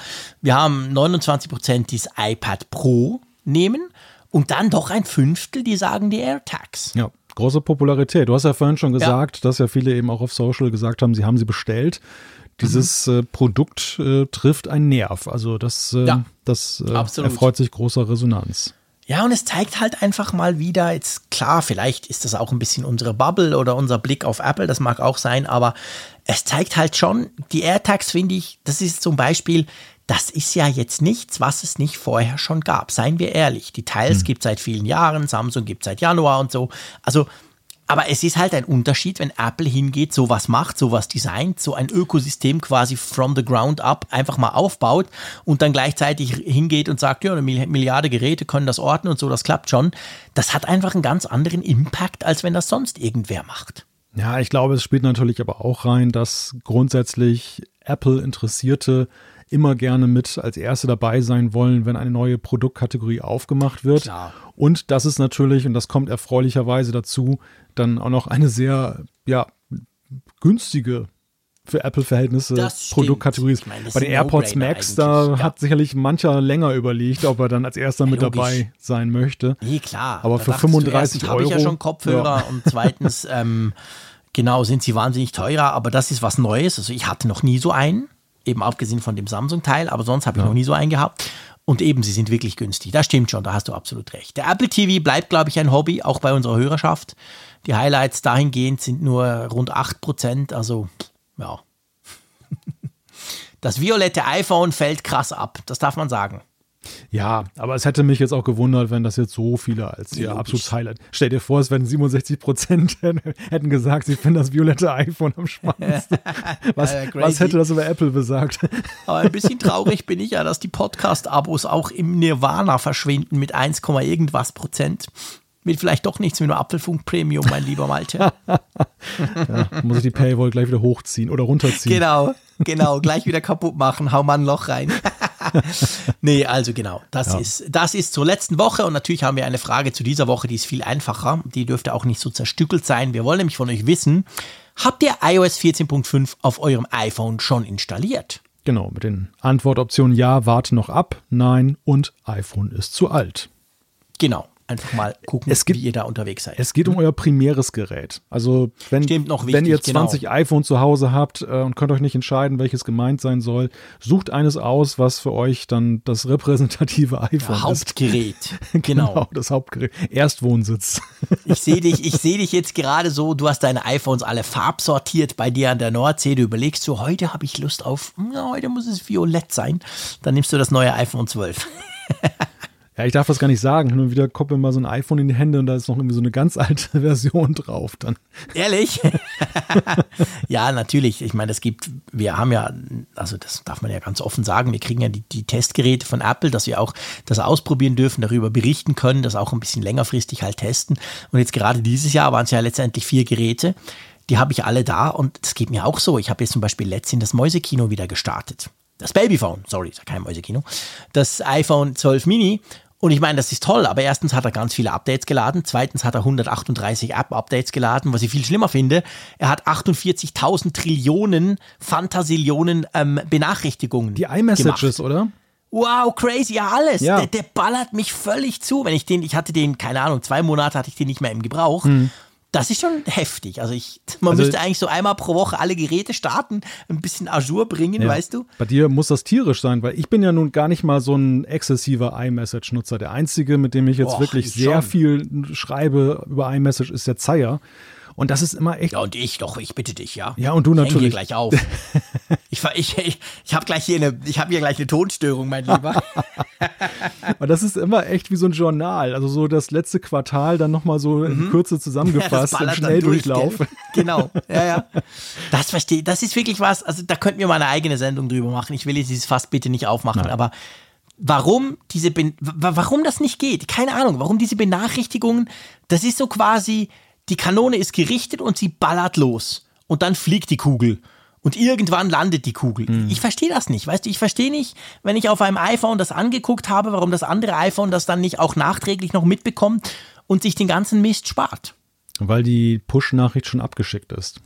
Wir haben 29 Prozent, die das iPad Pro nehmen und dann doch ein Fünftel, die sagen die AirTags. Ja. Große Popularität. Du hast ja vorhin schon gesagt, ja. dass ja viele eben auch auf Social gesagt haben, sie haben sie bestellt dieses mhm. äh, Produkt äh, trifft einen Nerv. Also das, äh, ja, das äh, erfreut sich großer Resonanz. Ja, und es zeigt halt einfach mal wieder, jetzt klar, vielleicht ist das auch ein bisschen unsere Bubble oder unser Blick auf Apple, das mag auch sein, aber es zeigt halt schon, die AirTags finde ich, das ist zum Beispiel, das ist ja jetzt nichts, was es nicht vorher schon gab. Seien wir ehrlich, die Teils hm. gibt es seit vielen Jahren, Samsung gibt es seit Januar und so. Also aber es ist halt ein Unterschied, wenn Apple hingeht, sowas macht, sowas designt, so ein Ökosystem quasi from the ground up einfach mal aufbaut und dann gleichzeitig hingeht und sagt, ja, eine Milliarde Geräte können das orten und so, das klappt schon. Das hat einfach einen ganz anderen Impact, als wenn das sonst irgendwer macht. Ja, ich glaube, es spielt natürlich aber auch rein, dass grundsätzlich Apple-Interessierte immer gerne mit als Erste dabei sein wollen, wenn eine neue Produktkategorie aufgemacht wird. Klar. Und das ist natürlich, und das kommt erfreulicherweise dazu, dann auch noch eine sehr, ja, günstige für Apple-Verhältnisse Produktkategorie ist. Bei den AirPods Max, da ja. hat sicherlich mancher länger überlegt, ob er dann als erster ja, mit dabei sein möchte. Nee, klar. Aber da für 35 Euro. habe ich ja schon Kopfhörer ja. und zweitens, ähm, genau, sind sie wahnsinnig teurer, aber das ist was Neues. Also ich hatte noch nie so einen eben abgesehen von dem Samsung-Teil, aber sonst habe ich ja. noch nie so einen gehabt. Und eben, sie sind wirklich günstig. Das stimmt schon, da hast du absolut recht. Der Apple TV bleibt, glaube ich, ein Hobby, auch bei unserer Hörerschaft. Die Highlights dahingehend sind nur rund 8%, also ja. Das violette iPhone fällt krass ab, das darf man sagen. Ja, aber es hätte mich jetzt auch gewundert, wenn das jetzt so viele als ihr absolutes Highlight. Stell dir vor, es wären 67 Prozent hätten gesagt, sie finden das violette iPhone am spannendsten. Was, äh, was hätte das über Apple besagt? Aber ein bisschen traurig bin ich ja, dass die Podcast-Abos auch im Nirvana verschwinden mit 1, irgendwas Prozent. Mit vielleicht doch nichts mit einem Apfelfunk Premium, mein lieber Malte. ja, muss ich die Paywall gleich wieder hochziehen oder runterziehen. Genau, genau, gleich wieder kaputt machen, hau mal ein Loch rein. nee, also genau, das, ja. ist, das ist zur letzten Woche und natürlich haben wir eine Frage zu dieser Woche, die ist viel einfacher. Die dürfte auch nicht so zerstückelt sein. Wir wollen nämlich von euch wissen, habt ihr iOS 14.5 auf eurem iPhone schon installiert? Genau, mit den Antwortoptionen Ja, warte noch ab, Nein und iPhone ist zu alt. Genau einfach mal gucken, geht, wie ihr da unterwegs seid. Es geht um euer primäres Gerät. Also wenn, wichtig, wenn ihr 20 genau. iPhone zu Hause habt äh, und könnt euch nicht entscheiden, welches gemeint sein soll, sucht eines aus, was für euch dann das repräsentative iPhone Hauptgerät. ist. genau. genau, das Hauptgerät. Erstwohnsitz. ich sehe dich, ich sehe dich jetzt gerade so, du hast deine iPhones alle farbsortiert bei dir an der Nordsee. Du überlegst so, heute habe ich Lust auf, ja, heute muss es violett sein. Dann nimmst du das neue iPhone 12. Ja, ich darf das gar nicht sagen. Nur wieder kommt mir mal so ein iPhone in die Hände und da ist noch irgendwie so eine ganz alte Version drauf dann. Ehrlich? ja, natürlich. Ich meine, es gibt, wir haben ja, also das darf man ja ganz offen sagen, wir kriegen ja die, die Testgeräte von Apple, dass wir auch das ausprobieren dürfen, darüber berichten können, das auch ein bisschen längerfristig halt testen. Und jetzt gerade dieses Jahr waren es ja letztendlich vier Geräte. Die habe ich alle da und es geht mir auch so. Ich habe jetzt zum Beispiel letztens das Mäusekino wieder gestartet das Babyphone, sorry, ist ja kein Mäusekino, das iPhone 12 Mini und ich meine, das ist toll, aber erstens hat er ganz viele Updates geladen, zweitens hat er 138 App-Updates geladen, was ich viel schlimmer finde, er hat 48.000 Trillionen, Fantasillionen ähm, Benachrichtigungen. Die iMessages, oder? Wow, crazy, ja alles. Ja. Der, der, ballert mich völlig zu. Wenn ich den, ich hatte den, keine Ahnung, zwei Monate hatte ich den nicht mehr im Gebrauch. Hm. Das ist schon heftig. Also ich, man also, müsste eigentlich so einmal pro Woche alle Geräte starten, ein bisschen Azure bringen, ja. weißt du? Bei dir muss das tierisch sein, weil ich bin ja nun gar nicht mal so ein exzessiver iMessage-Nutzer. Der einzige, mit dem ich jetzt Boah, wirklich sehr schon. viel schreibe über iMessage, ist der Zeier. Und das ist immer echt. Ja, und ich doch, ich bitte dich, ja. Ja, und du ich natürlich. Hier gleich auf. ich ich, ich, ich habe gleich hier eine, ich habe hier gleich eine Tonstörung, mein Lieber. Aber das ist immer echt wie so ein Journal. Also so das letzte Quartal dann nochmal so in mhm. Kürze zusammengefasst ja, im Schnelldurchlauf. Durch, genau, ja, ja. Das verstehe Das ist wirklich was, also da könnten wir mal eine eigene Sendung drüber machen. Ich will jetzt dieses Fass bitte nicht aufmachen, Nein. aber warum diese, warum das nicht geht. Keine Ahnung, warum diese Benachrichtigungen, das ist so quasi, die Kanone ist gerichtet und sie ballert los. Und dann fliegt die Kugel. Und irgendwann landet die Kugel. Mhm. Ich verstehe das nicht. Weißt du, ich verstehe nicht, wenn ich auf einem iPhone das angeguckt habe, warum das andere iPhone das dann nicht auch nachträglich noch mitbekommt und sich den ganzen Mist spart. Weil die Push-Nachricht schon abgeschickt ist.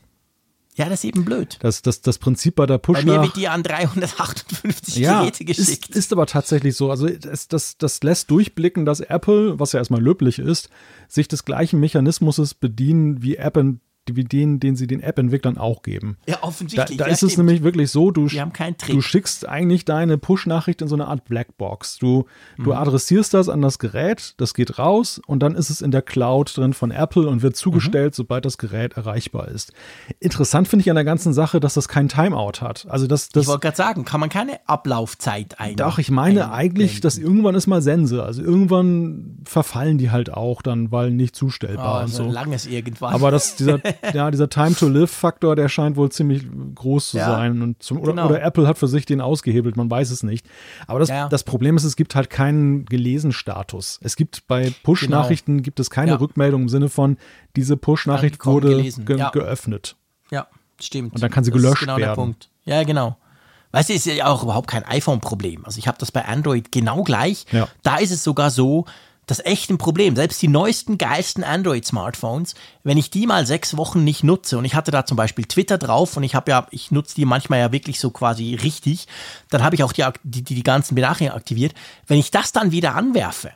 Ja, das ist eben blöd. Das, das, das Prinzip bei der push Bei mir wird die an 358 ja, Geräte geschickt. Ist, ist aber tatsächlich so. Also das, das, das lässt durchblicken, dass Apple, was ja erstmal löblich ist, sich des gleichen Mechanismus bedienen, wie Apple wie den, den sie den App-Entwicklern auch geben. Ja, offensichtlich. Da, da ja, ist stimmt. es nämlich wirklich so, du, du schickst eigentlich deine Push-Nachricht in so eine Art Blackbox. Du, mhm. du adressierst das an das Gerät, das geht raus und dann ist es in der Cloud drin von Apple und wird zugestellt, mhm. sobald das Gerät erreichbar ist. Interessant finde ich an der ganzen Sache, dass das kein Timeout hat. Also das, das, ich wollte gerade sagen, kann man keine Ablaufzeit ein. Doch, ich meine ein, eigentlich, dass irgendwann ist mal Sense. Also irgendwann verfallen die halt auch dann, weil nicht zustellbar oh, und so. Langes irgendwann. Aber das, dieser, ja, dieser Time-to-Live-Faktor, der scheint wohl ziemlich groß zu ja, sein. Und zum, oder, genau. oder, Apple hat für sich den ausgehebelt, man weiß es nicht. Aber das, ja. das Problem ist, es gibt halt keinen Gelesen-Status. Es gibt bei Push-Nachrichten genau. gibt es keine ja. Rückmeldung im Sinne von, diese Push-Nachricht wurde ge geöffnet. Ja, stimmt. Und dann kann sie das gelöscht genau werden. Der Punkt. Ja, genau. Weißt du, ist ja auch überhaupt kein iPhone-Problem. Also ich habe das bei Android genau gleich. Da ist es sogar so, das ist echt ein Problem. Selbst die neuesten, geilsten Android-Smartphones, wenn ich die mal sechs Wochen nicht nutze und ich hatte da zum Beispiel Twitter drauf und ich habe ja, ich nutze die manchmal ja wirklich so quasi richtig, dann habe ich auch die, die, die ganzen Benachrichtigungen aktiviert. Wenn ich das dann wieder anwerfe,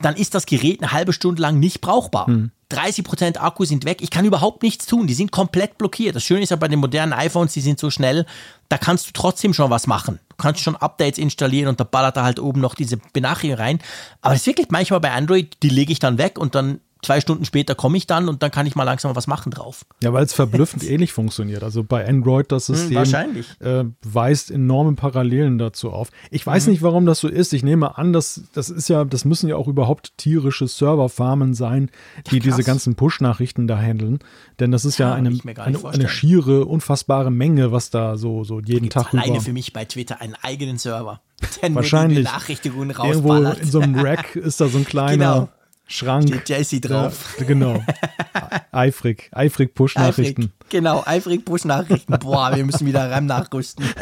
dann ist das Gerät eine halbe Stunde lang nicht brauchbar. Hm. 30% Akku sind weg. Ich kann überhaupt nichts tun. Die sind komplett blockiert. Das Schöne ist ja bei den modernen iPhones, die sind so schnell, da kannst du trotzdem schon was machen. Du kannst schon Updates installieren und da ballert da halt oben noch diese Benachrichtigung rein. Aber es ist wirklich manchmal bei Android, die lege ich dann weg und dann zwei Stunden später komme ich dann und dann kann ich mal langsam was machen drauf. Ja, weil es verblüffend ähnlich funktioniert. Also bei Android, das hm, System äh, weist enorme Parallelen dazu auf. Ich weiß mhm. nicht, warum das so ist. Ich nehme an, dass das ist ja, das müssen ja auch überhaupt tierische Serverfarmen sein, die ja, diese ganzen Push-Nachrichten da handeln. Denn das ist ja, ja eine, eine, eine, schiere, unfassbare Menge, was da so, so jeden Tag alleine über. für mich bei Twitter einen eigenen Server. Wahrscheinlich. Benachrichtigungen Irgendwo in so einem Rack ist da so ein kleiner. Genau Schrank. Steht Jesse drauf. Ja, genau. eifrig, eifrig Push-Nachrichten. Genau, eifrig Push-Nachrichten. Boah, wir müssen wieder RAM nachrüsten.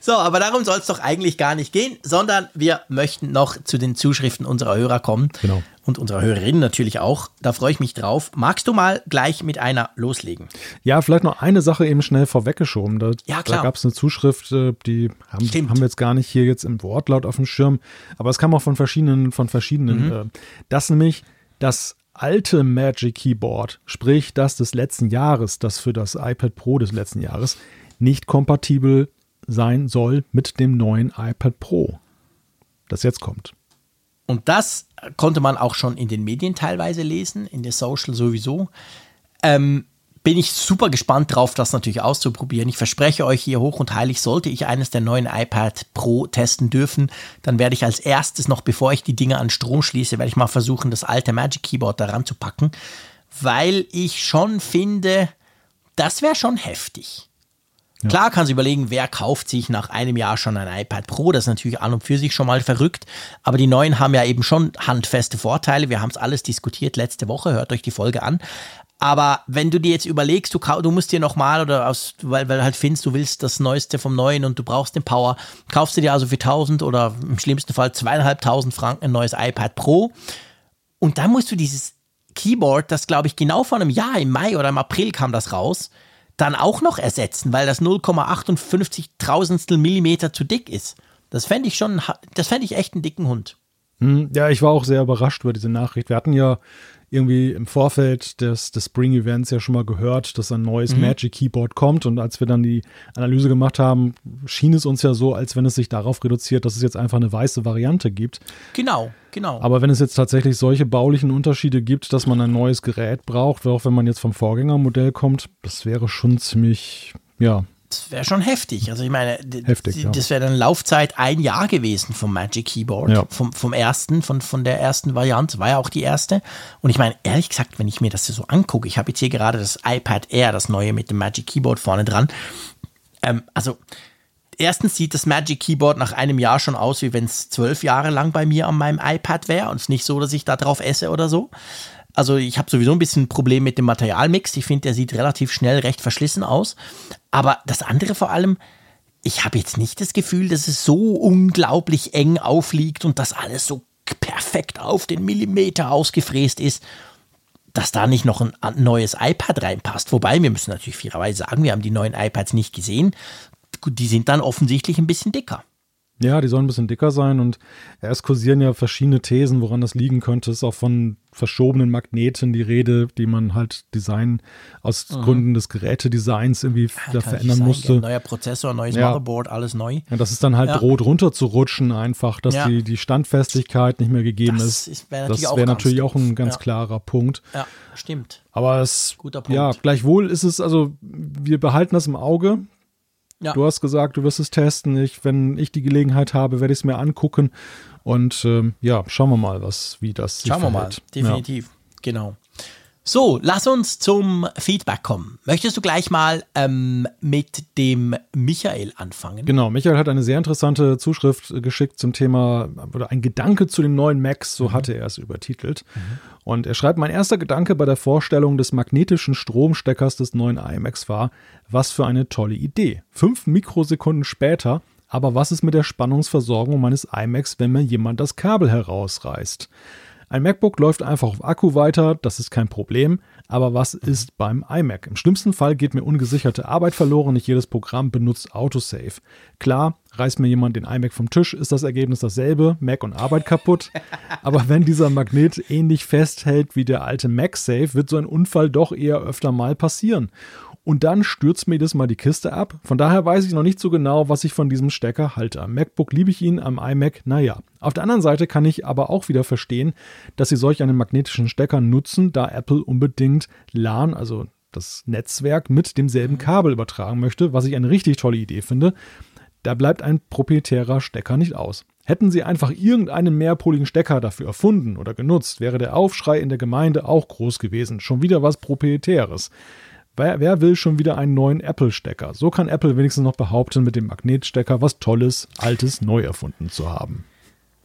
So, aber darum soll es doch eigentlich gar nicht gehen, sondern wir möchten noch zu den Zuschriften unserer Hörer kommen. Genau. Und unserer Hörerinnen natürlich auch. Da freue ich mich drauf. Magst du mal gleich mit einer loslegen? Ja, vielleicht noch eine Sache eben schnell vorweggeschoben. Da, ja, klar. Da gab es eine Zuschrift, äh, die haben, haben, wir jetzt gar nicht hier jetzt im Wortlaut auf dem Schirm, aber es kam auch von verschiedenen, von verschiedenen. Mhm. Äh, das nämlich das alte Magic Keyboard, sprich das des letzten Jahres, das für das iPad Pro des letzten Jahres, nicht kompatibel sein soll mit dem neuen iPad Pro, das jetzt kommt. Und das konnte man auch schon in den Medien teilweise lesen, in der Social sowieso. Ähm, bin ich super gespannt drauf, das natürlich auszuprobieren. Ich verspreche euch hier hoch und heilig, sollte ich eines der neuen iPad Pro testen dürfen, dann werde ich als erstes noch, bevor ich die Dinge an Strom schließe, werde ich mal versuchen, das alte Magic Keyboard daran zu packen, weil ich schon finde, das wäre schon heftig. Ja. Klar kannst du überlegen, wer kauft sich nach einem Jahr schon ein iPad Pro. Das ist natürlich an und für sich schon mal verrückt. Aber die neuen haben ja eben schon handfeste Vorteile. Wir haben es alles diskutiert letzte Woche. Hört euch die Folge an. Aber wenn du dir jetzt überlegst, du, du musst dir nochmal oder aus, weil, weil halt findest, du willst das Neueste vom Neuen und du brauchst den Power, kaufst du dir also für 1000 oder im schlimmsten Fall zweieinhalbtausend Franken ein neues iPad Pro. Und dann musst du dieses Keyboard, das glaube ich genau vor einem Jahr, im Mai oder im April kam das raus, dann auch noch ersetzen, weil das 0,58 Tausendstel Millimeter zu dick ist. Das fände ich schon, das fände ich echt einen dicken Hund. Hm, ja, ich war auch sehr überrascht über diese Nachricht. Wir hatten ja irgendwie im Vorfeld des, des Spring Events ja schon mal gehört, dass ein neues mhm. Magic Keyboard kommt. Und als wir dann die Analyse gemacht haben, schien es uns ja so, als wenn es sich darauf reduziert, dass es jetzt einfach eine weiße Variante gibt. Genau, genau. Aber wenn es jetzt tatsächlich solche baulichen Unterschiede gibt, dass man ein neues Gerät braucht, auch wenn man jetzt vom Vorgängermodell kommt, das wäre schon ziemlich, ja, das wäre schon heftig. Also ich meine, heftig, ja. das wäre dann Laufzeit ein Jahr gewesen vom Magic Keyboard, ja. vom, vom ersten, von, von der ersten Variante, war ja auch die erste. Und ich meine, ehrlich gesagt, wenn ich mir das so angucke, ich habe jetzt hier gerade das iPad Air, das neue mit dem Magic Keyboard vorne dran. Ähm, also erstens sieht das Magic Keyboard nach einem Jahr schon aus, wie wenn es zwölf Jahre lang bei mir an meinem iPad wäre und es nicht so, dass ich da drauf esse oder so. Also ich habe sowieso ein bisschen ein Problem mit dem Materialmix. Ich finde, der sieht relativ schnell recht verschlissen aus. Aber das andere vor allem, ich habe jetzt nicht das Gefühl, dass es so unglaublich eng aufliegt und dass alles so perfekt auf den Millimeter ausgefräst ist, dass da nicht noch ein neues iPad reinpasst. Wobei, wir müssen natürlich fairerweise sagen, wir haben die neuen iPads nicht gesehen. Die sind dann offensichtlich ein bisschen dicker. Ja, die sollen ein bisschen dicker sein und es kursieren ja verschiedene Thesen, woran das liegen könnte. Es ist auch von verschobenen Magneten die Rede, die man halt Design aus mhm. Gründen des Gerätedesigns irgendwie ja, verändern musste. Ja, neuer Prozessor, neues ja. Motherboard, alles neu. Ja, das ist dann halt droht runterzurutschen einfach, dass die, die Standfestigkeit nicht mehr gegeben das ist. Wär das wäre natürlich auch ein ganz klarer Punkt. Ja, stimmt. Aber es, ja, gleichwohl ist es, also wir behalten das im Auge. Ja. Du hast gesagt, du wirst es testen. Ich, wenn ich die Gelegenheit habe, werde ich es mir angucken. Und ähm, ja, schauen wir mal, was, wie das Schauen wir mal, definitiv. Ja. Genau. So, lass uns zum Feedback kommen. Möchtest du gleich mal ähm, mit dem Michael anfangen? Genau, Michael hat eine sehr interessante Zuschrift geschickt zum Thema oder ein Gedanke zu den neuen Macs, so mhm. hatte er es übertitelt. Mhm. Und er schreibt, mein erster Gedanke bei der Vorstellung des magnetischen Stromsteckers des neuen iMacs war, was für eine tolle Idee. Fünf Mikrosekunden später, aber was ist mit der Spannungsversorgung meines iMacs, wenn mir jemand das Kabel herausreißt? Ein MacBook läuft einfach auf Akku weiter, das ist kein Problem, aber was ist beim iMac? Im schlimmsten Fall geht mir ungesicherte Arbeit verloren, nicht jedes Programm benutzt Autosave. Klar, reißt mir jemand den iMac vom Tisch, ist das Ergebnis dasselbe, Mac und Arbeit kaputt. Aber wenn dieser Magnet ähnlich festhält wie der alte MagSafe, wird so ein Unfall doch eher öfter mal passieren und dann stürzt mir jedes Mal die Kiste ab. Von daher weiß ich noch nicht so genau, was ich von diesem Stecker halte. Am MacBook liebe ich ihn, am iMac, naja. Auf der anderen Seite kann ich aber auch wieder verstehen, dass sie solch einen magnetischen Stecker nutzen, da Apple unbedingt LAN, also das Netzwerk, mit demselben mhm. Kabel übertragen möchte, was ich eine richtig tolle Idee finde. Da bleibt ein proprietärer Stecker nicht aus. Hätten sie einfach irgendeinen mehrpoligen Stecker dafür erfunden oder genutzt, wäre der Aufschrei in der Gemeinde auch groß gewesen. Schon wieder was Proprietäres. Wer, wer will schon wieder einen neuen Apple-Stecker? So kann Apple wenigstens noch behaupten, mit dem Magnetstecker was Tolles, Altes neu erfunden zu haben.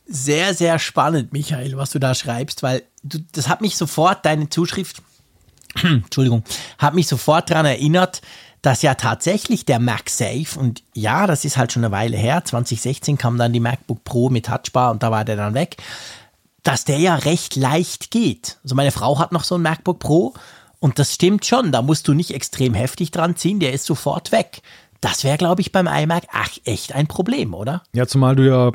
Sehr, sehr spannend, Michael, was du da schreibst, weil du, das hat mich sofort, deine Zuschrift, Entschuldigung, hat mich sofort daran erinnert, dass ja tatsächlich der MagSafe, und ja, das ist halt schon eine Weile her, 2016 kam dann die MacBook Pro mit Touchbar und da war der dann weg, dass der ja recht leicht geht. Also meine Frau hat noch so ein MacBook Pro und das stimmt schon, da musst du nicht extrem heftig dran ziehen, der ist sofort weg. Das wäre, glaube ich, beim iMac ach, echt ein Problem, oder? Ja, zumal du ja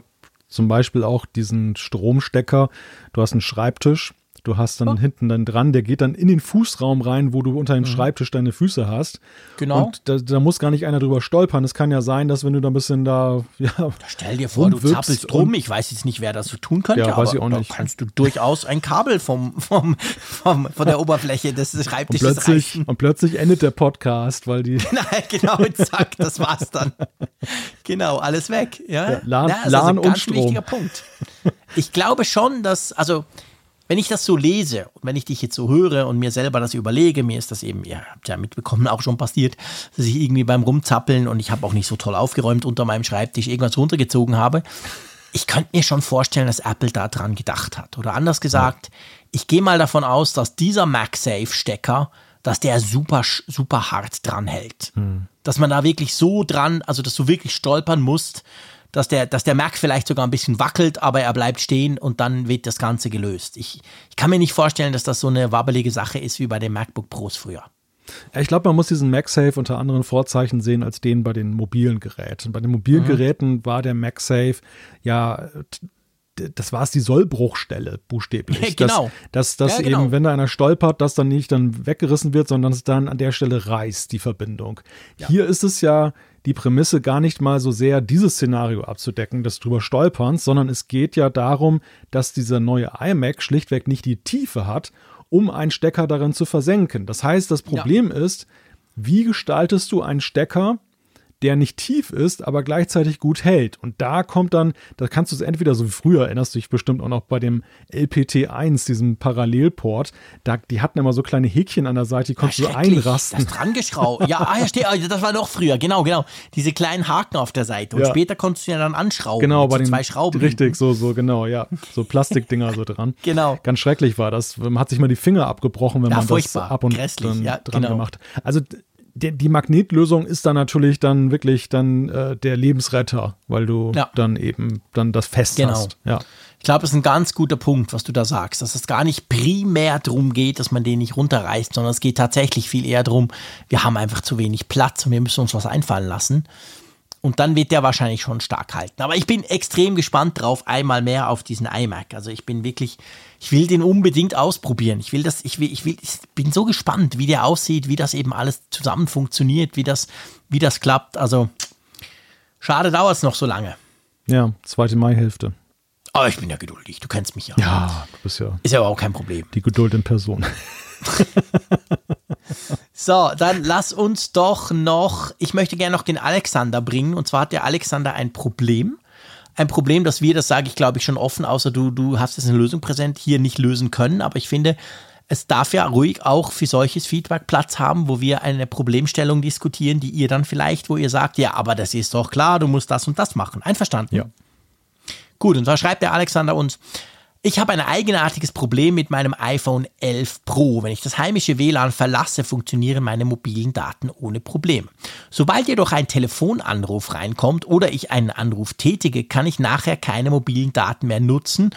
zum Beispiel auch diesen Stromstecker, du hast einen Schreibtisch, Du hast dann oh. hinten dann dran, der geht dann in den Fußraum rein, wo du unter dem mhm. Schreibtisch deine Füße hast. Genau. Und da, da, muss gar nicht einer drüber stolpern. Es kann ja sein, dass wenn du da ein bisschen da, ja. Da stell dir vor, du zappelst rum. Ich weiß jetzt nicht, wer das so tun könnte, ja, weiß ich auch nicht. kannst du durchaus ein Kabel vom, vom, vom, von der Oberfläche des Schreibtisches und plötzlich, reichen. Und plötzlich endet der Podcast, weil die. Nein, genau, zack, das war's dann. genau, alles weg. Ja, ja LAN, ja, LAN also und Strom. wichtiger Punkt. Ich glaube schon, dass, also wenn ich das so lese und wenn ich dich jetzt so höre und mir selber das überlege, mir ist das eben, ihr habt ja mitbekommen, auch schon passiert, dass ich irgendwie beim Rumzappeln und ich habe auch nicht so toll aufgeräumt unter meinem Schreibtisch irgendwas runtergezogen habe. Ich könnte mir schon vorstellen, dass Apple da dran gedacht hat. Oder anders gesagt, ich gehe mal davon aus, dass dieser MagSafe-Stecker, dass der super, super hart dran hält. Hm. Dass man da wirklich so dran, also dass du wirklich stolpern musst, dass der, dass der Mac vielleicht sogar ein bisschen wackelt, aber er bleibt stehen und dann wird das Ganze gelöst. Ich, ich kann mir nicht vorstellen, dass das so eine wabbelige Sache ist wie bei den MacBook Pros früher. Ja, ich glaube, man muss diesen MagSafe unter anderen Vorzeichen sehen als den bei den mobilen Geräten. Bei den mobilen mhm. Geräten war der MagSafe ja das war es die Sollbruchstelle, buchstäblich. Ja, genau. Dass, dass, dass ja, genau. eben, wenn da einer stolpert, dass dann nicht dann weggerissen wird, sondern dass es dann an der Stelle reißt, die Verbindung. Ja. Hier ist es ja die Prämisse gar nicht mal so sehr, dieses Szenario abzudecken, des drüber Stolperns, sondern es geht ja darum, dass dieser neue iMac schlichtweg nicht die Tiefe hat, um einen Stecker darin zu versenken. Das heißt, das Problem ist, wie gestaltest du einen Stecker, der nicht tief ist, aber gleichzeitig gut hält. Und da kommt dann, da kannst du es entweder so wie früher, erinnerst du dich bestimmt auch noch bei dem LPT1, diesem Parallelport, da, die hatten immer so kleine Häkchen an der Seite, die konntest du einrasten. Das dran geschraubt. Ja, ah, ja, steht, das war noch früher, genau, genau. Diese kleinen Haken auf der Seite. Und Ja. später konntest du ja dann anschrauben. Genau, bei so den zwei Schrauben. Richtig, so, so, genau, ja. So Plastikdinger so dran. Genau. Ganz schrecklich war das. Man hat sich mal die Finger abgebrochen, wenn Ja, man das ab und Grässlich, dann ja, dran genau. gemacht. Also die, die Magnetlösung ist dann natürlich dann wirklich dann äh, der Lebensretter, weil du Ja. dann eben dann das fest Genau. hast. Ja. Ich glaube, das ist ein ganz guter Punkt, was du da sagst, dass es gar nicht primär darum geht, dass man den nicht runterreißt, sondern es geht tatsächlich viel eher darum, wir haben einfach zu wenig Platz und wir müssen uns was einfallen lassen. Und dann wird der wahrscheinlich schon stark halten. Aber ich bin extrem gespannt drauf, einmal mehr auf diesen iMac. Also ich bin wirklich, ich will den unbedingt ausprobieren. Ich will das, ich will, ich will, ich bin so gespannt, wie der aussieht, wie das eben alles zusammen funktioniert, wie das, wie das klappt. Also schade dauert es noch so lange. ja, zweite Maihälfte. Aber ich bin ja geduldig, du kennst mich ja. Ja, du bist ja Ist ja aber auch kein Problem. die Geduld in Person. So, dann lass uns doch noch, ich möchte gerne noch den Alexander bringen. Und zwar hat der Alexander ein Problem. Ein Problem, das wir, das sage ich glaube ich schon offen, außer du, du hast jetzt eine Lösung präsent, hier nicht lösen können. Aber ich finde, es darf ja ruhig auch für solches Feedback Platz haben, wo wir eine Problemstellung diskutieren, die ihr dann vielleicht, wo ihr sagt, ja, aber das ist doch klar, du musst das und das machen. Einverstanden? Ja. Gut, und zwar schreibt der Alexander uns, ich habe ein eigenartiges Problem mit meinem iPhone 11 Pro. Wenn ich das heimische WLAN verlasse, funktionieren meine mobilen Daten ohne Problem. Sobald jedoch ein Telefonanruf reinkommt oder ich einen Anruf tätige, kann ich nachher keine mobilen Daten mehr nutzen.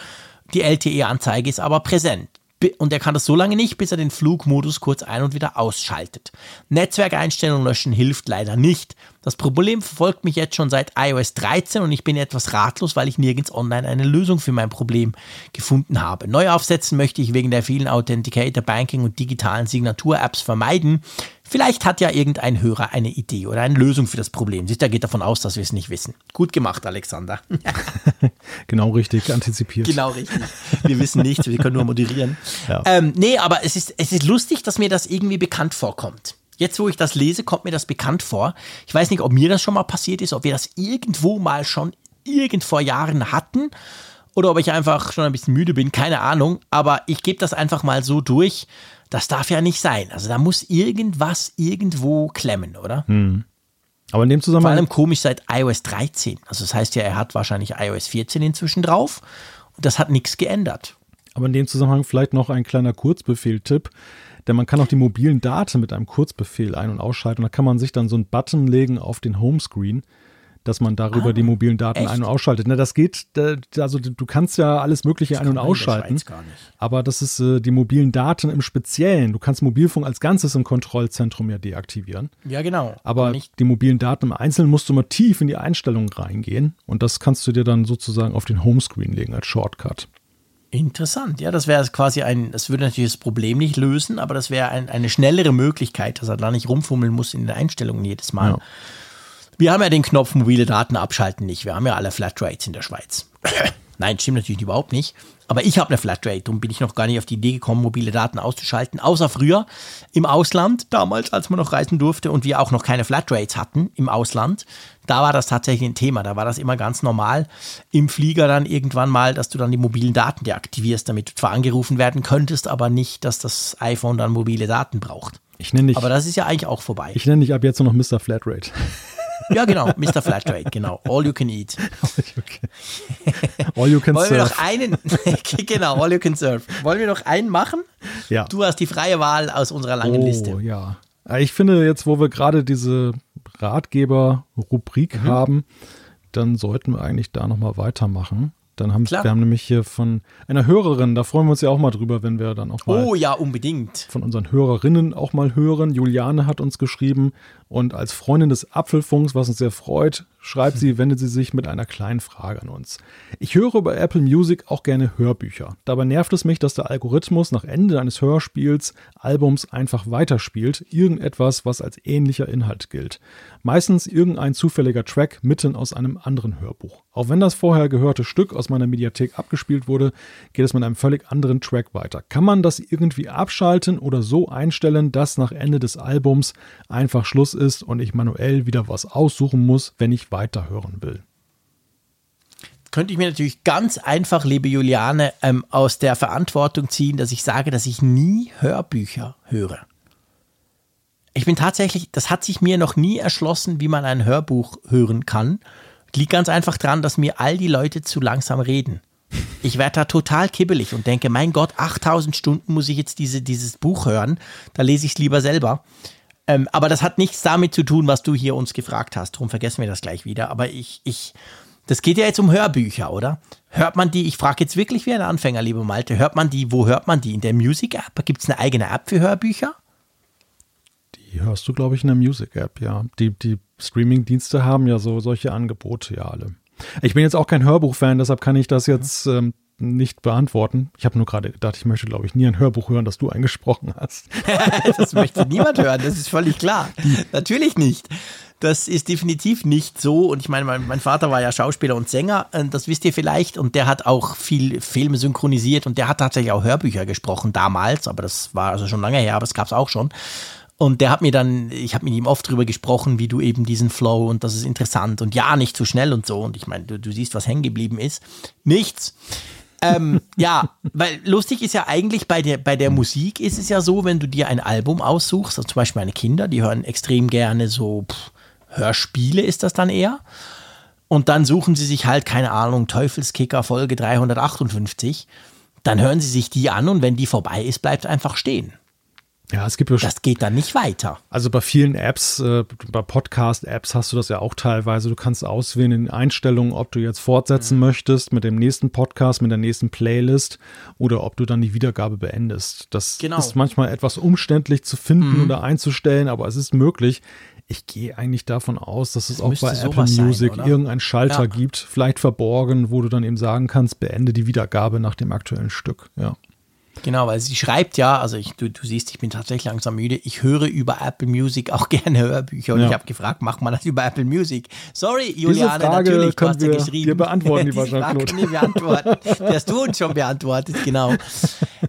Die LTE-Anzeige ist aber präsent. Und er kann das so lange nicht, bis er den Flugmodus kurz ein- und wieder ausschaltet. Netzwerkeinstellungen löschen hilft leider nicht. Das Problem verfolgt mich jetzt schon seit iOS 13 und ich bin etwas ratlos, weil ich nirgends online eine Lösung für mein Problem gefunden habe. Neu aufsetzen möchte ich wegen der vielen Authenticator, Banking und digitalen Signatur-Apps vermeiden. Vielleicht hat ja irgendein Hörer eine Idee oder eine Lösung für das Problem. Siehst, er geht davon aus, dass wir es nicht wissen. Gut gemacht, Alexander. Genau richtig antizipiert. Genau richtig. Wir wissen nichts, wir können nur moderieren. Ja. Ähm, nee, aber es ist, es ist lustig, dass mir das irgendwie bekannt vorkommt. Jetzt, wo ich das lese, kommt mir das bekannt vor. Ich weiß nicht, ob mir das schon mal passiert ist, ob wir das irgendwo mal schon irgend vor Jahren hatten oder ob ich einfach schon ein bisschen müde bin, keine Ahnung. Aber ich gebe das einfach mal so durch. Das darf ja nicht sein. Also da muss irgendwas irgendwo klemmen, oder? Aber in dem Vor Zusammenhang allem komisch seit iOS 13. Also das heißt ja, er hat wahrscheinlich iOS 14 inzwischen drauf und das hat nichts geändert. Aber in dem Zusammenhang vielleicht noch ein kleiner Kurzbefehl-Tipp. Denn man kann auch die mobilen Daten mit einem Kurzbefehl ein- und ausschalten. Und da kann man sich dann so einen Button legen auf den Homescreen, dass man darüber die mobilen Daten Ah, echt? ein- und ausschaltet. Na, das geht, also du kannst ja alles Mögliche ein- und ausschalten. Schweiz gar nicht. Aber das ist äh, die mobilen Daten im Speziellen. Du kannst Mobilfunk als Ganzes im Kontrollzentrum ja deaktivieren. Ja, genau. Aber nicht. die mobilen Daten im Einzelnen musst du mal tief in die Einstellungen reingehen. Und das kannst du dir dann sozusagen auf den Homescreen legen als Shortcut. Interessant. Ja, das wäre quasi ein, das würde natürlich das Problem nicht lösen, aber das wäre ein, eine schnellere Möglichkeit, dass er da nicht rumfummeln muss in den Einstellungen jedes Mal. Ja. Wir haben ja den Knopf mobile Daten abschalten nicht. Wir haben ja alle Flatrates in der Schweiz. Nein, stimmt natürlich überhaupt nicht. Aber ich habe eine Flatrate, darum bin ich noch gar nicht auf die Idee gekommen, mobile Daten auszuschalten. Außer früher im Ausland, damals, als man noch reisen durfte und wir auch noch keine Flatrates hatten im Ausland. Da war das tatsächlich ein Thema. Da war das immer ganz normal im Flieger dann irgendwann mal, dass du dann die mobilen Daten deaktivierst, damit du zwar angerufen werden könntest, aber nicht, dass das iPhone dann mobile Daten braucht. Ich nenne dich, Aber das ist ja eigentlich auch vorbei. ich nenne dich ab jetzt nur noch Mr. Flatrate. Ja, genau, Mr. Flatrate, genau. All you can eat. All you can Wollen wir surf. noch einen, genau, all you can surf. Wollen wir noch einen machen? Ja. Du hast die freie Wahl aus unserer langen oh, Liste. ja. Ja, Ich finde jetzt, wo wir gerade diese Ratgeber-Rubrik Mhm. haben, dann sollten wir eigentlich da nochmal weitermachen. Dann haben Klar. wir haben nämlich hier von einer Hörerin, da freuen wir uns ja auch mal drüber, wenn wir dann auch mal Oh ja, unbedingt. von unseren Hörerinnen auch mal hören. Juliane hat uns geschrieben und als Freundin des Apfelfunks, was uns sehr freut, schreibt sie, wendet sie sich mit einer kleinen Frage an uns. Ich höre bei Apple Music auch gerne Hörbücher. Dabei nervt es mich, dass der Algorithmus nach Ende eines Hörspiels, Albums einfach weiterspielt, irgendetwas, was als ähnlicher Inhalt gilt. Meistens irgendein zufälliger Track mitten aus einem anderen Hörbuch. Auch wenn das vorher gehörte Stück aus meiner Mediathek abgespielt wurde, geht es mit einem völlig anderen Track weiter. Kann man das irgendwie abschalten oder so einstellen, dass nach Ende des Albums einfach Schluss ist und ich manuell wieder was aussuchen muss, wenn ich weiterhören will? könnte ich mir natürlich ganz einfach, liebe Juliane, ähm, aus der Verantwortung ziehen, dass ich sage, dass ich nie Hörbücher höre. Ich bin tatsächlich, das hat sich mir noch nie erschlossen, wie man ein Hörbuch hören kann. Liegt ganz einfach daran, dass mir all die Leute zu langsam reden. Ich werde da total kibbelig und denke, mein Gott, 8000 Stunden muss ich jetzt diese, dieses Buch hören. Da lese ich es lieber selber. Ähm, aber das hat nichts damit zu tun, was du hier uns gefragt hast. Darum vergessen wir das gleich wieder. Aber ich, ich, das geht ja jetzt um Hörbücher, oder? Hört man die, ich frage jetzt wirklich wie ein Anfänger, liebe Malte, hört man die, wo hört man die? In der Music App? Gibt es eine eigene App für Hörbücher? Die hörst du, glaube ich, in der Music App, ja. Die, die Streaming-Dienste haben ja so solche Angebote ja alle. Ich bin jetzt auch kein Hörbuch-Fan, deshalb kann ich das jetzt ähm, nicht beantworten. Ich habe nur gerade gedacht, ich möchte, glaube ich, nie ein Hörbuch hören, das du eingesprochen hast. das möchte niemand hören, das ist völlig klar. Natürlich nicht. Das ist definitiv nicht so. Und ich meine, mein, mein, Vater war ja Schauspieler und Sänger, äh, das wisst ihr vielleicht. Und der hat auch viel Filme synchronisiert und der hat tatsächlich auch Hörbücher gesprochen damals. Aber das war also schon lange her, aber es gab es auch schon. Und der hat mir dann, ich habe mit ihm oft drüber gesprochen, wie du eben diesen Flow und das ist interessant und ja, nicht zu schnell und so. Und ich meine, du, du siehst, was hängen geblieben ist. Nichts. Ähm, ja, weil lustig ist ja eigentlich bei der, bei der Musik ist es ja so, wenn du dir ein Album aussuchst, also zum Beispiel meine Kinder, die hören extrem gerne so pff, Hörspiele, ist das dann eher. Und dann suchen sie sich halt, keine Ahnung, Teufelskicker Folge 358. Dann hören sie sich die an und wenn die vorbei ist, bleibt einfach stehen. Ja, es gibt das geht dann nicht weiter. Also bei vielen Apps, äh, bei Podcast-Apps hast du das ja auch teilweise. Du kannst auswählen in den Einstellungen, ob du jetzt fortsetzen mhm. möchtest mit dem nächsten Podcast, mit der nächsten Playlist oder ob du dann die Wiedergabe beendest. Das genau. ist manchmal etwas umständlich zu finden mhm. oder einzustellen, aber es ist möglich. Ich gehe eigentlich davon aus, dass es das auch bei Apple Music sein, irgendeinen Schalter ja. gibt, vielleicht verborgen, wo du dann eben sagen kannst, beende die Wiedergabe nach dem aktuellen Stück. Ja. Genau, weil sie schreibt ja, also ich, du, du siehst, ich bin tatsächlich langsam müde. Ich höre über Apple Music auch gerne Hörbücher und ja. ich habe gefragt, macht man das über Apple Music? Sorry, Juliane, Frage natürlich, du hast ja geschrieben. Wir beantworten die wahrscheinlich. Wir beantworten. Die hast du uns schon beantwortet, genau.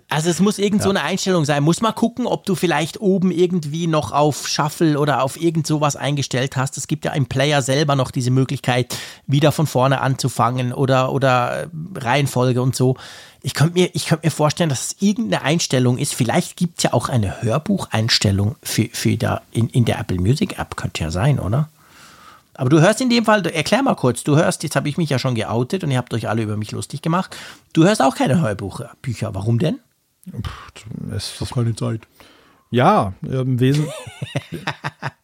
Also es muss irgend ja. so eine Einstellung sein. Muss mal gucken, ob du vielleicht oben irgendwie noch auf Shuffle oder auf irgend sowas eingestellt hast. Es gibt ja im Player selber noch diese Möglichkeit, wieder von vorne anzufangen oder, oder Reihenfolge und so. Ich könnte mir, ich mir vorstellen, dass es irgendeine Einstellung ist. Vielleicht gibt es ja auch eine Hörbucheinstellung für, für da in, in der Apple Music App. Könnte ja sein, oder? Aber du hörst in dem Fall, erklär mal kurz, du hörst, jetzt habe ich mich ja schon geoutet und ihr habt euch alle über mich lustig gemacht. Du hörst auch keine Hörbücher. Warum denn? Es ist keine Zeit. Ja, im Wesentlichen.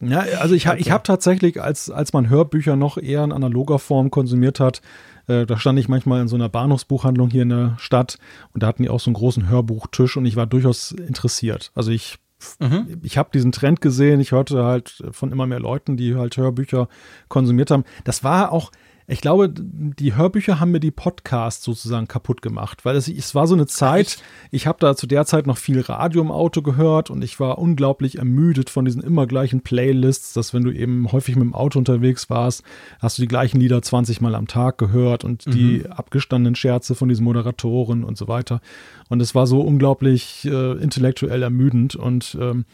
ja, also ich, okay. ich habe tatsächlich, als, als man Hörbücher noch eher in analoger Form konsumiert hat, äh, da stand ich manchmal in so einer Bahnhofsbuchhandlung hier in der Stadt und da hatten die auch so einen großen Hörbuchtisch und ich war durchaus interessiert. Also ich Mhm. Ich habe diesen Trend gesehen. Ich hörte halt von immer mehr Leuten, die halt Hörbücher konsumiert haben. Das war auch, ich glaube, die Hörbücher haben mir die Podcasts sozusagen kaputt gemacht, weil es, es war so eine Zeit, ich habe da zu der Zeit noch viel Radio im Auto gehört und ich war unglaublich ermüdet von diesen immer gleichen Playlists, dass wenn du eben häufig mit dem Auto unterwegs warst, hast du die gleichen Lieder 20 Mal am Tag gehört und mhm. die abgestandenen Scherze von diesen Moderatoren und so weiter. Und es war so unglaublich äh, intellektuell ermüdend und ähm,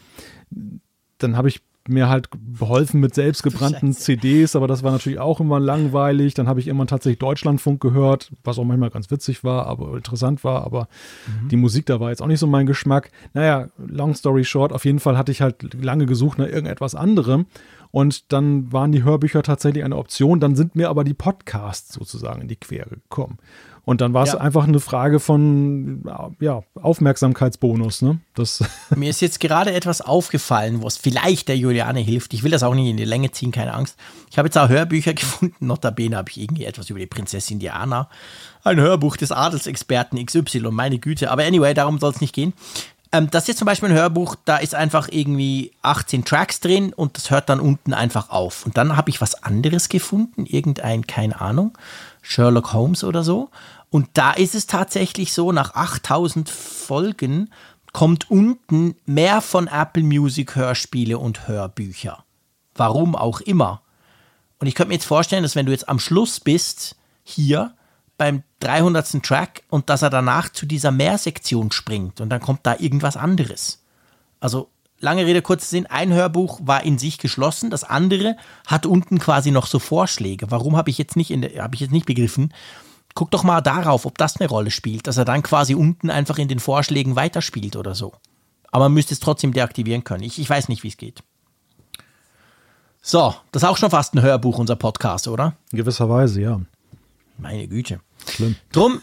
dann habe ich mir halt beholfen mit selbstgebrannten CDs, aber das war natürlich auch immer langweilig. Dann habe ich immer tatsächlich Deutschlandfunk gehört, was auch manchmal ganz witzig war, aber interessant war, aber mhm. die Musik da war jetzt auch nicht so mein Geschmack. Naja, long story short, auf jeden Fall hatte ich halt lange gesucht nach irgendetwas anderem und dann waren die Hörbücher tatsächlich eine Option, dann sind mir aber die Podcasts sozusagen in die Quere gekommen. Und dann war es ja. einfach eine Frage von ja, Aufmerksamkeitsbonus. Ne? Das Mir ist jetzt gerade etwas aufgefallen, was vielleicht der Juliane hilft. Ich will das auch nicht in die Länge ziehen, keine Angst. Ich habe jetzt auch Hörbücher gefunden. Notabene habe ich irgendwie etwas über die Prinzessin Diana. Ein Hörbuch des Adelsexperten XY, meine Güte. Aber anyway, darum soll es nicht gehen. Ähm, das ist jetzt zum Beispiel ein Hörbuch, da ist einfach irgendwie 18 Tracks drin und das hört dann unten einfach auf. Und dann habe ich was anderes gefunden, irgendein, keine Ahnung, Sherlock Holmes oder so. Und da ist es tatsächlich so, nach 8000 Folgen kommt unten mehr von Apple Music Hörspiele und Hörbücher. Warum auch immer. Und ich könnte mir jetzt vorstellen, dass wenn du jetzt am Schluss bist, hier beim 300. Track und dass er danach zu dieser Mehrsektion springt und dann kommt da irgendwas anderes. Also lange Rede, kurzer Sinn, ein Hörbuch war in sich geschlossen, das andere hat unten quasi noch so Vorschläge. Warum habe ich jetzt nicht habe ich jetzt nicht begriffen. Guck doch mal darauf, ob das eine Rolle spielt, dass er dann quasi unten einfach in den Vorschlägen weiterspielt oder so. Aber man müsste es trotzdem deaktivieren können. Ich, ich weiß nicht, wie es geht. So, das ist auch schon fast ein Hörbuch, unser Podcast, oder? In gewisser Weise, ja. Meine Güte. Schlimm. Drum,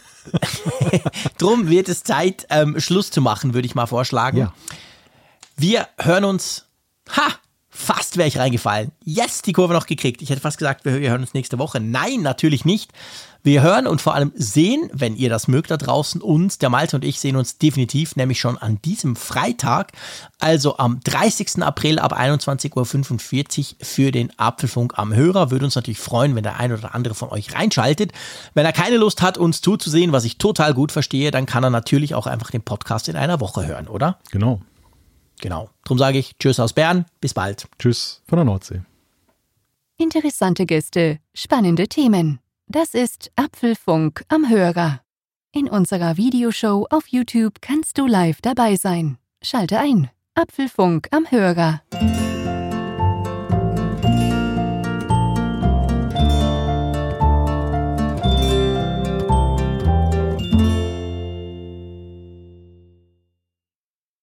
drum wird es Zeit, ähm, Schluss zu machen, würde ich mal vorschlagen. Ja. Wir hören uns. Ha! Fast wäre ich reingefallen. Yes, die Kurve noch gekriegt. Ich hätte fast gesagt, wir hören uns nächste Woche. Nein, natürlich nicht. Wir hören und vor allem sehen, wenn ihr das mögt da draußen, uns, der Malte und ich sehen uns definitiv, nämlich schon an diesem Freitag, also am 30. April ab 21.45 Uhr für den Apfelfunk am Hörer. Würde uns natürlich freuen, wenn der ein oder andere von euch reinschaltet. Wenn er keine Lust hat, uns zuzusehen, was ich total gut verstehe, dann kann er natürlich auch einfach den Podcast in einer Woche hören, oder? Genau. Genau. Drum sage ich Tschüss aus Bern, bis bald. Tschüss von der Nordsee. Interessante Gäste, spannende Themen. Das ist Apfelfunk am Hörer. In unserer Videoshow auf YouTube kannst du live dabei sein. Schalte ein. Apfelfunk am Hörer.